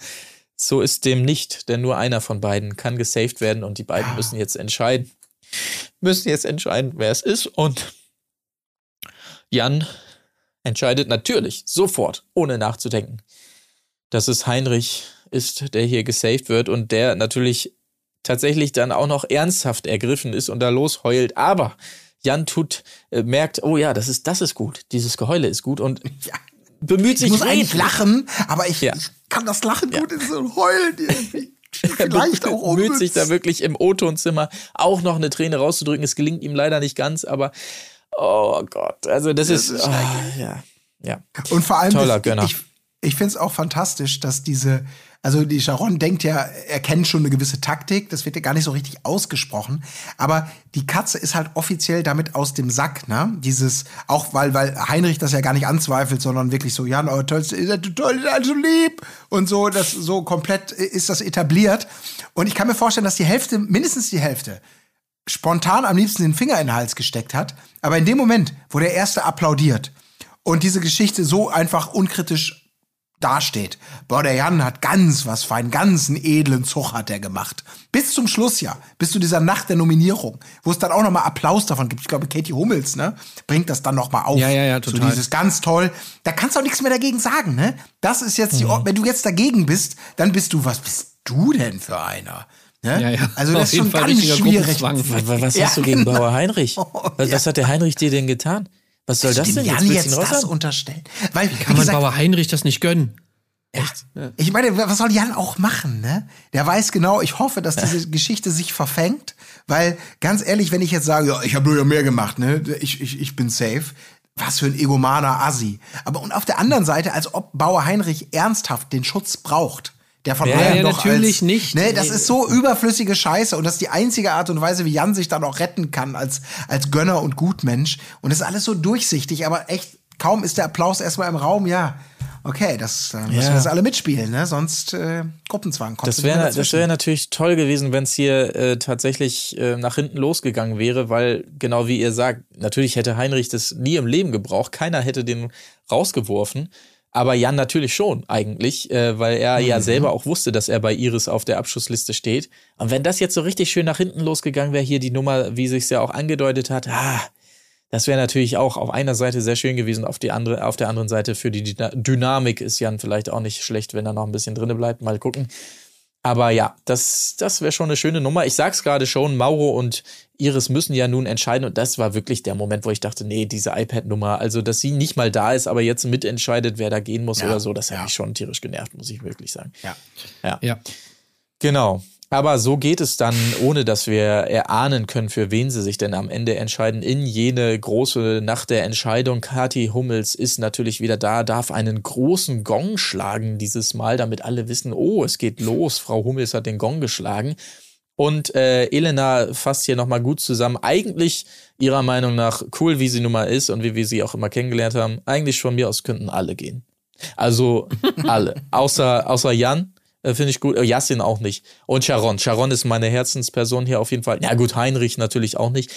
so ist dem nicht, denn nur einer von beiden kann gesaved werden und die beiden müssen jetzt entscheiden. Müssen jetzt entscheiden, wer es ist und Jan entscheidet natürlich sofort, ohne nachzudenken, dass es Heinrich ist, der hier gesaved wird und der natürlich tatsächlich dann auch noch ernsthaft ergriffen ist und da losheult, aber Jan tut, äh, merkt, oh ja, das ist, das ist gut, dieses Geheule ist gut und Ja. bemüht sich Ich muss eigentlich lachen, aber ich, Ja. ich kann das Lachen gut in so ein Heulen irgendwie. Vielleicht auch bemüht sich unnütz. da wirklich im O-Tonzimmer auch noch eine Träne rauszudrücken. Es gelingt ihm leider nicht ganz, aber oh Gott, also das, ist, ist ah, ja, ja. Und vor allem, Toller das, ich, ich finde es auch fantastisch, dass diese, also die Sharon denkt ja, er kennt schon eine gewisse Taktik, das wird ja gar nicht so richtig ausgesprochen, aber die Katze ist halt offiziell damit aus dem Sack, ne? Dieses, auch weil, weil Heinrich das ja gar nicht anzweifelt, sondern wirklich so, ja, oh, toll, seid toll, ihr seid so lieb und so, das so komplett ist das etabliert. Und ich kann mir vorstellen, dass die Hälfte, mindestens die Hälfte, spontan am liebsten den Finger in den Hals gesteckt hat. Aber in dem Moment, wo der Erste applaudiert und diese Geschichte so einfach unkritisch dasteht, boah, der Jan hat ganz was fein, ganz einen edlen Zug hat er gemacht. Bis zum Schluss ja, bis zu dieser Nacht der Nominierung, wo es dann auch nochmal Applaus davon gibt. Ich glaube, Katie Hummels, ne, bringt das dann nochmal auf. Ja, ja, ja, So total. dieses ganz toll. Da kannst du auch nichts mehr dagegen sagen, ne? Das ist jetzt die, Mhm. wenn du jetzt dagegen bist, dann bist du, was bist du denn für einer? Ne? Ja, ja. Also Auf das ist jeden schon Fall ganz richtiger schwierig. Was, was Ja, hast du gegen genau. Bauer Heinrich? Was, ja. was hat der Heinrich dir denn getan? Was soll das Dem denn? Jan ihn jetzt das unterstellen. Weil, wie Kann man gesagt, Bauer Heinrich das nicht gönnen? ich meine, was soll Jan auch machen, ne? Der weiß genau, ich hoffe, dass diese Geschichte sich verfängt, weil ganz ehrlich, wenn ich jetzt sage, ja, ich habe nur ja mehr gemacht, ne? Ich, ich, ich bin safe. Was für ein egomaner Assi. Aber und auf der anderen Seite, als ob Bauer Heinrich ernsthaft den Schutz braucht. Der von Ja, allem ja, doch natürlich als, nicht. Ne, das ist so überflüssige Scheiße und das ist die einzige Art und Weise, wie Jan sich dann auch retten kann als, als Gönner und Gutmensch. Und das ist alles so durchsichtig, aber echt, kaum ist der Applaus erstmal im Raum, ja. Okay, das äh, müssen Ja. wir das alle mitspielen, ne? Sonst äh, Gruppenzwang kommt. Das wäre das wär natürlich toll gewesen, wenn es hier äh, tatsächlich äh, nach hinten losgegangen wäre, weil genau wie ihr sagt, natürlich hätte Heinrich das nie im Leben gebraucht, keiner hätte den rausgeworfen, aber Jan natürlich schon eigentlich, äh, weil er ja selber auch wusste, dass er bei Iris auf der Abschussliste steht. Und wenn das jetzt so richtig schön nach hinten losgegangen wäre, hier die Nummer, wie sich's ja auch angedeutet hat, ah, das wäre natürlich auch auf einer Seite sehr schön gewesen, auf, die andere, auf der anderen Seite für die Dyna- Dynamik ist Jan vielleicht auch nicht schlecht, wenn er noch ein bisschen drinne bleibt. Mal gucken. Aber ja, das, das wäre schon eine schöne Nummer. Ich sag's gerade schon, Mauro und Iris müssen ja nun entscheiden. Und das war wirklich der Moment, wo ich dachte, nee, diese iPad-Nummer, also dass sie nicht mal da ist, aber jetzt mitentscheidet, wer da gehen muss Ja, oder so, das hat ja. mich schon tierisch genervt, muss ich wirklich sagen. Ja. Ja. Ja. Genau. Aber so geht es dann, ohne dass wir erahnen können, für wen sie sich denn am Ende entscheiden, in jene große Nacht der Entscheidung. Kathi Hummels ist natürlich wieder da, darf einen großen Gong schlagen dieses Mal, damit alle wissen, oh, es geht los. Frau Hummels hat den Gong geschlagen. Und äh, Elena fasst hier nochmal gut zusammen. Eigentlich ihrer Meinung nach cool, wie sie nun mal ist und wie wir sie auch immer kennengelernt haben. Eigentlich von mir aus könnten alle gehen. Also alle. außer, außer Jan, äh, finde ich gut. Äh, Yassin auch nicht. Und Sharon. Sharon ist meine Herzensperson hier auf jeden Fall. Ja gut, Heinrich natürlich auch nicht.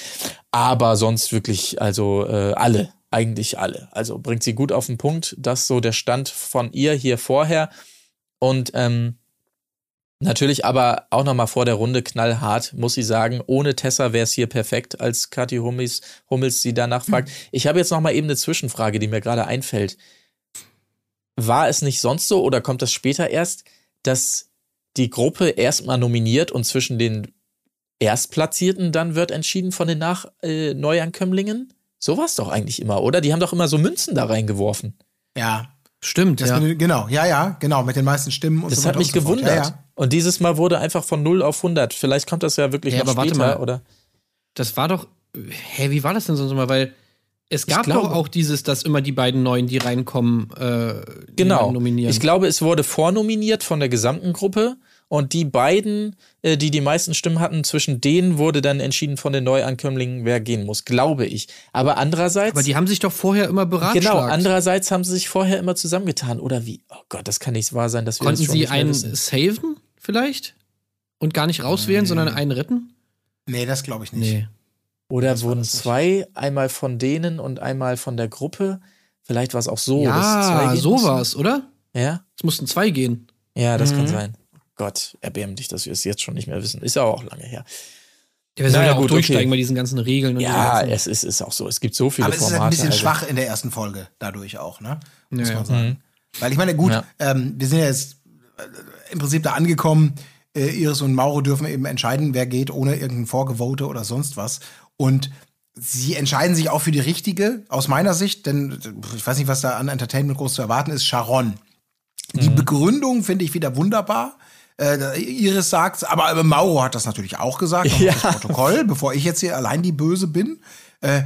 Aber sonst wirklich, also äh, alle. Eigentlich alle. Also bringt sie gut auf den Punkt. Das so der Stand von ihr hier vorher. Und ähm, Natürlich aber auch nochmal vor der Runde knallhart, muss sie sagen. Ohne Tessa wäre es hier perfekt, als Kathi Hummels, Hummels sie danach fragt. Ich habe jetzt nochmal eben eine Zwischenfrage, die mir gerade einfällt. War es nicht sonst so oder kommt das später erst, dass die Gruppe erstmal nominiert und zwischen den Erstplatzierten dann wird entschieden von den Nach äh, Neuankömmlingen? So war es doch eigentlich immer, oder? Die haben doch immer so Münzen da reingeworfen. Ja. Stimmt, Das ja. mit, genau, ja, ja, genau, mit den meisten Stimmen und Das so hat weiter mich gewundert. Ja, ja. Und dieses Mal wurde einfach von 0 auf 100. Vielleicht kommt das ja wirklich Ja, noch aber warte später, mal. oder? Das war doch. Hä, wie war das denn sonst mal? Weil es gab glaube- doch auch dieses, dass immer die beiden Neuen, die reinkommen, äh, Genau. nominieren. Ich glaube, es wurde vornominiert von der gesamten Gruppe und die beiden, äh, die die meisten Stimmen hatten, zwischen denen wurde dann entschieden von den Neuankömmlingen, wer gehen muss, glaube ich. Aber andererseits, Aber die haben sich doch vorher immer beratschlagt. genau, andererseits haben sie sich vorher immer zusammengetan oder wie? Oh Gott, das kann nicht wahr sein, dass wir Konnten das schon sie nicht mehr einen wissen. saven, vielleicht? Und gar nicht rauswählen, sondern einen retten? Nee, das glaube ich nicht. Oder war wurden das nicht. zwei, einmal von denen und einmal von der Gruppe? Vielleicht war es auch so, ja, so mussten? war's, oder? Ja, Es mussten zwei gehen. ja, das kann Mhm. sein. Gott, erbärm dich, dass wir es jetzt schon nicht mehr wissen. Ist ja auch lange her. Ja, wir sollen Naja, ja auch gut, durchsteigen okay. bei diesen ganzen Regeln und Ja, ganzen- es ist, ist auch so. Es gibt so viele Aber es ist Formate. halt ein bisschen also- schwach in der ersten Folge, dadurch auch, ne? Muss Ja, man sagen. Weil ich meine, gut, Ja. ähm, wir sind ja jetzt äh, im Prinzip da angekommen. Äh, Iris und Mauro dürfen eben entscheiden, wer geht, ohne irgendein Vorgevote oder sonst was. Und sie entscheiden sich auch für die richtige, aus meiner Sicht, denn ich weiß nicht, was da an Entertainment groß zu erwarten ist, Sharon. Die Begründung finde ich wieder wunderbar. Äh, Iris sagt, aber Mauro hat das natürlich auch gesagt, auch Ja. das Protokoll, bevor ich jetzt hier allein die Böse bin. Äh,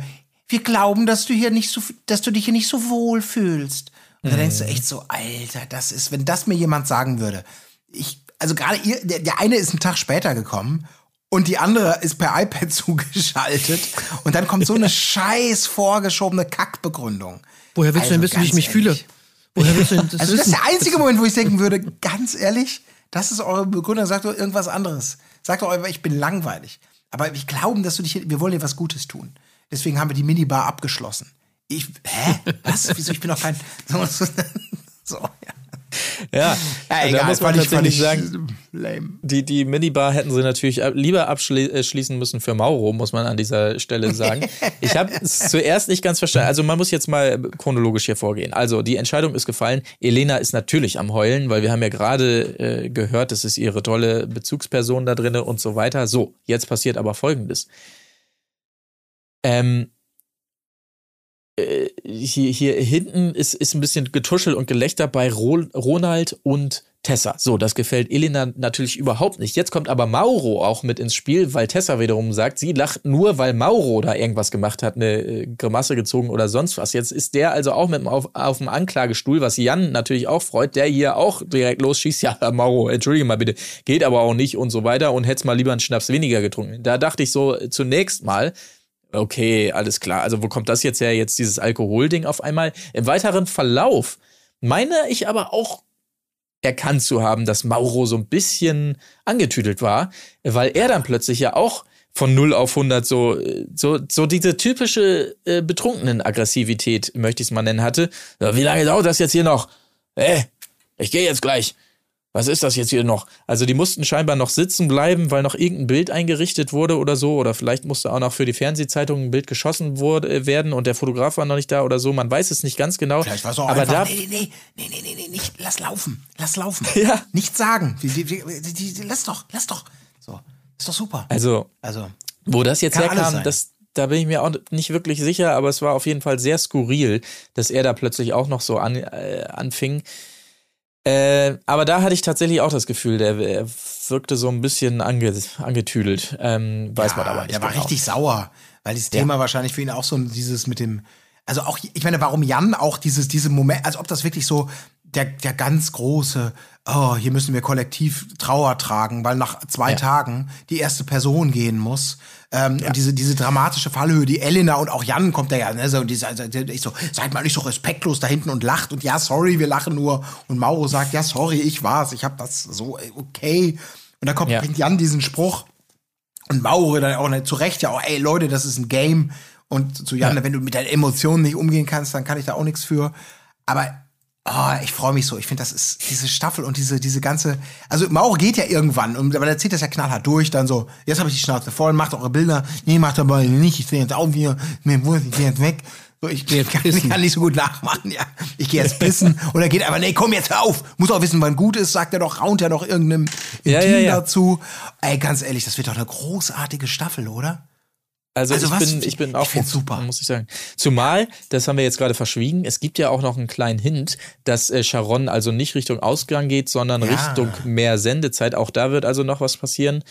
wir glauben, dass du hier nicht so, dass du dich hier nicht so wohl fühlst. Und dann denkst du echt so, Alter, das ist, wenn das mir jemand sagen würde. Ich, also gerade ihr, der, der eine ist einen Tag später gekommen und die andere ist per iPad zugeschaltet und dann kommt so eine scheiß vorgeschobene Kackbegründung. Woher willst du denn Also, wissen, wie ich mich fühle? ehrlich. Woher willst du denn das Also das ist der einzige Moment, wo ich denken würde, ganz ehrlich, das ist eure Begründung, sagt doch irgendwas anderes. Sagt doch ich bin langweilig. Aber wir glauben, dass du dich, wir wollen dir was Gutes tun. Deswegen haben wir die Minibar abgeschlossen. Ich, hä? Was? Wieso? Ich bin doch kein, so, so, so ja. Ja, da muss man tatsächlich ich sagen, lame. Die, die Minibar hätten sie natürlich lieber abschließen müssen für Mauro, muss man an dieser Stelle sagen. Ich habe es zuerst nicht ganz verstanden. Also man muss jetzt mal chronologisch hier vorgehen. Also die Entscheidung ist gefallen. Elena ist natürlich am Heulen, weil wir haben ja gerade äh, gehört, das ist ihre tolle Bezugsperson da drinne und so weiter. So, jetzt passiert aber Folgendes. Ähm, äh, hier, hier hinten ist, ist ein bisschen Getuschel und Gelächter bei Ro Ronald und Tessa. So, das gefällt Elena natürlich überhaupt nicht. Jetzt kommt aber Mauro auch mit ins Spiel, weil Tessa wiederum sagt, sie lacht nur, weil Mauro da irgendwas gemacht hat, eine äh, Grimasse gezogen oder sonst was. Jetzt ist der also auch mit auf, auf dem Anklagestuhl, was Jan natürlich auch freut, der hier auch direkt losschießt. Ja, Mauro, entschuldige mal bitte, geht aber auch nicht und so weiter und hätt's mal lieber einen Schnaps weniger getrunken. Da dachte ich so äh, zunächst mal, Okay, alles klar. Also wo kommt das jetzt her, jetzt dieses Alkoholding auf einmal? Im weiteren Verlauf meine ich aber auch erkannt zu haben, dass Mauro so ein bisschen angetüdelt war, weil er dann plötzlich ja auch von 0 auf 100 so, so, so diese typische äh, betrunkenen Aggressivität, möchte ich es mal nennen, hatte. Wie lange dauert das jetzt hier noch? Äh, ich gehe jetzt gleich. Was ist das jetzt hier noch? Also die mussten scheinbar noch sitzen bleiben, weil noch irgendein Bild eingerichtet wurde oder so. Oder vielleicht musste auch noch für die Fernsehzeitung ein Bild geschossen wurde, äh, werden und der Fotograf war noch nicht da oder so. Man weiß es nicht ganz genau. Vielleicht war es auch Aber einfach, da, nee, nee, nee, nee, nee, nee, nicht, lass laufen, lass laufen. Ja. Nichts sagen. Lass doch, lass doch. So, ist doch super. also Also, Wo das jetzt herkam, das, da bin ich mir auch nicht wirklich sicher, aber es war auf jeden Fall sehr skurril, dass er da plötzlich auch noch so an, äh, anfing. Äh, aber da hatte ich tatsächlich auch das Gefühl, der, er wirkte so ein bisschen ange, angetüdelt. Ähm, weiß man aber nicht. Der war genau. richtig sauer, weil dieses Thema wahrscheinlich für ihn auch so dieses mit dem, also auch, ich meine, warum Jan auch dieses, diese Moment, als ob das wirklich so der, der ganz große, oh, hier müssen wir kollektiv Trauer tragen, weil nach zwei Ja. Tagen die erste Person gehen muss. Ähm, Und diese, diese dramatische Fallhöhe, die Elena und auch Jan kommt da ja, ne, so, und die, also, ich so, seid mal nicht so respektlos da hinten und lacht und ja, sorry, wir lachen nur. Und Mauro sagt, ja, sorry, ich war's, ich hab das so, äh, okay. Und dann kommt, Ja. bringt Jan diesen Spruch, und Mauro dann auch nicht zu Recht ja auch, ey Leute, das ist ein Game. Und zu Jan, wenn du mit deinen Emotionen nicht umgehen kannst, dann kann ich da auch nichts für. Aber oh, ich freue mich so. Ich finde, das ist diese Staffel und diese, diese ganze. Also Mauro geht ja irgendwann, und, aber der zieht das ja knallhart durch, dann so, jetzt habe ich die Schnauze voll, macht eure Bilder. Nee, macht aber nicht, ich sehe jetzt auf hier, mir wurscht, ich gehe jetzt weg. So, ich, Geh jetzt kann, ich kann nicht so gut nachmachen, ja. Ich gehe jetzt pissen. und er geht einfach, nee, komm jetzt hör auf. Muss auch wissen, wann gut ist, sagt er doch, raunt er doch irgendeinem Ja, Team ja, ja. dazu. Ey, ganz ehrlich, das wird doch eine großartige Staffel, oder? Also, Also ich, was- bin, ich bin ich auch find's super. muss ich sagen. Zumal, das haben wir jetzt gerade verschwiegen, es gibt ja auch noch einen kleinen Hint, dass äh, Sharon also nicht Richtung Ausgang geht, sondern Ja. Richtung mehr Sendezeit. Auch da wird also noch was passieren.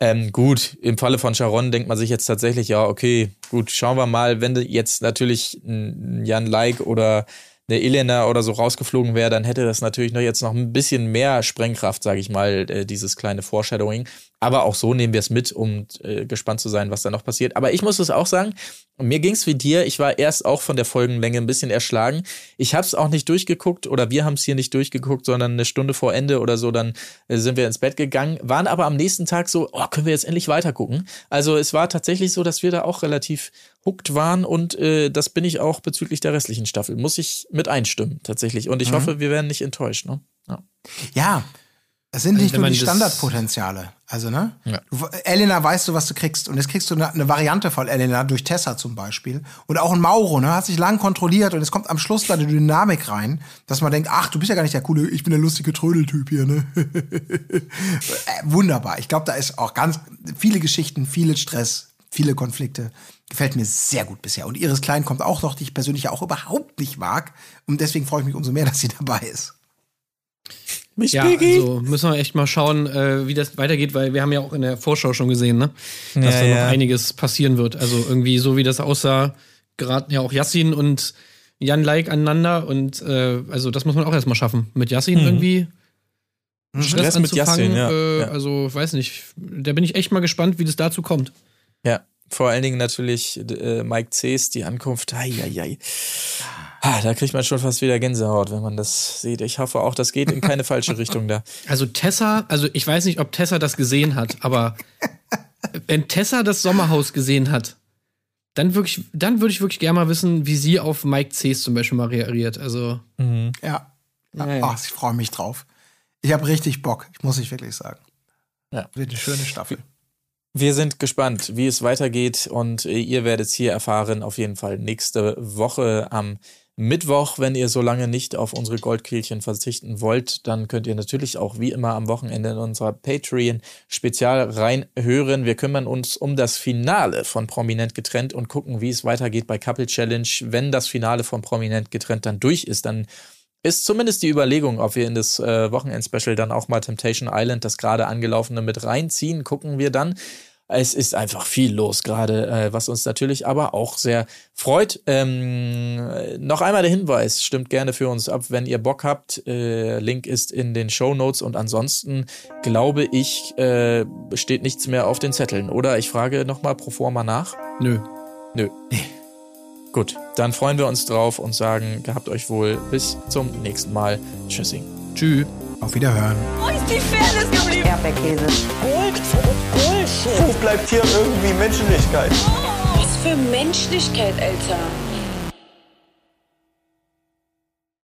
Ähm, gut, im Falle von Sharon denkt man sich jetzt tatsächlich, ja, okay, gut, schauen wir mal, wenn jetzt natürlich ein Jan Like oder eine Elena oder so rausgeflogen wäre, dann hätte das natürlich noch jetzt noch ein bisschen mehr Sprengkraft, sage ich mal, äh, dieses kleine Foreshadowing. Aber auch so nehmen wir es mit, um äh, gespannt zu sein, was da noch passiert. Aber ich muss es auch sagen, mir ging's wie dir. Ich war erst auch von der Folgenlänge ein bisschen erschlagen. Ich habe es auch nicht durchgeguckt oder wir haben es hier nicht durchgeguckt, sondern eine Stunde vor Ende oder so, dann äh, sind wir ins Bett gegangen, waren aber am nächsten Tag so, oh, können wir jetzt endlich weitergucken. Also es war tatsächlich so, dass wir da auch relativ hooked waren und äh, das bin ich auch bezüglich der restlichen Staffel. Muss ich mit einstimmen, tatsächlich. Und ich Mhm. hoffe, wir werden nicht enttäuscht. Ne? Ja. Ja. Es sind nicht nur die das- Standardpotenziale. Also, ne? Ja. Du, Elena weißt du, was du kriegst. Und jetzt kriegst du eine, eine Variante von Elena durch Tessa zum Beispiel. Und auch ein Mauro, ne? Hat sich lang kontrolliert und es kommt am Schluss da eine Dynamik rein, dass man denkt, ach, du bist ja gar nicht der coole, ich bin der lustige Trödeltyp hier, ne? äh, wunderbar. Ich glaube, da ist auch ganz viele Geschichten, viele Stress, viele Konflikte. Gefällt mir sehr gut bisher. Und Iris Klein kommt auch noch, die ich persönlich ja auch überhaupt nicht mag. Und deswegen freue ich mich umso mehr, dass sie dabei ist. Mich Ja, Biggie. also müssen wir echt mal schauen, äh, wie das weitergeht, weil wir haben ja auch in der Vorschau schon gesehen, ne? Dass Ja, da ja. noch einiges passieren wird. Also irgendwie so wie das aussah, geraten ja auch Yassin und Jan Like aneinander und äh, also das muss man auch erstmal schaffen. Mit Yassin irgendwie Stress, Stress mit anzufangen. Yassin, ja, äh, ja. Also weiß nicht, da bin ich echt mal gespannt, wie das dazu kommt. Ja, vor allen Dingen natürlich äh, Mike C's, die Ankunft. Eieiei. Ah, da kriegt man schon fast wieder Gänsehaut, wenn man das sieht. Ich hoffe auch, das geht in keine falsche Richtung da. Also Tessa, also ich weiß nicht, ob Tessa das gesehen hat, aber wenn Tessa das Sommerhaus gesehen hat, dann wirklich, dann würde ich wirklich gerne mal wissen, wie sie auf Mike C's zum Beispiel mal reagiert. Also Ja. ja. Ja, ja. Ach, ich freue mich drauf. Ich habe richtig Bock, ich muss ich wirklich sagen. Ja. Wird eine schöne Staffel. Wir sind gespannt, wie es weitergeht und äh, ihr werdet es hier erfahren, auf jeden Fall nächste Woche am Mittwoch. Wenn ihr so lange nicht auf unsere Goldkehlchen verzichten wollt, dann könnt ihr natürlich auch wie immer am Wochenende in unserer Patreon-Spezial reinhören. Wir kümmern uns um das Finale von Prominent getrennt und gucken, wie es weitergeht bei Couple Challenge. Wenn das Finale von Prominent getrennt dann durch ist, dann ist zumindest die Überlegung, ob wir in das äh, Wochenend-Special dann auch mal Temptation Island, das gerade angelaufene, mit reinziehen, gucken wir dann. Es ist einfach viel los gerade, äh, was uns natürlich aber auch sehr freut. Ähm, äh, noch einmal der Hinweis, stimmt gerne für uns ab, wenn ihr Bock habt. Äh, Link ist in den Show Notes und ansonsten glaube ich, äh, steht nichts mehr auf den Zetteln. Oder ich frage nochmal pro forma nach. nö. Nö. Gut, dann freuen wir uns drauf und sagen, gehabt euch wohl. Bis zum nächsten Mal. Tschüssing. Tschüss. Auf Wiederhören. Wo ist die Fairness geblieben? Erdbeerkäse. Gold, Bullshit. Wo bleibt hier irgendwie Menschlichkeit? Was für Menschlichkeit, Alter.